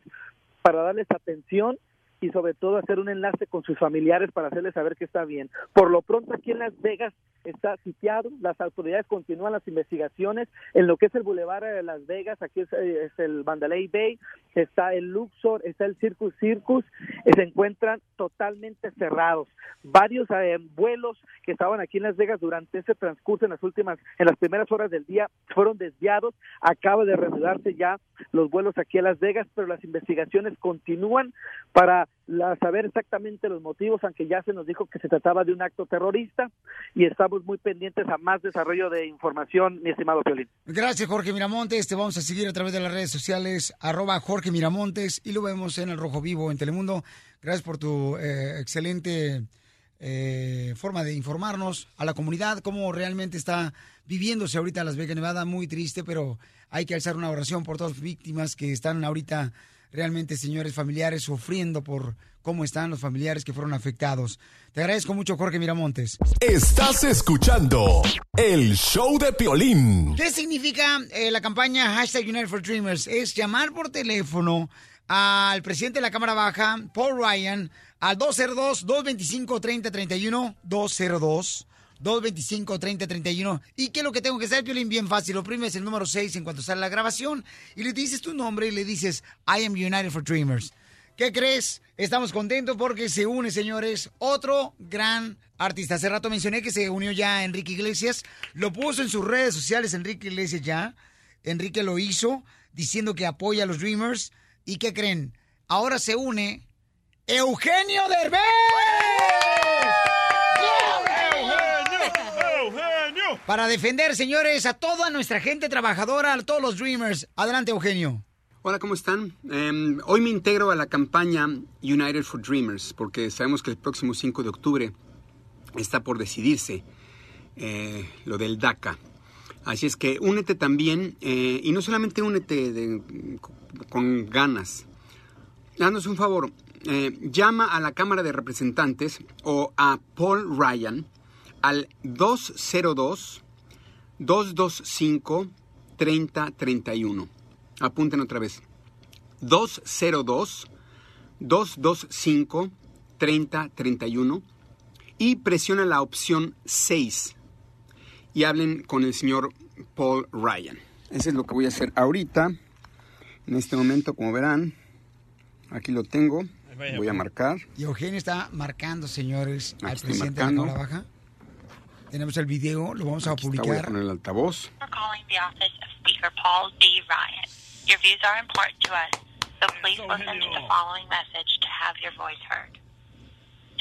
para darles atención y sobre todo hacer un enlace con sus familiares para hacerles saber que está bien. Por lo pronto aquí en Las Vegas está sitiado, las autoridades continúan las investigaciones en lo que es el Boulevard de Las Vegas, aquí es, eh, el Mandalay Bay, está el Luxor, está el Circus Circus, eh, se encuentran totalmente cerrados. Varios eh, vuelos que estaban aquí en Las Vegas durante ese transcurso en las últimas, en las primeras horas del día fueron desviados, acaba de reanudarse ya los vuelos aquí a Las Vegas, pero las investigaciones continúan para la- saber exactamente los motivos, aunque ya se nos dijo que se trataba de un acto terrorista y estamos muy pendientes a más desarrollo de información, mi estimado Piolín. Gracias, Jorge Miramontes. Te vamos a seguir a través de las redes sociales, arroba Jorge Miramontes, y lo vemos en el Rojo Vivo en Telemundo. Gracias por tu eh, excelente eh, forma de informarnos a la comunidad, cómo realmente está viviéndose ahorita Las Vegas, Nevada. Muy triste, pero hay que alzar una oración por todas las víctimas que están ahorita realmente, señores familiares, sufriendo por cómo están los familiares que fueron afectados. Te agradezco mucho, Jorge Miramontes. Estás escuchando el show de Piolín. ¿Qué significa eh, la campaña hashtag United for Dreamers? Es llamar por teléfono al presidente de la Cámara Baja, Paul Ryan, al 202-225-3031, 202-225-3031. ¿Y qué es lo que tengo que hacer, Piolín? Bien fácil. Lo primero es el número 6 en cuanto sale la grabación y le dices tu nombre y le dices, I am United for Dreamers. ¿Qué crees? Estamos contentos porque se une, señores, otro gran artista. Hace rato mencioné que se unió ya Enrique Iglesias. Lo puso en sus redes sociales Enrique Iglesias ya. Enrique lo hizo diciendo que apoya a los Dreamers. ¿Y qué creen? Ahora se une Eugenio Derbez. Para defender, señores, a toda nuestra gente trabajadora, a todos los Dreamers. Adelante, Eugenio. Hola, ¿cómo están? Eh, hoy me integro a la campaña United for Dreamers porque sabemos que el próximo 5 de octubre está por decidirse eh, lo del DACA. Así es que únete también eh, y no solamente únete con ganas. Danos un favor, eh, llama a la Cámara de Representantes o a Paul Ryan al 202 225 3031. Apunten otra vez. 202 225 3031 y presiona la opción 6 y hablen con el señor Paul Ryan. Eso es lo que voy a hacer ahorita. En este momento, como verán, aquí lo tengo. Voy a marcar. Y Eugenio está marcando, señores, al estoy presidente marcando. de la Baja. Tenemos el video, lo vamos a Aquí está, voy a publicar. poner el altavoz. for calling the office of Speaker Paul D. Ryan. Your views are important to us, so please listen to the following message to have your voice heard.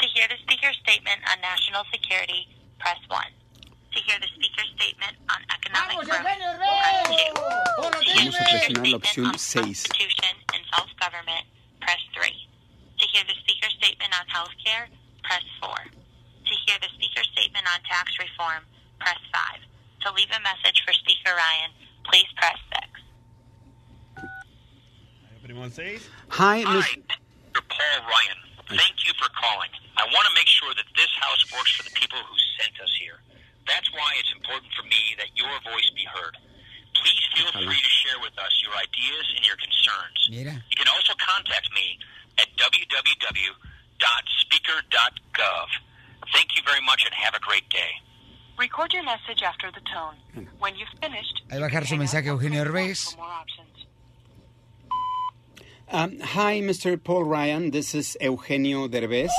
To hear the speaker's statement on national security, press 1. To hear the speaker's statement on economic growth, press 2. To hear Vamos the a presionar la speaker's opción statement on 6. Constitution and self-government, press 3. To hear the speaker's statement on health care, press 4. To hear the speaker's statement on tax reform, press 5. To leave a message for Speaker Ryan, please press 6. Primo 6. Hi, Mr. Paul Ryan, thank you for calling. I want to make sure that this House works for the people who sent us here. That's why it's important for me that your voice be heard. Please feel free to share with us your ideas and your concerns. You can also contact me at www.speaker.gov. Thank you very much and have a great day. Record your message after the tone. When you've finished, Ahí va a dejar su mensaje Eugenio Derbez. Um, hi, Mr. Paul Ryan. This is Eugenio Derbez.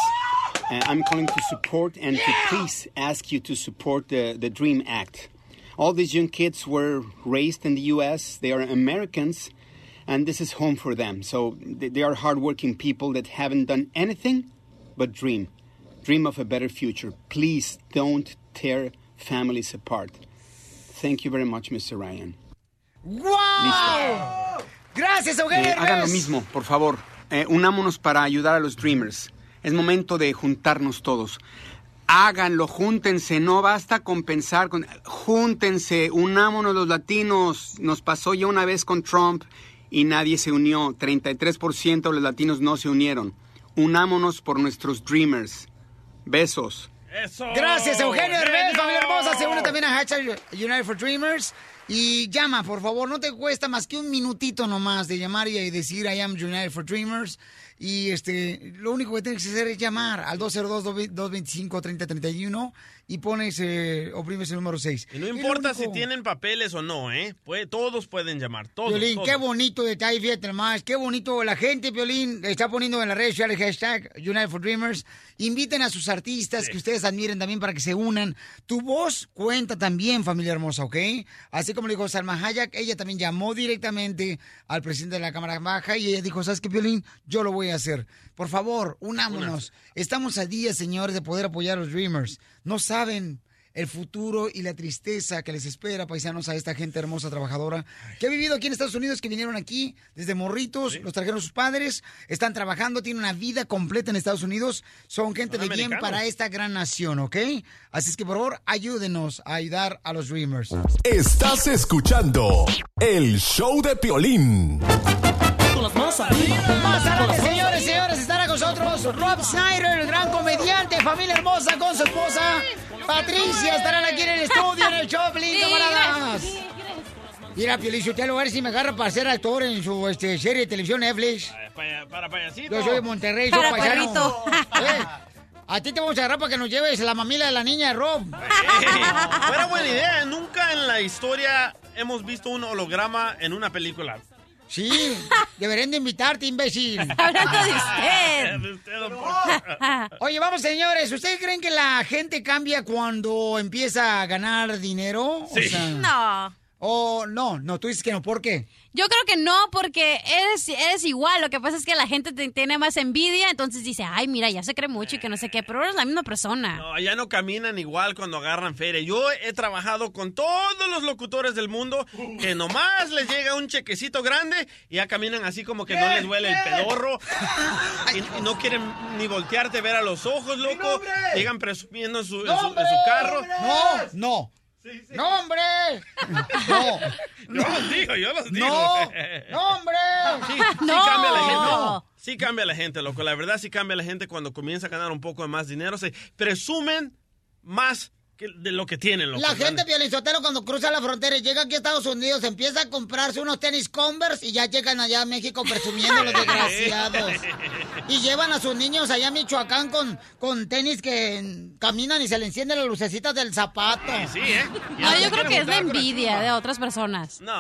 Uh, I'm calling to support and to please ask you to support the, the DREAM Act. All these young kids were raised in the U.S., they are Americans, and this is home for them. So they, they are hardworking people that haven't done anything but dream. Dream of a better future. Please don't tear families apart. Thank you very much, Mr. Ryan. ¡Wow! Gracias, Eugenio Eh, hagan lo mismo, por favor. Eh, unámonos para ayudar a los Dreamers. Es momento de juntarnos todos. Háganlo, júntense, no basta con pensar, con... júntense, unámonos los latinos. Nos pasó ya una vez con Trump y nadie se unió. 33% de los latinos no se unieron. Unámonos por nuestros Dreamers. Besos. Eso. Gracias, Eugenio Derbez, familia hermosa. Se une también a hashtag United for Dreamers. Y llama, por favor, no te cuesta más que un minutito nomás de llamar y decir I am United for Dreamers. Y este, lo único que tienes que hacer es llamar al 202-225-3031 y pones, eh, oprimes el número 6. Y no importa si tienen papeles o no, ¿eh? Puede- todos pueden llamar, todos. Violín, todos. qué bonito detalle, fíjate más, qué bonito la gente, Violín, está poniendo en las redes sociales hashtag United for Dreamers. Inviten a sus artistas que ustedes admiren también para que se unan. Tu voz cuenta también, familia hermosa, ¿ok? Así como le dijo Salma Hayek, ella también llamó directamente al presidente de la Cámara Baja y ella dijo, ¿sabes qué, Violín? Yo lo voy a hacer. Por favor, unámonos. Estamos a días, señores, de poder apoyar a los Dreamers. No saben el futuro y la tristeza que les espera, paisanos, a esta gente hermosa, trabajadora, que ha vivido aquí en Estados Unidos, que vinieron aquí desde morritos, los trajeron sus padres, están trabajando, tienen una vida completa en Estados Unidos, son gente Son de bien para esta gran nación, ¿ok? Así es que, por favor, ayúdenos a ayudar a los Dreamers. Estás escuchando el show de Piolín. Más adelante, señores, señores, estará con nosotros Rob Snyder, el gran comediante, familia hermosa con su esposa Patricia, estarán aquí en el estudio, en el Choplin, camaradas. Mira, Piolín, usted lo a ver si me agarra para ser actor en su este, serie de televisión Netflix. Para, para payasito. Yo soy de Monterrey, soy Para paisano. Eh, A ti te vamos a agarrar para que nos lleves la mamila de la niña de Rob. [laughs] Ey, fuera buena idea. Nunca en la historia hemos visto un holograma en una película. Sí, deberían de invitarte, imbécil. [laughs] Hablando de usted. De usted, don Poncho. [laughs] Oye, vamos, señores. ¿Ustedes creen que la gente cambia cuando empieza a ganar dinero? Sí. No. O no, no, tú dices que no. ¿Por qué? Yo creo que no, porque eres, eres igual. Lo que pasa es que la gente te tiene más envidia, entonces dice, ay, mira, ya se cree mucho y que no sé qué, pero eres la misma persona. No, ya no caminan igual cuando agarran feria. Yo he trabajado con todos los locutores del mundo que nomás les llega un chequecito grande y ya caminan así como que no les duele el pedorro. [laughs] Y, y no quieren ni voltearte a ver a los ojos, loco. Llegan presumiendo en su, en su- en su carro. No, no. ¡No, hombre! [laughs] No. Yo los digo, yo los digo. No, no, hombre. [laughs] Sí, sí cambia la gente. Sí cambia la gente, loco. La verdad sí cambia la gente cuando comienza a ganar un poco de más dinero. Se presumen más de lo que tienen, loco. La gente Piolizotero cuando cruza la frontera y llega aquí a Estados Unidos empieza a comprarse unos tenis Converse y ya llegan allá a México presumiendo los [laughs] desgraciados. Y llevan a sus niños allá a Michoacán con, con tenis que caminan y se le encienden las lucecitas del zapato. Sí, ¿eh? No, yo creo que es la envidia de otras personas. No.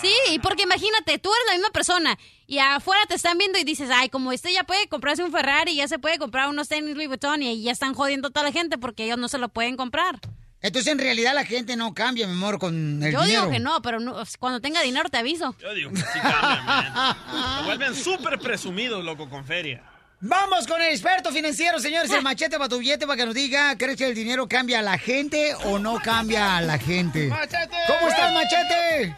Sí, porque imagínate, tú eres la misma persona y afuera te están viendo y dices, ay, como este ya puede comprarse un Ferrari, ya se puede comprar unos tenis Louis Vuitton y ya están jodiendo a toda la gente porque ellos no se lo pueden comprar. Entonces en realidad la gente no cambia, mi amor, con el Yo dinero. digo que no, pero no- cuando tenga dinero te aviso. Yo digo que sí cambian, [laughs] man. Se vuelven súper presumidos, loco, con feria. Vamos con el experto financiero, señores, el machete para tu billete para que nos diga, ¿crees que el dinero cambia a la gente o no cambia a la gente? ¿Cómo estás, machete?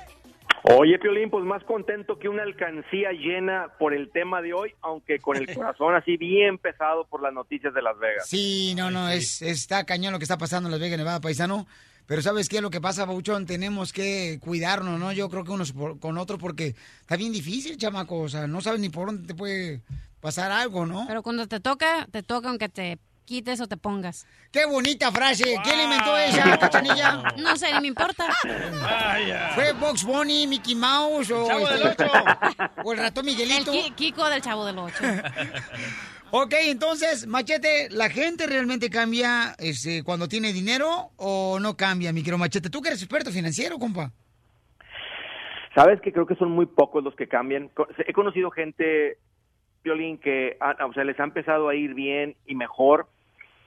Oye, Piolín, pues más contento que una alcancía llena por el tema de hoy, aunque con el [laughs] corazón así bien pesado por las noticias de Las Vegas. Sí, no, no, es está cañón lo que está pasando en Las Vegas, Nevada, paisano. Pero ¿sabes qué es lo que pasa, Bauchón? Tenemos que cuidarnos, ¿no? Yo creo que unos por- con otros porque está bien difícil, chamaco. O sea, no sabes ni por dónde te puede pasar algo, ¿no? Pero cuando te toca, te toca aunque te quites o te pongas. ¡Qué bonita frase! ¿Quién inventó esa, cachanilla? No sé, ni me importa. ¿Fue Box Bunny, Mickey Mouse o, Chavo del este- Ocho. o el ratón Miguelito? El Ki- Kiko del Chavo del Ocho. [laughs] Ok, entonces, Machete, ¿la gente realmente cambia este, cuando tiene dinero o no cambia, mi querido Machete? Tú que eres experto financiero, compa. Sabes que creo que son muy pocos los que cambian. He conocido gente, Piolín, que ah, o sea, les ha empezado a ir bien y mejor.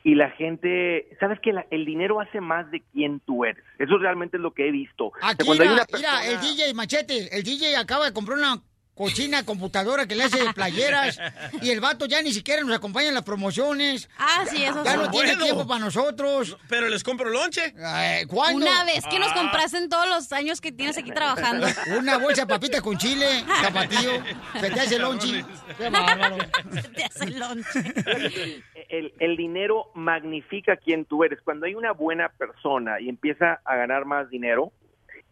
Y la gente, sabes que la- el dinero hace más de quién tú eres. Eso realmente es lo que he visto. Aquí, mira, una mira, el DJ Machete, el DJ acaba de comprar una cochina computadora que le hace playeras y el vato ya ni siquiera nos acompaña en las promociones. Ah, sí, eso Ya no tiene Bueno. tiempo para nosotros. Pero les compro lonche. ¿Cuándo? Una vez que nos Ah. compraste en todos los años que tienes aquí trabajando. Una bolsa de papitas con chile, zapatillo, se te hace lonchi. Qué bárbaro. [laughs] te hace lonche. el, el dinero magnifica quién tú eres. Cuando hay una buena persona y empieza a ganar más dinero,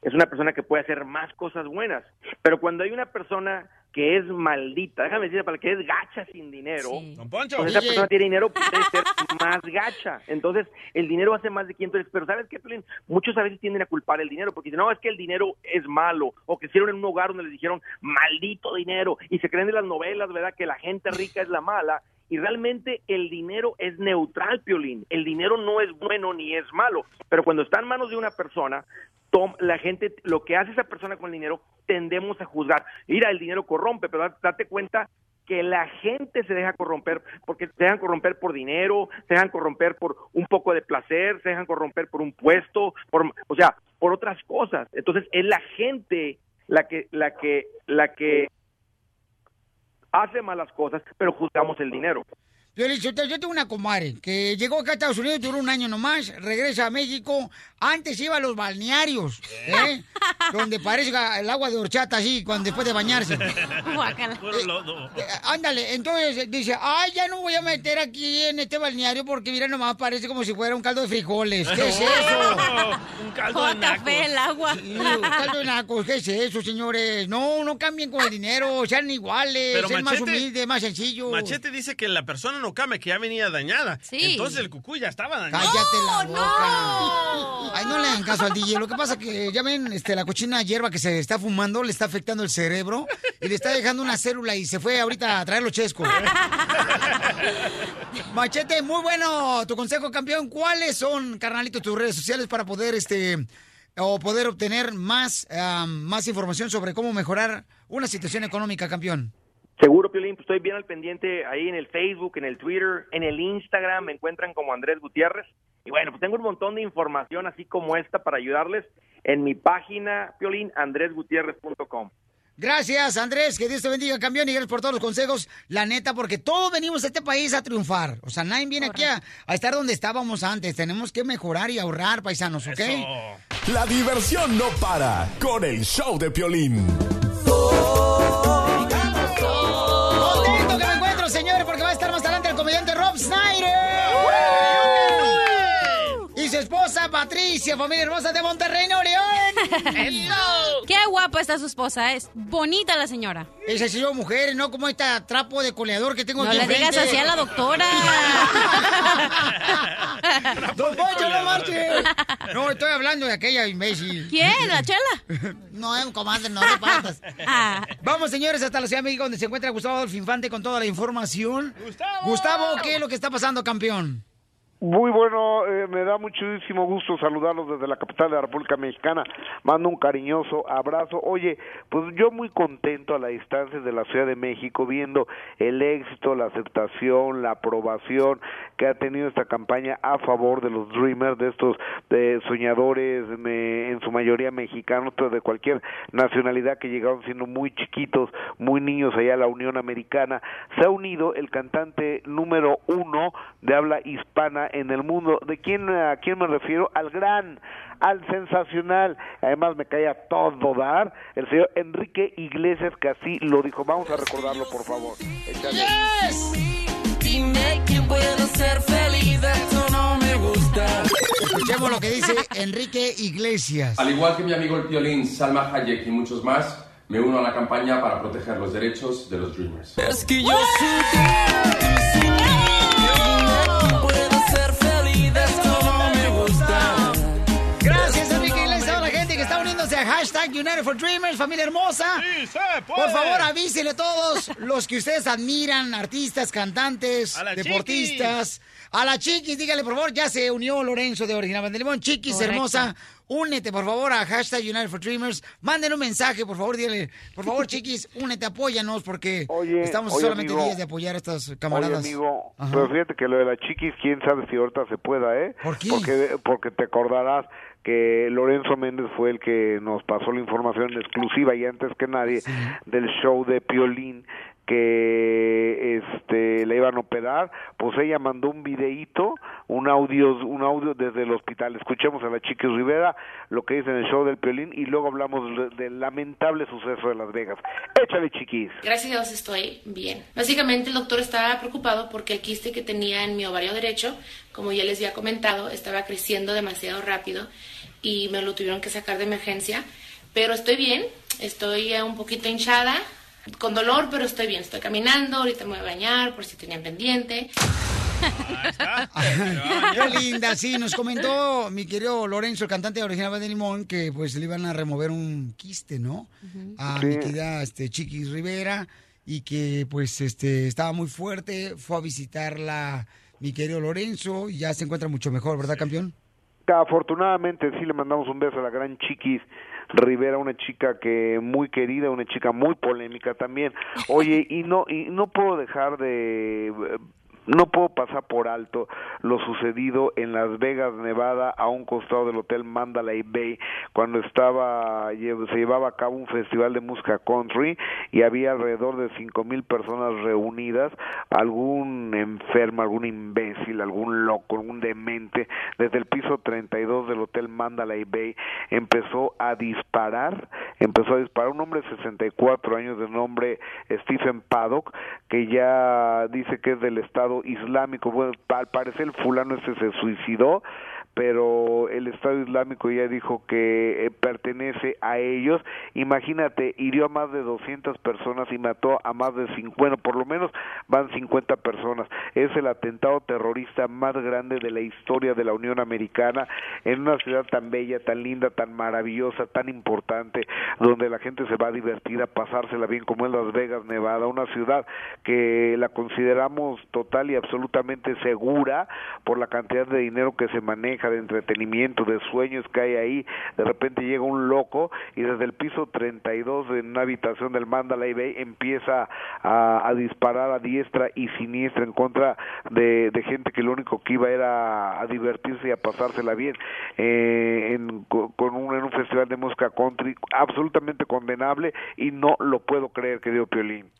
es una persona que puede hacer más cosas buenas. Pero cuando hay una persona que es maldita, déjame decirte, para que es gacha sin dinero, Poncho. pues esa persona tiene dinero, puede ser más gacha. Entonces, el dinero hace más de quien tú eres. Pero ¿sabes qué, Piolín? Muchos a veces tienden a culpar el dinero, porque dicen, no, es que el dinero es malo, o que hicieron en un hogar donde les dijeron, maldito dinero, y se creen de las novelas, ¿verdad?, que la gente rica es la mala. Y realmente el dinero es neutral, Piolín. El dinero no es bueno ni es malo. Pero cuando está en manos de una persona, tom- la gente, lo que hace esa persona con el dinero, tendemos a juzgar. Mira, el dinero corrompe, pero da- date cuenta que la gente se deja corromper porque se dejan corromper por dinero, se dejan corromper por un poco de placer, se dejan corromper por un puesto, por, o sea, por otras cosas. Entonces es la gente la que, la que, la que hace malas cosas, pero juzgamos el dinero. Piolín Sotelo, yo tengo una comadre que llegó acá a Estados Unidos, duró un año nomás, regresa a México. Antes iba a los balnearios, ¿eh? donde parece el agua de horchata así, cuando después de bañarse. [laughs] Eh, Ándale, entonces dice, ay, ya no voy a meter aquí en este balneario porque mira nomás parece como si fuera un caldo de frijoles. ¿Qué es eso? Un caldo de nacos. el agua. Sí, un caldo de nacos, ¿qué es eso, señores? No, no cambien con el dinero, sean iguales, Pero sean más humildes, más sencillos. Machete dice que la persona no cambia, que ya venía dañada. Sí. Entonces el cucuy ya estaba dañado. Cállate la boca. Ay, no le hagan caso al DJ. Lo que pasa que ya ven, este, la cochina hierba que se está fumando le está afectando el cerebro y le está dejando una célula y se fue ahorita a traer los chescos. [laughs] Machete, muy bueno tu consejo, campeón. ¿Cuáles son, carnalito, tus redes sociales para poder, este, o poder obtener más, ah, más información sobre cómo mejorar una situación económica, campeón? Seguro, Piolín, pues estoy bien al pendiente ahí en el Facebook, en el Twitter, en el Instagram, me encuentran como Andrés Gutiérrez. Y bueno, pues tengo un montón de información así como esta para ayudarles en mi página, Piolín, andresgutierrez.com. Gracias, Andrés. Que Dios te bendiga, campeón. Y gracias por todos los consejos. La neta, porque todos venimos a este país a triunfar. O sea, nadie viene aquí a, a estar donde estábamos antes. Tenemos que mejorar y ahorrar, paisanos, ¿ok? La diversión no para con el show de Piolín. Me encuentro, señores, porque va a estar más adelante el comediante Rob Snyder. Esposa Patricia, familia hermosa de Monterrey, Nuevo León. [laughs] Qué guapa está su esposa, es bonita la señora. Esa sí yo mujer, no como este trapo de coleador que tengo No aquí le digas así a la doctora. [laughs] ¡Don Poncho, no marche! No, estoy hablando de aquella imbécil. ¿Quién? ¿La chela? No, es un comandante, no te partas. Vamos, señores, hasta la Ciudad de México, donde se encuentra Gustavo Adolfo Infante con toda la información. Gustavo, ¿qué es lo que está pasando, campeón? Muy bueno, eh, me da muchísimo gusto saludarlos desde la capital de la República Mexicana. Mando un cariñoso abrazo. Oye, pues yo muy contento a la distancia de la Ciudad de México, viendo el éxito, la aceptación, la aprobación que ha tenido esta campaña a favor de los Dreamers, de estos soñadores, en su mayoría mexicanos, pero de cualquier nacionalidad que llegaron siendo muy chiquitos, muy niños allá a la Unión Americana. Se ha unido el cantante número uno de habla hispana en el mundo. ¿De quién, a quién me refiero? Al gran, al sensacional, además me caía todo dar, el señor Enrique Iglesias que así lo dijo. Vamos a recordarlo, por favor. Échale. Dime quién puedo ser feliz, eso no me gusta. Escuchemos lo que dice Enrique Iglesias. Al igual que mi amigo el violín Salma Hayek y muchos más, me uno a la campaña para proteger los derechos de los Dreamers. Es que yo puedo hashtag United for Dreamers, familia hermosa. Por favor, avísenle a todos los que ustedes admiran, artistas, cantantes, A deportistas. A la Chiquis, dígale, por favor, ya se unió Lorenzo de Original de Limón. Chiquis, Correcto. hermosa, únete, por favor, a hashtag United for Dreamers. Manden un mensaje, por favor, dile, por favor, Chiquis, [laughs] únete, apóyanos, porque Oye, estamos oye, solamente amigo. días de apoyar a estos camaradas. Oye, amigo, Ajá. pero fíjate que lo de la chiquis, quién sabe si ahorita se pueda, ¿eh? ¿Por qué? Porque, porque te acordarás que Lorenzo Méndez fue el que nos pasó la información exclusiva y antes que nadie del show de Piolín que este le iban a operar, pues ella mandó un videíto, un audio, un audio desde el hospital. Escuchemos a la Chiquis Rivera lo que dice en el show del Piolín y luego hablamos de- del lamentable suceso de Las Vegas. Échale, Chiquis. Gracias a Dios estoy bien. Básicamente el doctor estaba preocupado porque el quiste que tenía en mi ovario derecho, como ya les había comentado, estaba creciendo demasiado rápido y me lo tuvieron que sacar de emergencia. Pero estoy bien, estoy un poquito hinchada, con dolor, pero estoy bien. Estoy caminando, ahorita me voy a bañar por si tenían pendiente. [laughs] Qué linda, sí, nos comentó mi querido Lorenzo, el cantante original de Limón, que pues le iban a remover un quiste, ¿no? A Sí. mi querida este, Chiquis Rivera, y que pues este estaba muy fuerte, fue a visitarla mi querido Lorenzo, y ya se encuentra mucho mejor, ¿verdad, campeón? Afortunadamente sí le mandamos un beso a la gran Chiquis Rivera, una chica que muy querida, una chica muy polémica también. Oye, y no y no puedo dejar de no puedo pasar por alto lo sucedido en Las Vegas, Nevada, a un costado del hotel Mandalay Bay, cuando estaba se llevaba a cabo un festival de música country y había alrededor de cinco mil personas reunidas, algún enfermo, algún imbécil, algún loco, algún demente, desde el piso 32 del hotel Mandalay Bay empezó a disparar, empezó a disparar un hombre de 64 años de nombre Stephen Paddock, que ya dice que es del Estado Islámico. Bueno, al parecer el fulano este se suicidó, pero el Estado Islámico ya dijo que eh, pertenece a ellos. Imagínate, hirió a más de 200 personas y mató a más de 50, bueno, por lo menos van 50 personas. Es el atentado terrorista más grande de la historia de la Unión Americana en una ciudad tan bella, tan linda, tan maravillosa, tan importante, donde la gente se va a divertir, a pasársela bien, como es Las Vegas, Nevada, una ciudad que la consideramos total y absolutamente segura por la cantidad de dinero que se maneja, de entretenimiento, de sueños que hay ahí. De repente llega un loco y desde el piso 32 en una habitación del Mandalay Bay empieza a, disparar a diestra y siniestra en contra de, gente que lo único que iba era a divertirse y a pasársela bien eh, en, co- con un, en un festival de música country absolutamente condenable y no lo puedo creer, querido Piolín.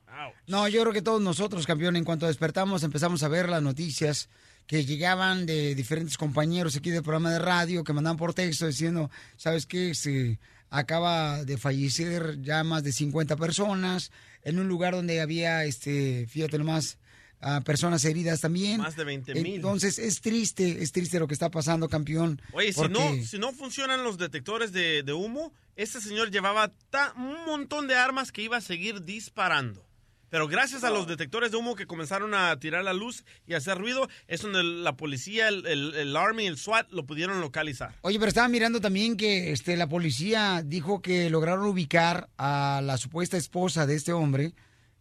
No, yo creo que todos nosotros, campeón, en cuanto despertamos empezamos a ver las noticias que llegaban de diferentes compañeros aquí del programa de radio que mandaban por texto diciendo, ¿sabes qué? Se acaba de fallecer ya más de 50 personas en un lugar donde había, este, fíjate nomás, ah, personas heridas también. Más de 20,000. Entonces es triste, es triste lo que está pasando, campeón. Oye, si no, si no funcionan los detectores de, de humo, este señor llevaba ta- un montón de armas que iba a seguir disparando. Pero gracias a los detectores de humo que comenzaron a tirar la luz y a hacer ruido, es donde la policía, el, el, el Army, el SWAT lo pudieron localizar. Oye, pero estaba mirando también que este, la policía dijo que lograron ubicar a la supuesta esposa de este hombre,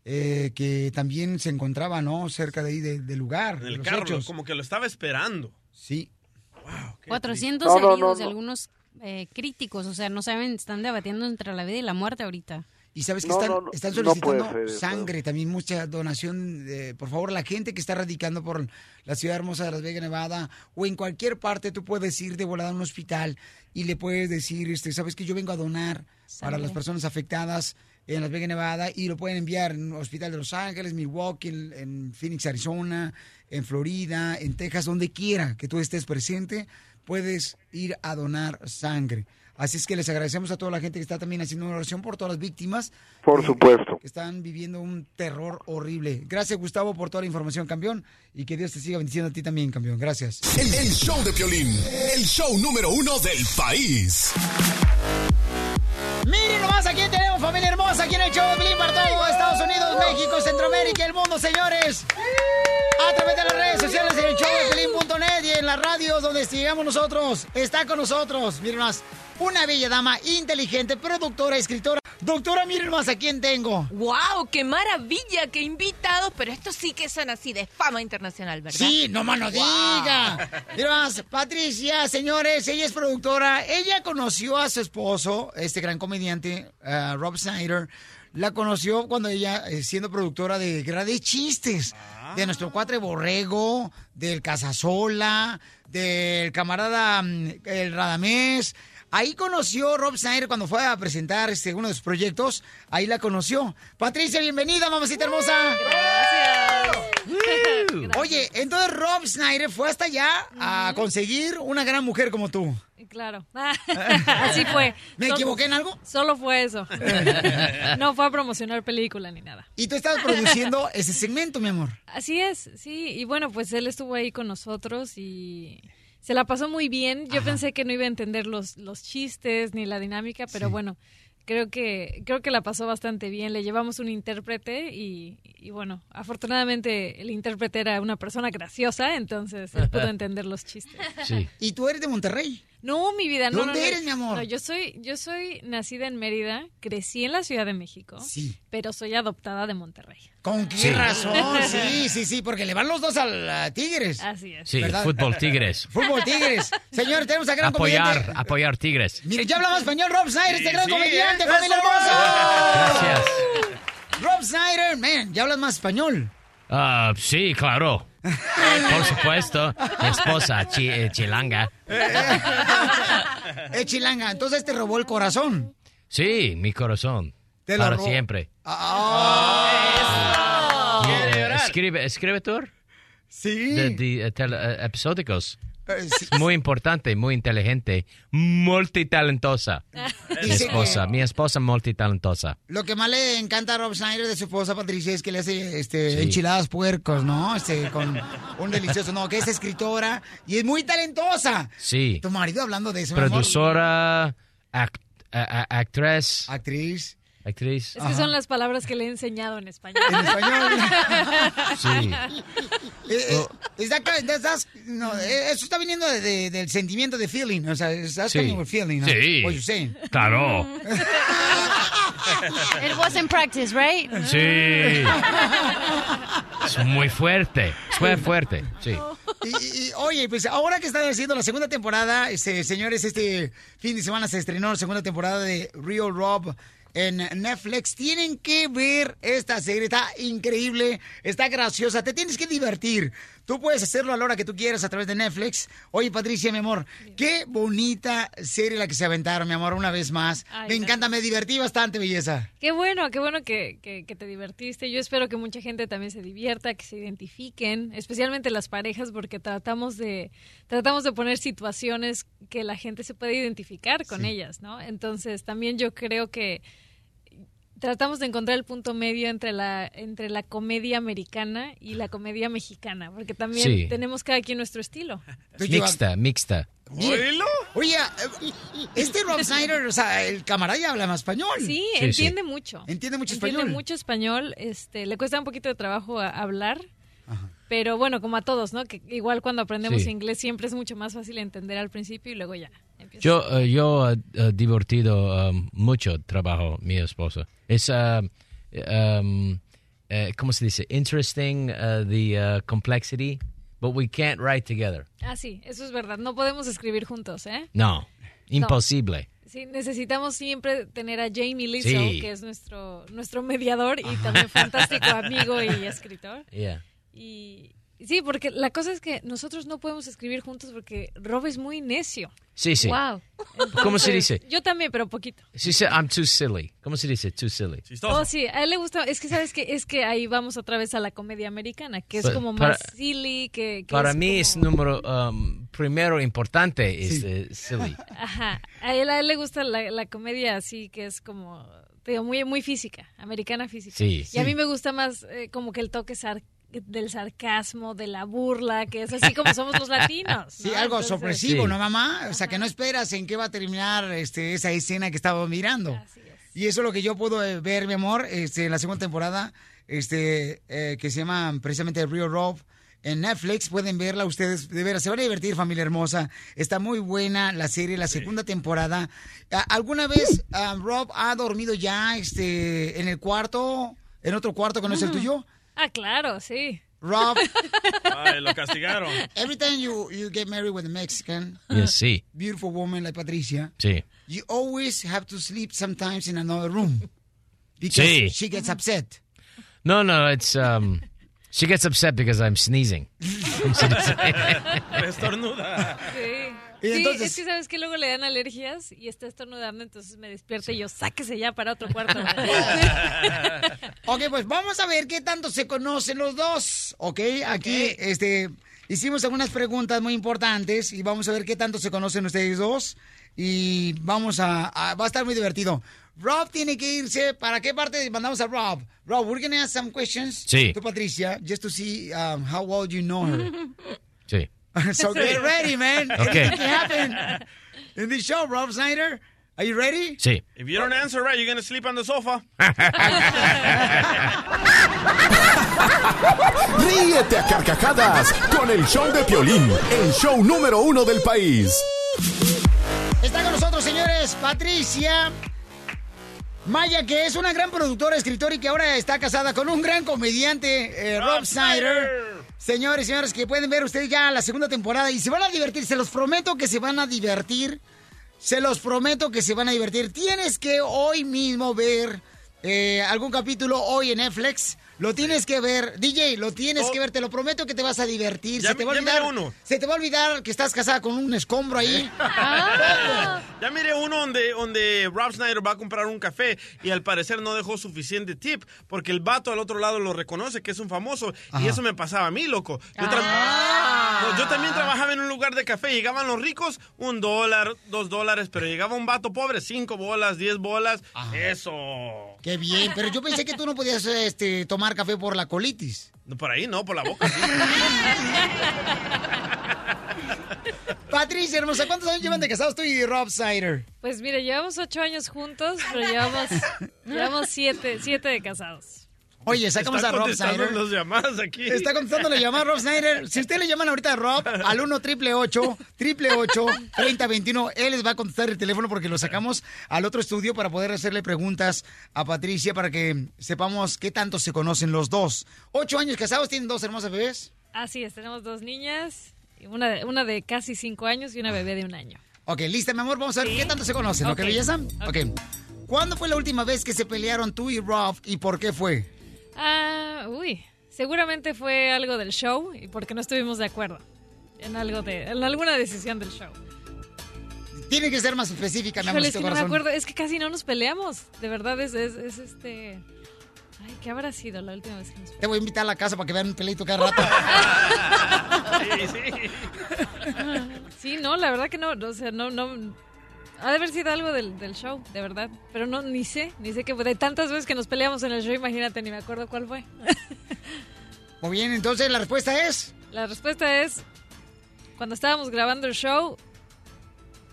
eh, que también se encontraba, ¿no? Cerca de ahí de- del lugar. En de el los carro, hechos. como que lo estaba esperando. Sí. 400 No, no, heridos no, y no. algunos eh, críticos, o sea, no saben, están debatiendo entre la vida y la muerte ahorita. Y sabes que No, están, no, no, están no solicitando ser sangre, también mucha donación. de- por favor, la gente que está radicando por la ciudad hermosa de Las Vegas, Nevada, o en cualquier parte, tú puedes ir de volada a un hospital y le puedes decir, este, sabes que yo vengo a donar para las personas afectadas en Las Vegas, Nevada, y lo pueden enviar en un hospital de Los Ángeles, Milwaukee, en, en Phoenix, Arizona, en Florida, en Texas, donde quiera que tú estés presente, puedes ir a donar sangre. Así es que les agradecemos a toda la gente que está también haciendo una oración por todas las víctimas Por supuesto. que están viviendo un terror horrible. Gracias, Gustavo, por toda la información, campeón. Y que Dios te siga bendiciendo a ti también, campeón. Gracias. El, el show de Piolín, el show número uno del país. Miren nomás a quién tenemos, familia hermosa, aquí en el show de Piolín para todo Estados Unidos, México, Centroamérica y el mundo, señores. A través de las redes sociales en el show de Piolín.net y en las radios donde llegamos nosotros. Está con nosotros, miren más, una bella dama, inteligente, productora, escritora. Doctora, miren más a quién tengo. ¡Wow! ¡Qué maravilla! ¡Qué invitados! Pero estos sí que son así de fama internacional, ¿verdad? Sí, no más no Wow. diga. Patricia, señores, ella es productora. Ella conoció a su esposo, este gran comediante, eh, Rob Snyder. La conoció cuando ella, eh, siendo productora de Grandes Chistes, de nuestro cuatre Borrego, del Casasola, del camarada mm, el Radamés. Ahí conoció Rob Snyder cuando fue a presentar este, uno de sus proyectos. Ahí la conoció. Patricia, bienvenida, mamacita hermosa. Gracias. Oye, entonces Rob Snyder fue hasta allá a conseguir una gran mujer como tú. Claro. [laughs] Así fue. ¿Me Solo- equivoqué en algo? Solo fue eso. [laughs] No fue a promocionar película ni nada. Y tú estabas produciendo ese segmento, mi amor. Así es, sí. Y bueno, pues él estuvo ahí con nosotros y se la pasó muy bien. Yo pensé que no iba a entender los, los chistes ni la dinámica, pero Sí. bueno, creo que, creo que la pasó bastante bien. Le llevamos un intérprete y, y bueno, afortunadamente el intérprete era una persona graciosa, entonces él pudo [laughs] entender los chistes. ¿Y tú eres de Monterrey? No, mi vida, no. ¿Dónde no, no. eres, mi amor? No, yo soy, yo soy nacida en Mérida, crecí en la Ciudad de México, pero soy adoptada de Monterrey. ¿Con qué Sí. razón? Sí, [laughs] sí, sí, porque le van los dos al a Tigres. Así es. Sí, ¿Verdad? fútbol tigres. [laughs] Fútbol Tigres. Señor, tenemos a gran Apoyar, comediante. apoyar tigres. Mire, ya hablamos español, Rob Snyder, este gran sí, comediante, familia hermosa. Gracias. Rob Snyder, man, ya hablas más español. Ah, sí, claro. Por supuesto. Mi esposa, chi- eh, chilanga. Eh, chilanga, entonces te robó el corazón. Sí, mi corazón. Te lo Para siempre. Ah. Eh, escribe, escritor Sí. de, de, eh, eh, episódicos. Eh, sí. Muy importante, muy inteligente, multitalentosa. Mi Dice esposa, mi esposa multitalentosa. Lo que más le encanta a Rob Snyder de su esposa Patricia es que le hace este, Sí. enchiladas puercos, ¿no? Este, con un delicioso, no, que es escritora y es muy talentosa. Sí. Tu marido hablando de eso, mi. Productora, act- actriz. Actriz. Actriz. Es que son las palabras que le he enseñado en español. En español. Sí. [laughs] Eh, eh, estás- no, eh, eso está viniendo de- de- del sentimiento de feeling, o sea, estás Sí. coming feeling, ¿no? Sí. What you're saying. Claro. [laughs] It was in practice, right? Sí. Es muy fuerte. Fue fuerte. Sí. Y, oye, pues ahora que están haciendo la segunda temporada, este, señores, este fin de semana se estrenó la segunda temporada de Real Rob en Netflix. Tienen que ver esta serie, está increíble, está graciosa, te tienes que divertir. Tú puedes hacerlo a la hora que tú quieras a través de Netflix. Oye, Patricia, mi amor, qué bonita serie la que se aventaron, mi amor, una vez más. Ay, me encanta, me divertí bastante, belleza. Qué bueno, qué bueno que, que- que te divertiste. Yo espero que mucha gente también se divierta, que se identifiquen, especialmente las parejas, porque tratamos de tratamos de poner situaciones que la gente se puede identificar con Sí. ellas, ¿no? Entonces, también yo creo que tratamos de encontrar el punto medio entre la entre la comedia americana y la comedia mexicana, porque también Sí. tenemos cada quien nuestro estilo. Mixta, mixta. Oye, Oye, eh, este Rob Snyder, o sea, el camarada habla más español. Sí, Sí, entiende sí. mucho. Entiende mucho Entiende español. mucho español. Este, le cuesta un poquito de trabajo a- hablar. Pero bueno, como a todos, ¿no? Que igual cuando aprendemos Sí. inglés siempre es mucho más fácil entender al principio y luego ya. Yo, eh, yo eh, eh, divertido um, mucho trabajo mi esposa. Es, uh, um, eh, ¿cómo se dice? Interesting, uh, the uh, complexity, but we can't write together. Ah, sí, eso es verdad. No podemos escribir juntos, ¿eh? No, imposible. Sí, necesitamos siempre tener a Jamie Lizzo, Sí. que es nuestro, nuestro mediador y también [laughs] fantástico amigo y escritor. Yeah. Y sí, porque la cosa es que nosotros no podemos escribir juntos porque Rob es muy necio. Sí, sí. Wow. ¿Cómo se dice? Yo también, pero poquito. Sí, sí, I'm too silly. ¿Cómo se dice? Too silly. Oh, sí, a él le gusta, es que sabes que es que ahí vamos otra vez a la comedia americana, que es Pa- como para- más silly, que, que Para es mí como- es número um, primero importante es eh, silly. Ajá, a él, a él le gusta la, la comedia así, que es como, te digo, muy, muy física, americana física. Sí. Y a mí me gusta más eh, como que el toque sar- del sarcasmo, de la burla, que es así como somos los latinos. Sí, algo Entonces- sorpresivo, ¿no, mamá? O sea, que no esperas en qué va a terminar este, esa escena que estaba mirando. Y eso es lo que yo puedo eh, ver, mi amor, este, en la segunda temporada, este, eh, que se llama precisamente Real Rob. En Netflix pueden verla ustedes, de veras, se van a divertir, familia hermosa. Está muy buena la serie, la segunda temporada. ¿Alguna vez ah, Rob ha dormido ya este, en el cuarto, en otro cuarto que no es el tuyo? Ah, claro, sí. Rob, Ay, lo castigaron. every time you, you get married with a Mexican, Yes, sí. beautiful woman like Patricia, Sí. you always have to sleep sometimes in another room because Sí. she gets upset. No, no, it's um, she gets upset because I'm sneezing. ¿Cómo se dice? Estornuda. Sí. Y Sí, entonces- es que sabes que luego le dan alergias y está estornudando, entonces me despierta y yo, sáquese ya para otro cuarto. [laughs] Ok, pues vamos a ver qué tanto se conocen los dos. Ok, aquí este, hicimos algunas preguntas muy importantes y vamos a ver qué tanto se conocen ustedes dos. Y vamos a, a- va a estar muy divertido. Rob tiene que irse. ¿Para qué parte mandamos a Rob? Rob, we're going to ask some questions Sí. to Patricia just to see um, how well you know her. Sí. [laughs] so get ready, man. [laughs] Okay. Anything can happen in this show, Rob Snyder. Are you ready? Sí. If you don't answer right, you're gonna sleep on the sofa. [laughs] Ríete a carcajadas con el show de Piolín, el show número uno del país. Está con nosotros, señores, Patricia Maya, que es una gran productora, escritora y que ahora está casada con un gran comediante, eh, Rob Snyder. Señores, señores, que pueden ver ustedes ya la segunda temporada y se van a divertir. Se los prometo que se van a divertir. Se los prometo que se van a divertir. Tienes que hoy mismo ver eh, algún capítulo hoy en Netflix. Lo tienes que ver, DJ, lo tienes que ver, te lo prometo que te vas a divertir. Ya se te va a olvidar. uno. Se te va a olvidar que estás casada con un escombro ahí. [laughs] Ya miré uno donde, donde Rob Snyder va a comprar un café y al parecer no dejó suficiente tip porque el vato al otro lado lo reconoce que es un famoso y eso me pasaba a mí, loco. Yo, No, yo también trabajaba en un lugar de café. Llegaban los ricos, un dólar, dos dólares, pero llegaba un vato pobre, cinco bolas, diez bolas. Eso. Qué bien, pero yo pensé que tú no podías este, tomar café por la colitis. No, por ahí no, por la boca. sí. [laughs] Patricia, hermosa, ¿cuántos años llevan de casados tú y Rob Sider? Pues mire, llevamos ocho años juntos, pero llevamos, llevamos siete, siete de casados. Oye, sacamos a Rob contestando Snyder. las llamadas aquí. Está contestando la llamada Rob Snyder. Si usted le llaman ahorita a Rob al 1 triple 888 3021 él les va a contestar el teléfono porque lo sacamos al otro estudio para poder hacerle preguntas a Patricia para que sepamos qué tanto se conocen los dos. Ocho años casados, tienen dos hermosas bebés. Así es, tenemos dos niñas, una, de- una de casi cinco años y una bebé de un año. Ok, lista, mi amor, vamos a ver qué tanto se conocen, ¿ok, Ok. belleza? Ok. ¿Cuándo fue la última vez que se pelearon tú y Rob y por qué fue? Ah, uy, seguramente fue algo del show y porque no estuvimos de acuerdo en algo de, en alguna decisión del show. Tiene que ser más específica, mi amor, si es que no me corazón. acuerdo, es que casi no nos peleamos, de verdad es, es, es este... Ay, ¿qué habrá sido la última vez que nos Te voy a invitar a la casa para que vean un peleito cada rato. [laughs] Sí, no, la verdad que no, o sea, no, no, ha de haber sido algo del, del show, de verdad, pero no, ni sé, ni sé qué fue, de tantas veces que nos peleamos en el show, imagínate, ni me acuerdo cuál fue. [laughs] Muy bien, entonces la respuesta es... La respuesta es, cuando estábamos grabando el show,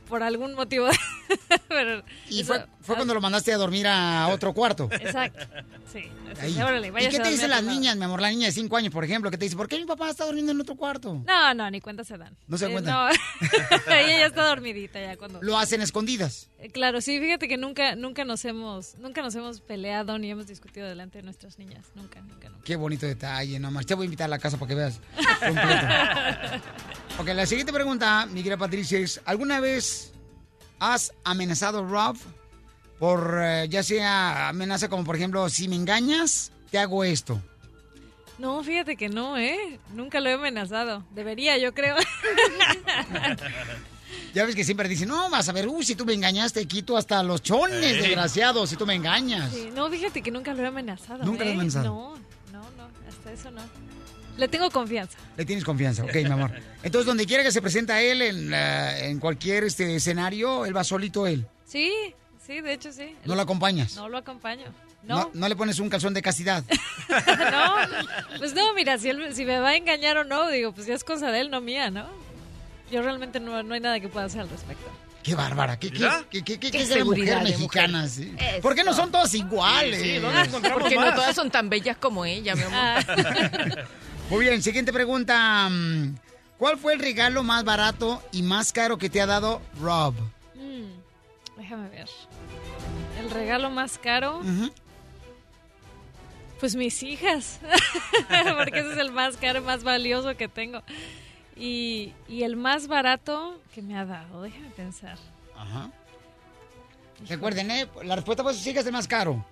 por algún motivo, [laughs] pero Y eso- fue, fue cuando lo mandaste a dormir a otro cuarto. Exacto, sí, Ahí. órale, ¿Y qué te dicen las niñas, mi amor? La niña de 5 años, por ejemplo, que te dice, ¿por qué mi papá está durmiendo en otro cuarto? No, no, ni cuenta se dan. No se Eh, cuentan. no, [laughs] ella ya está dormidita ya cuando... Lo hacen escondidas. Eh, Claro, sí, fíjate que nunca, nunca nos hemos, nunca nos hemos peleado ni hemos discutido delante de nuestras niñas, nunca, nunca, nunca. Qué bonito detalle, nomás. Te voy a invitar a la casa para que veas. [laughs] ok, la siguiente pregunta, mi querida Patricia, es, ¿alguna vez has amenazado a Rob por, eh, ya sea amenaza como, por ejemplo, si me engañas, te hago esto? No, fíjate que no, ¿eh? Nunca lo he amenazado. Debería, yo creo. [laughs] Ya ves que siempre dicen, no, vas a ver, uy, si tú me engañaste, quito hasta los chones, Ey. desgraciado, si tú me engañas. Sí, no, fíjate que nunca lo he amenazado. Nunca lo he ¿eh? amenazado. No, no, no, hasta eso no. Le tengo confianza. Le tienes confianza, ok, mi amor. [laughs] Entonces, donde quiera que se presenta él, en, la- en cualquier este, escenario, él va solito él. Sí, sí, de hecho sí. ¿No lo acompañas? No lo acompaño. No, No, no le pones un calzón de castidad. [laughs] no, pues no, mira, si, él, si me va a engañar o no, digo, pues ya es cosa de él, no mía, ¿no? Yo realmente no, no hay nada que pueda hacer al respecto. Qué bárbara, qué, qué, qué, qué, qué, Qué es seguridad mujer de mexicana. mujer. sí? ¿Por qué no son todas iguales? Sí, ¿dónde encontramos Porque no todas son tan bellas como ella, mi amor. [laughs] Muy bien, siguiente pregunta. mm, ¿Cuál fue el regalo más barato y más caro que te ha dado Rob? Mm, déjame ver. El regalo más caro. Pues mis hijas. [laughs] Porque ese es el más caro, más valioso que tengo. Y, y el más barato que me ha dado, déjame pensar. Ajá. Recuerden, ¿eh? La respuesta fue sus hijas es el más caro.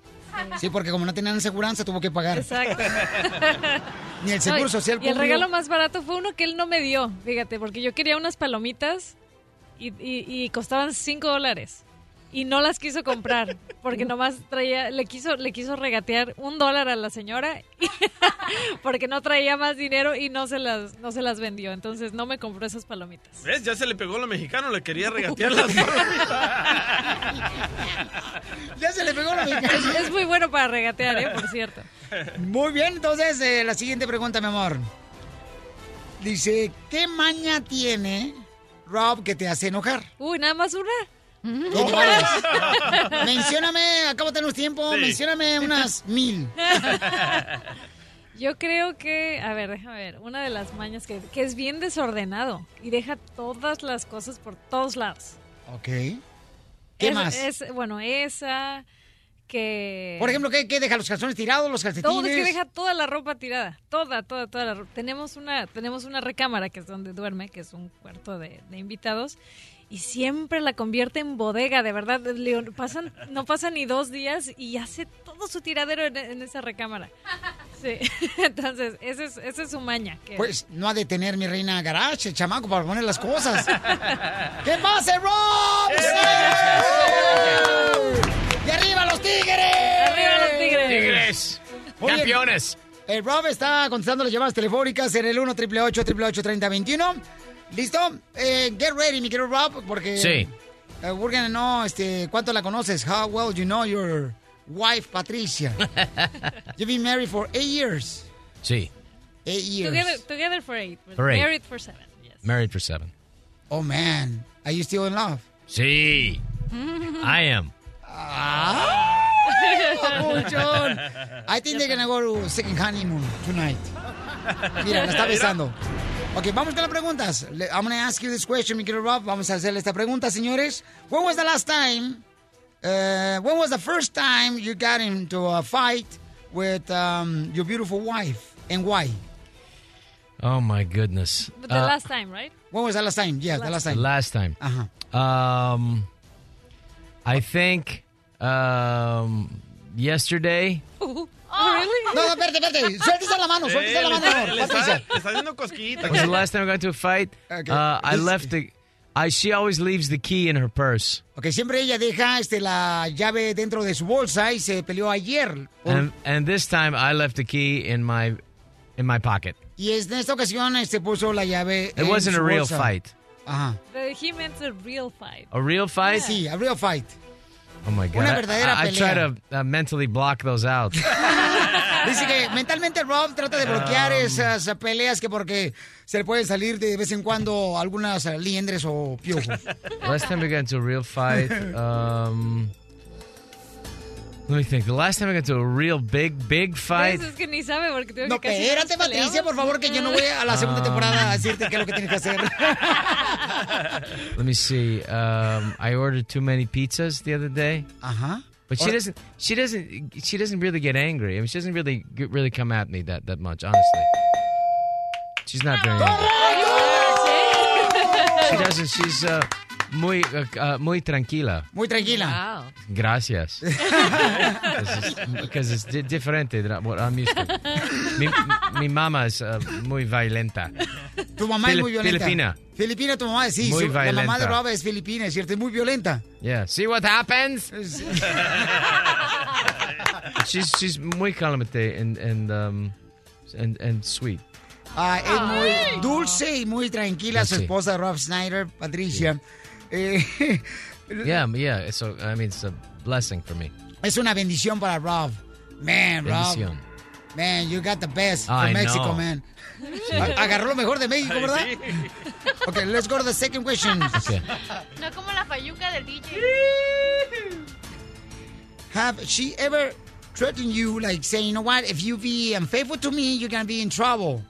Sí, porque como no tenían seguranza, tuvo que pagar. Exacto. [laughs] Ni el seguro No, social Y el regalo más barato fue uno que él no me dio, fíjate, porque yo quería unas palomitas y, y- y costaban 5 dólares. Y no las quiso comprar, porque nomás traía, le quiso, le quiso regatear un dólar a la señora, y- [laughs] porque no traía más dinero y no se las, no se las vendió. Entonces no me compró esas palomitas. ¿Ves? Ya se le pegó a lo mexicano, le quería regatear las [laughs] Ya se le pegó la Es, es muy bueno para regatear, ¿eh? Por cierto. Muy bien, entonces, eh, la siguiente pregunta, mi amor. Dice, ¿qué maña tiene Rob que te hace enojar? Uy, nada más una. Varias. [laughs] Mencióname, acabo de tenemos tiempo, Sí. mencióname unas mil. [laughs] Yo creo que, a ver, déjame ver, una de las mañas que, que es bien desordenado y deja todas las cosas por todos lados. Ok. ¿Qué Es- más? Es, bueno, esa que... Por ejemplo, ¿qué, qué deja los calzones tirados, los calcetines? Todo es que deja toda la ropa tirada, toda, toda, toda la ropa. Tenemos una, tenemos una recámara que es donde duerme, que es un cuarto de, de invitados, y siempre la convierte en bodega, de verdad. Leon, pasan, no pasan ni dos días y hace todo su tiradero en, en esa recámara. Sí, [laughs] entonces, esa es, esa es su maña. que- Pues no ha de tener mi reina garage, el chamaco, para poner las cosas. [laughs] ¿Qué pasa, Rob? ¡Y arriba los tigres! ¡Arriba los tigres! Tigres. Oye, Campeones. El Rob está contestando las llamadas telefónicas en el 1 888 3021 ¿Listo? Eh, get ready, mi querido Rob, porque... Sí. eh, we're gonna know, este, ¿cuánto la conoces? How well you know your wife, Patricia. [laughs] You've been married for eight years. Sí. Eight years. Together, together for eight, but For eight. married for seven. Married for seven. Oh, man. Are you still in love? Sí. I am. [laughs] Papuchón. I think they're gonna go to second honeymoon tonight. Mira, la está besando. Ok, vamos con las preguntas. I'm gonna ask you this question, mi querido Rob. Vamos a hacerle esta pregunta, señores. When was the last time, uh, when was the first time you got into a fight with um, your beautiful wife? And why? Oh my goodness. But the Uh, last time, right? When was the last time? Yeah, the last The time. last time. Uh-huh. Um, I think um, yesterday. [laughs] Oh, [laughs] really? No, no, espérate, espérate. [laughs] Suéltese la mano, suéltese la mano. está- le está- le está haciendo cosquillitas. was the last time I got into a fight. Okay. Uh, I left the. I she always leaves the key in her purse, Ok, siempre ella deja este, la llave dentro de su bolsa y se peleó ayer. and and this time I left the key in my in my pocket. Y es- en esta ocasión se puso la llave It en wasn't su a real bolsa. fight. Ajá. But he meant a real fight. A real fight? Sí, a real fight. Oh my god! Una verdadera I, I try to uh, mentally block those out. [laughs] Dice que mentalmente Rob trata de bloquear Um. esas peleas que porque se le pueden salir de vez en cuando algunas liendres o piojos. [laughs] last time we got into a real fight. Um, let me think. The last time I got into a real big big fight. Pues es que ni sabe porque tengo No, que espérate, Patricia, por favor, que yo no voy a la segunda Ah. temporada a decirte qué es lo que tienes que hacer. [laughs] Let me see. Um, I ordered too many pizzas the other day. Uh huh. But she Or- doesn't. She doesn't. She doesn't really get angry. I mean, she doesn't really get- really come at me that that much. Honestly, she's not very angry. She doesn't. She's uh, muy uh, uh, muy tranquila. Muy tranquila. Gracias. [laughs] Because it's di- diferente de what I'm used to. Mi, mi mamá es uh, muy violenta. Tu mamá es Fili- muy violenta. Filipina. Filipina, tu mamá, sí. Muy su- la mamá de violenta. Rob es filipina, es cierto, es muy violenta. Yeah. See what happens? [laughs] she's she's muy calmate and and um and and sweet. Ah, es muy dulce y muy tranquila su Sí. esposa Rob Snyder, Patricia. Eh, [laughs] Yeah, yeah. So I mean, it's a blessing for me. es una bendición para Rob. Man, Rob. Bendición. Man, you got the best I from Mexico, know. man. [laughs] A- Agarró lo mejor de México, Ay, ¿verdad? sí. [laughs] Okay, let's go to the second question. Okay. No como la fayuca del DJ. Have she ever threatened you, like saying, you know what, if you be unfaithful to me, you're gonna be in trouble?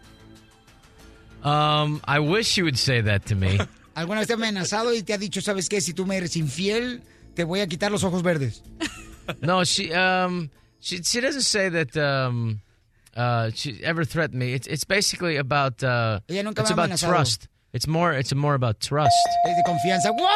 Um, I wish she would say that to me. ¿Alguna vez te ha amenazado y te ha dicho, sabes qué, si tú me eres infiel, te voy a quitar los ojos verdes? [laughs] no, she um she she doesn't say that um uh she ever threatened me. It's it's basically about uh Ella nunca it's me ha about amenazado. trust. It's more it's more about trust. Es de confianza. ¡Wow!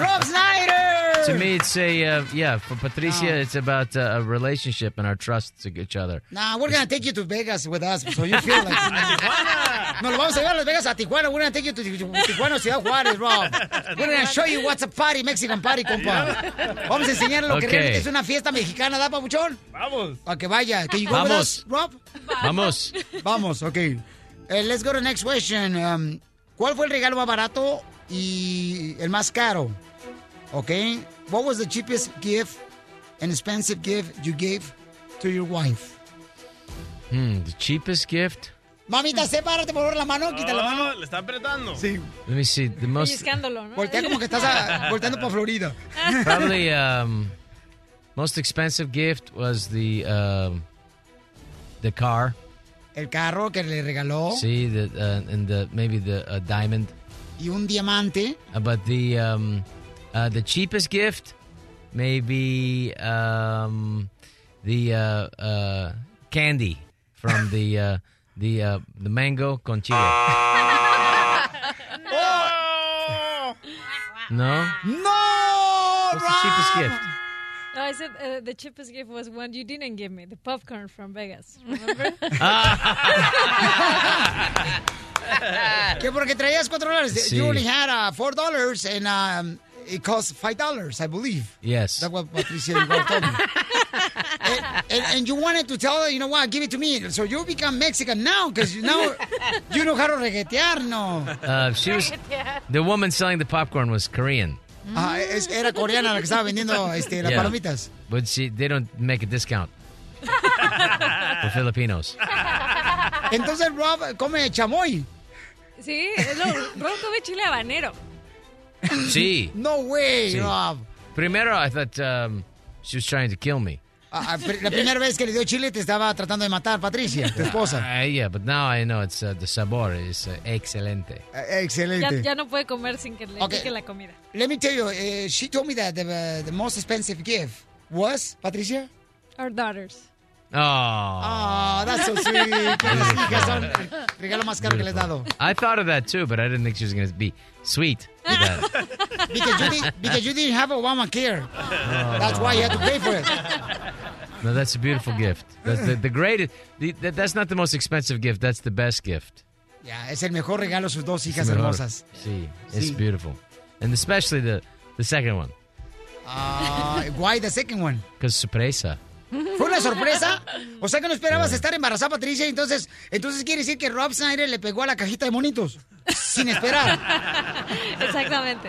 [laughs] Rob Snyder! To me, it's a uh, yeah. For Patricia, it's about uh, a relationship and our trust to each other. Nah, we're gonna take you to Vegas with us, so you feel like... [laughs] Nos lo vamos a llevar a Las Vegas a Tijuana. We're gonna take you to Tijuana, Ciudad Juárez, Rob. [laughs] We're gonna show you what's a party, Mexican party, compa. Vamos a enseñarle lo que Ok. realmente es una fiesta mexicana, ¿da, papuchón? Vamos. Para que vaya. Que you go with Vamos. us, Rob? Vamos. Vamos, ok. Eh, let's go to the next question. Um, ¿Cuál fue el regalo más barato y el más caro? Ok. What was the cheapest gift and expensive gift you gave to your wife? Hmm, the cheapest gift? Mamita, sepárate por favor la mano, quita la mano. Le está apretando. Sí. Let me see. The most. Pellizcándolo, ¿no? Voltea como que estás ah, volteando para Florida. [laughs] Probably um, most expensive gift was the um, the car. El carro que le regaló See the uh, and the maybe the uh, diamond. y un diamante. Uh, but the um, uh, the cheapest gift, maybe um, the uh, uh, candy from the uh, the uh, the mango con chile. [laughs] No, No, what's the cheapest gift? No, I said uh, the cheapest gift was one you didn't give me, the popcorn from Vegas. Remember? [laughs] que porque traías cuatro dólares. You only had uh, four dollars and um, it cost five dollars, I believe. Yes. That's what Patricia Igual told me. [laughs] and, and, and you wanted to tell her, you know what, give it to me. So you become Mexican now because you now you know how to reguetear, no. Uh, she was the woman selling the popcorn was Korean. Ah, es- era coreana la que estaba vendiendo este, las Yeah. palomitas. But she they don't make a discount [laughs] for Filipinos. Entonces Rob come chamoy. sí, es lo, Rob come chile habanero. [laughs] Sí. No way, Sí. Rob. Primero, I thought um, she was trying to kill me. Pr- la primera vez que le dio chile te estaba tratando de matar, Patricia, tu esposa. Uh, yeah, but now I know it's uh, the sabor is uh, excelente. Eh, Ya, Excelente. ya no puede comer sin que le Ok. pique la comida. Let me tell you, uh, she told me that the, uh, the most expensive gift was, Patricia? Our daughters. Oh. Oh, that's so sweet. Que las hijas son el regalo más caro que le he dado. I thought of that too, but I didn't think she was going to be sweet. That. [laughs] Because you, did, because you didn't have Obamacare. That's why you had to pay for it. [laughs] No, that's a beautiful gift. That's the, the greatest. The, that, that's not the most expensive gift. That's the best gift. Yeah, es el mejor regalo sus dos hijas hermosas. Sí, it's Sí. beautiful, and especially the the second one, Ah, why the second one? because sorpresa. ¿Fue una sorpresa? O sea que no esperabas estar embarazada, Patricia, entonces, entonces quiere decir que Rob Snyder le pegó a la cajita de monitos. Sin esperar. [laughs] Exactamente.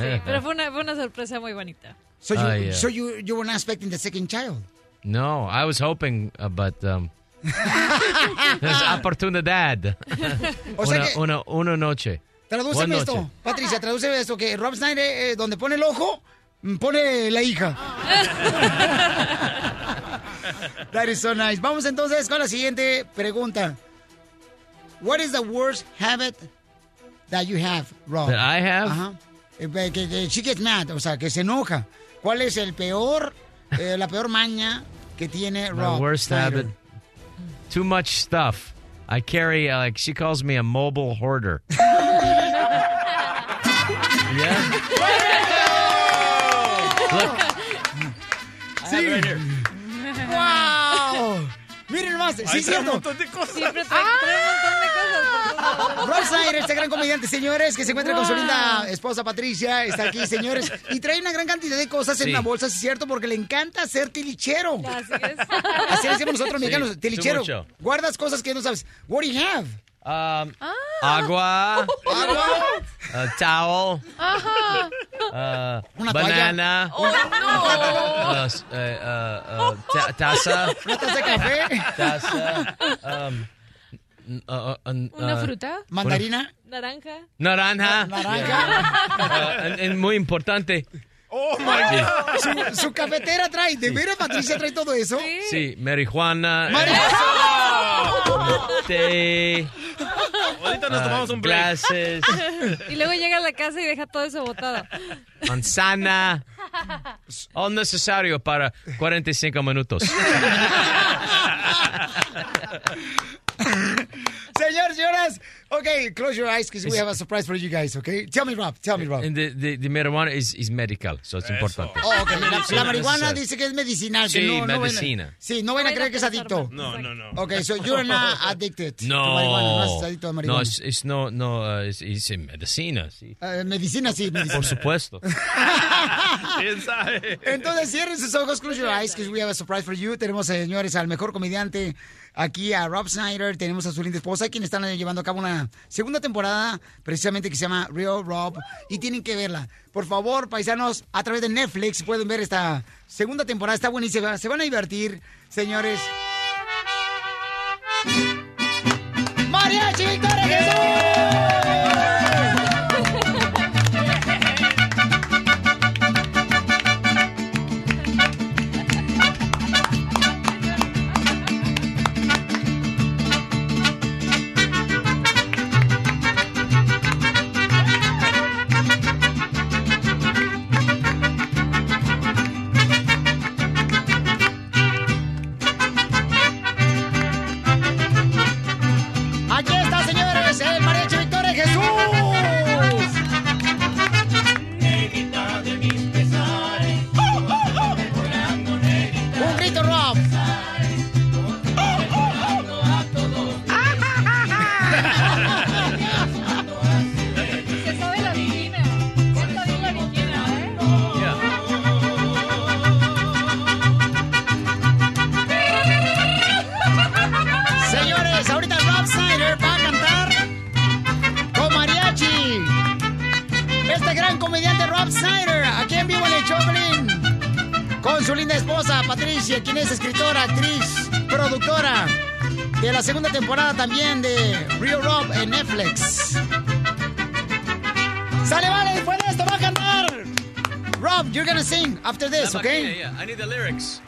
Sí, pero fue una, fue una sorpresa muy bonita. So you, Ah, yeah. so you, you were not expecting the second child. No, I was hoping, uh, but um, [laughs] there's oportunidad. [laughs] O sea una, que- una, una noche. Tradúceme esto. noche. Patricia, tradúceme esto, que Rob Snyder, eh, donde pone el ojo, mm, pone la hija. That is so nice. Vamos entonces con la siguiente pregunta. What is the worst habit that you have, Rob? That I have? Ajá. Eh, Que, que, she gets mad, o sea, que se enoja. ¿Cuál es el peor, eh, la peor maña que tiene My Rob worst Snyder? habit. Too much stuff. I carry, uh, like, she calls me a mobile hoarder. [laughs] yeah? Sí. ¡Wow! Nomás, sí es trae un cierto. montón de cosas. Siempre trae, trae un montón de cosas. Rob Snyder, este gran comediante, señores, que se encuentra con su linda esposa Patricia, está aquí, señores, y trae una gran cantidad de cosas en Sí. una bolsa, sí es cierto, porque le encanta ser tilichero. Así es. Así le decimos nosotros Sí, mexicanos, tú tilichero. Guardas cosas que no sabes. What do you have? Um, Ah. agua, Agua, uh, towel, Ajá. uh, Una banana, Oh, no. uh, s- uh, uh, ta- taza, una taza de café, taza, um, uh, uh, uh, ¿Una fruta? mandarina, Naranja. Naranja. naranja. Uh, and muy importante. Oh my God. Su, su cafetera trae, ¿de veras Patricia trae todo eso? Sí, marihuana. Marihuana. Té. Ahorita nos uh, tomamos un break. glasses. [laughs] Y luego llega a la casa y deja todo eso botado. Manzana. [laughs] All necesario para 45 minutos. [laughs] Señores, señoras, okay, close your eyes because we have a surprise for you guys, okay? Tell me, Rob, tell me, Rob. And the, the, the marijuana is, is medical, so it's important. Oh, ok. La, la marihuana dice que es medicinal. que Sí, no, no vayan a- medicina. sí, no van a creer que es adicto. No, no, no. Ok, so you're not addicted to marijuana, no No, es adicto a no, marihuana. es, es no, no, uh, es, es en medicina, sí. Eh, medicina sí, medicina. Por supuesto. [laughs] ¿Quién sabe? Entonces cierren sus ojos, close your eyes, because we have a surprise for you. Tenemos, señores, al mejor comediante aquí, a Rob Snyder. Tenemos a su linda esposa, quien están llevando a cabo una segunda temporada, precisamente que se llama Real Rob. Y tienen que verla. Por favor, paisanos, a través de Netflix pueden ver esta segunda temporada. Está buenísima. Se van a divertir, señores. ¡Mariachi Victoria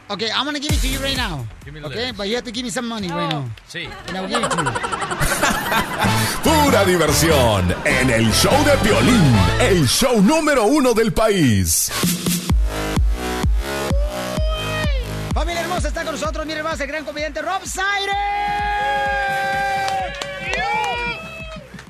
Okay, I'm gonna give it to you right now. Give me the Okay, but you have to give me some money right now. Sí. And I'll give it to you. [laughs] Pura diversión en el show de Piolín, el show número uno del país. Familia hermosa, está con nosotros, miren más, el gran comediante Rob Snyder.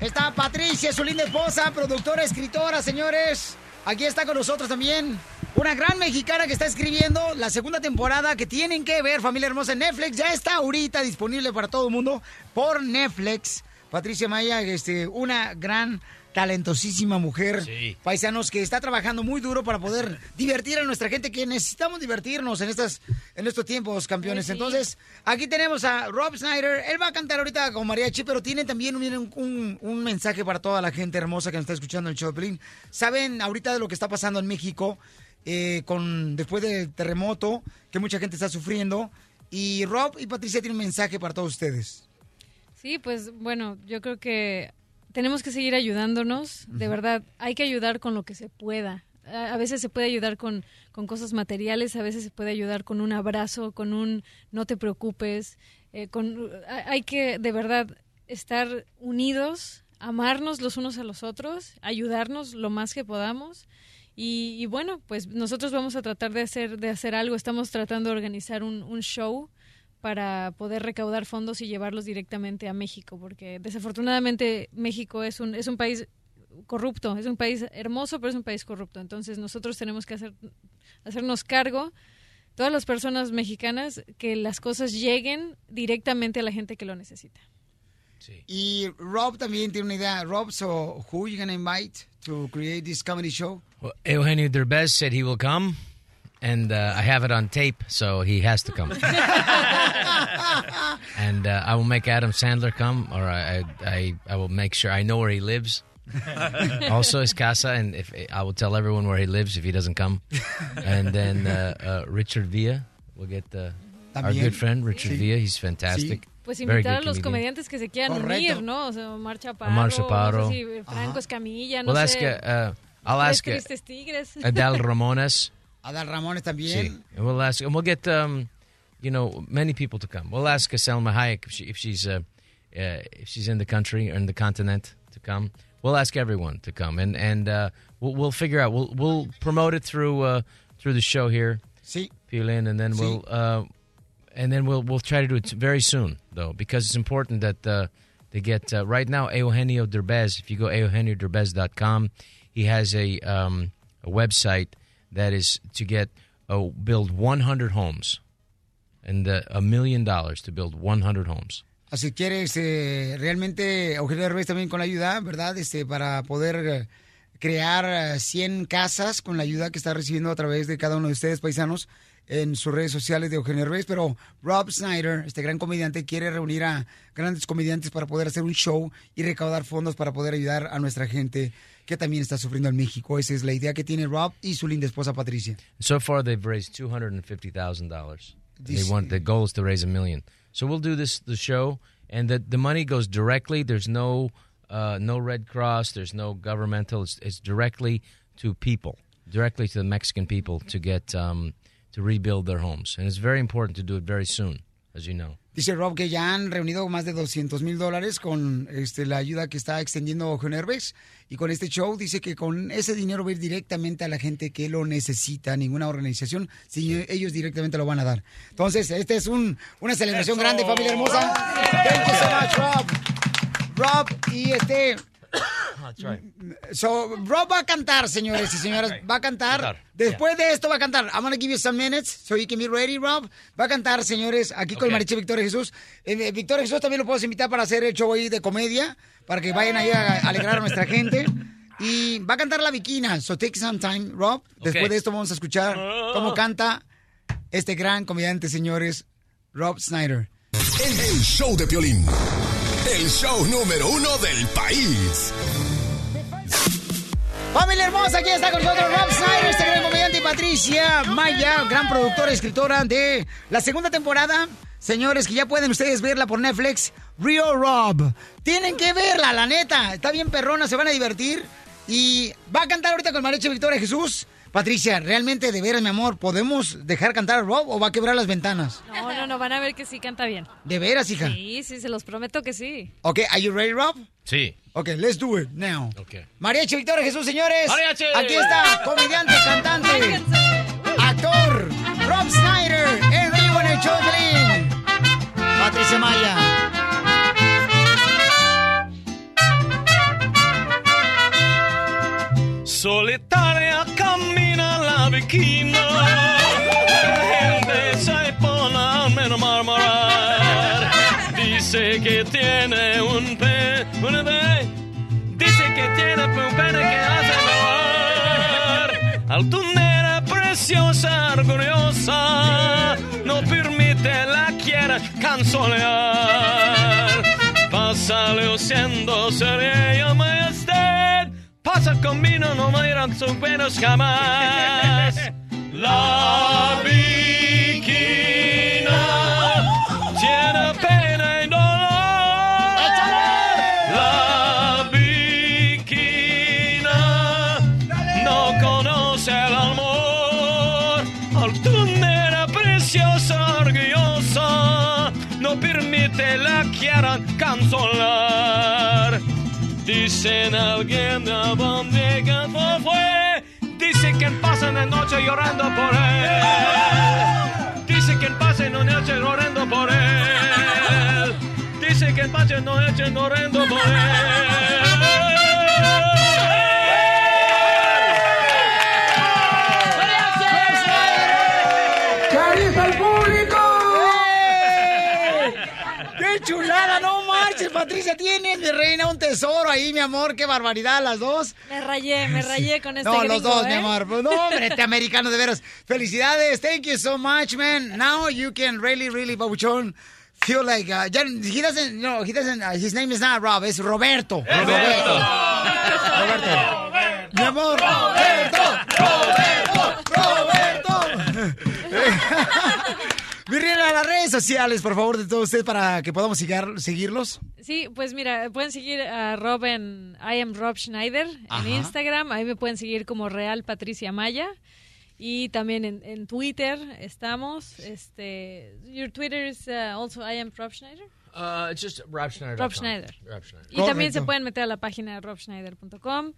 Está Patricia, su linda esposa, productora, escritora, señores. Aquí está con nosotros también una gran mexicana que está escribiendo la segunda temporada que tienen que ver, familia hermosa, en Netflix. Ya está ahorita disponible para todo el mundo por Netflix. Patricia Maya, este, una gran talentosísima mujer, paisanos, que está trabajando muy duro para poder divertir a nuestra gente, que necesitamos divertirnos en estas, en estos tiempos, campeones. Entonces, aquí tenemos a Rob Snyder, él va a cantar ahorita con mariachi, pero tiene también un, un- un mensaje para toda la gente hermosa que nos está escuchando en el show de Piolín. Saben ahorita de lo que está pasando en México, eh, con después del terremoto, que mucha gente está sufriendo, y Rob y Patricia tienen un mensaje para todos ustedes. Sí, pues bueno, yo creo que tenemos que seguir ayudándonos. De verdad, hay que ayudar con lo que se pueda. A veces se puede ayudar con, con cosas materiales, a veces se puede ayudar con un abrazo, con un no te preocupes. eh, con, ha- hay que de verdad estar unidos, amarnos los unos a los otros, ayudarnos lo más que podamos. Y, y bueno, pues nosotros vamos a tratar de hacer, de hacer algo. Estamos tratando de organizar un, un show para poder recaudar fondos y llevarlos directamente a México, porque desafortunadamente México es un, es un país corrupto, es un país hermoso, pero es un país corrupto. Entonces nosotros tenemos que hacer, hacernos cargo, todas las personas mexicanas, que las cosas lleguen directamente a la gente que lo necesita. Y Rob también tiene una idea. Rob, so who you gonna invite to create this comedy show? Well, Eugenio Derbez said he will come, and uh, I have it on tape, so he has to come. [laughs] and uh, I will make Adam Sandler come, or I, I, I will make sure I know where he lives. [laughs] also his casa, and if I will tell everyone where he lives if he doesn't come. And then uh, uh, Richard Villa, we'll get the, our good friend Richard Sí. Villa. He's fantastic. Pues Very invitar a good los comedian. comediantes que se quieran Correcto. unir, ¿no? O sea, Omar Chaparro, Omar Chaparro. no sé si Franco Escamilla, no We'll sé. ask, uh, I'll ask Tristes Tigres. [laughs] Adal Ramones. Adal Ramones también. Sí. And we'll ask, and we'll get, um, you know, many people to come. We'll ask Selma Hayek if, she, if she's uh, uh, if she's in the country or in the continent to come. We'll ask everyone to come, and and uh, we'll, we'll figure out. We'll we'll promote it through uh, through the show here. See, Sí. Piolín, and then Sí. we'll uh, and then we'll we'll try to do it very soon though because it's important that uh, they get uh, right now Eugenio Derbez. If you go eugenioderbez.com, he has a um, a website that is to get uh, build 100 homes and uh, a million dollars to build 100 homes. Así quiere este, realmente Eugenio Derbez también con la ayuda, ¿verdad? Este, para poder eh, crear eh, 100 casas con la ayuda que está recibiendo a través de cada uno de ustedes, paisanos, en sus redes sociales de Eugenio Derbez. Pero Rob Snyder, este gran comediante, quiere reunir a grandes comediantes para poder hacer un show y recaudar fondos para poder ayudar a nuestra gente que también está sufriendo en México. Esa es la idea que tiene Rob y su linda esposa Patricia. So far, they've raised two hundred and fifty thousand dollars. They This- want the goal is to raise a million. So we'll do this the show, and the the money goes directly. There's no uh, no Red Cross. There's no governmental. It's, it's directly to people, directly to the Mexican people to get um, to rebuild their homes, and it's very important to do it very soon, as you know. Dice Rob que ya han reunido más de 200 mil dólares con este, la ayuda que está extendiendo Eugenio. Y con este show dice que con ese dinero va a ir directamente a la gente que lo necesita, ninguna organización, si ellos directamente lo van a dar. Entonces, este es un, una celebración grande, familia hermosa. Thank you so much, Rob. Rob, y este... That's right. So, Rob va a cantar, señores y señoras. Va a cantar. Cantar, Después de esto va a cantar. I'm gonna give you some minutes so you can be ready, Rob. Va a cantar, señores, aquí con Ok. Mariche Victoria Jesús. Eh, Victoria Jesús también lo puedo invitar para hacer el show ahí de comedia, para que vayan ahí a alegrar a nuestra gente. Y va a cantar la Viquina. So take some time, Rob. Después Ok. de esto vamos a escuchar cómo canta este gran comediante, señores, Rob Snyder. El, el show de Piolín. El show número uno del país. Familia hermosa, aquí está con nosotros Rob Snyder, este gran comediante y Patricia Maya, gran productora y escritora de la segunda temporada. Señores, que ya pueden ustedes verla por Netflix, Real Rob. Tienen que verla, la neta. Está bien perrona, se van a divertir. Y va a cantar ahorita con Mareche Victoria Jesús. Patricia, realmente, de veras, mi amor, ¿podemos dejar cantar a Rob o va a quebrar las ventanas? No, no, no, van a ver que sí canta bien. ¿De veras, hija? Sí, sí, se los prometo que sí. Ok, are you ready, Rob? Sí. Ok, let's do it now. Okay. Mariachi Victoria Jesús, señores. Mariachi. Aquí está, comediante, cantante, actor, Rob Snyder, en vivo en el show. Patricia Maya. Solitaria camina la viquina, que tiene un pe, un pe, dice que tiene un pene que hace llorar. Altunera, preciosa, orgullosa, no permite la quiera canzonear. Pasa luciendo seria majestad, pasa con vino, no miran sus pelos jamás. La viquina tiene pena cancelar. Dicen alguien de dónde fue. Dice que pasan de noche llorando por él. Dice que pasan de noche llorando por él. Dice que pasan de noche llorando por ¿Qué Patricia! Tienes, mi reina, un tesoro ahí, mi amor. ¡Qué barbaridad, las dos! Me rayé, me rayé con este No, los dos, ¿eh? mi amor. Pues, No, hombre, este americano, de veras. Felicidades. Thank you so much, man. Now you can really, really, babuchón, feel like... Uh, he doesn't, no, he doesn't, uh, his name is not Rob, es Roberto. Roberto. Roberto. Mi amor. Roberto. Las redes sociales, por favor, de todos ustedes para que podamos sigar- seguirlos. Sí, pues mira, pueden seguir a Rob en I am Rob Schneider Ajá. en Instagram. Ahí me pueden seguir como Real Patricia Maya. Y también en, en Twitter estamos. Este, your Twitter is uh, also I am Rob Schneider. Uh, it's just Rob Schneider. Rob Schneider. Rob Schneider. Y también se pueden meter a la página de robschneider.com.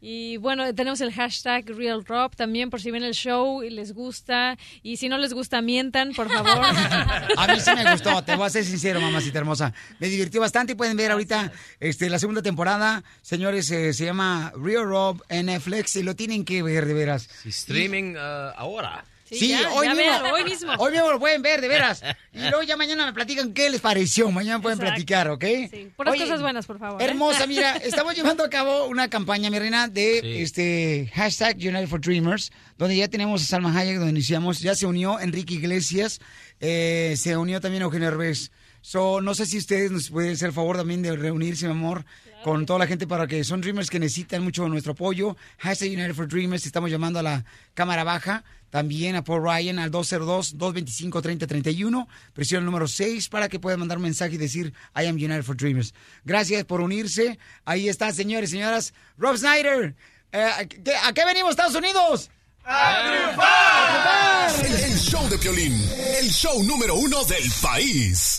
Y bueno, tenemos el hashtag RealRob también por si ven el show y les gusta. Y si no les gusta, mientan, por favor. [laughs] A mí sí me gustó, te voy a ser sincero, mamacita hermosa. Me divirtió bastante y pueden ver ahorita este, la segunda temporada. Señores, eh, se llama Real Rob en Netflix y lo tienen que ver, de veras. Sí, streaming uh, ahora. Sí, ya, hoy, ya mismo, véanlo, hoy mismo. Hoy mismo lo pueden ver, de veras. Y luego ya mañana me platican qué les pareció. Mañana pueden Exacto. platicar, ¿ok? Sí, puras Oye, cosas buenas, por favor. ¿eh? Hermosa, mira, [laughs] estamos llevando a cabo una campaña, mi reina, de Sí. este hashtag United for Dreamers, donde ya tenemos a Salma Hayek, donde iniciamos, ya se unió Enrique Iglesias, eh, se unió también Eugenio Herbes. So, no sé si ustedes nos pueden hacer el favor también de reunirse, mi amor, con toda la gente para que son Dreamers que necesitan mucho nuestro apoyo. Hashtag United for Dreamers. Estamos llamando a la Cámara Baja. También a Paul Ryan al 202-225-3031. Presiona el número 6 para que puedan mandar un mensaje y decir I am United for Dreamers. Gracias por unirse. Ahí está, señores y señoras. Rob Snyder. eh, ¿qué- ¿A qué venimos, Estados Unidos? El, el show de Piolín, el show número uno del país.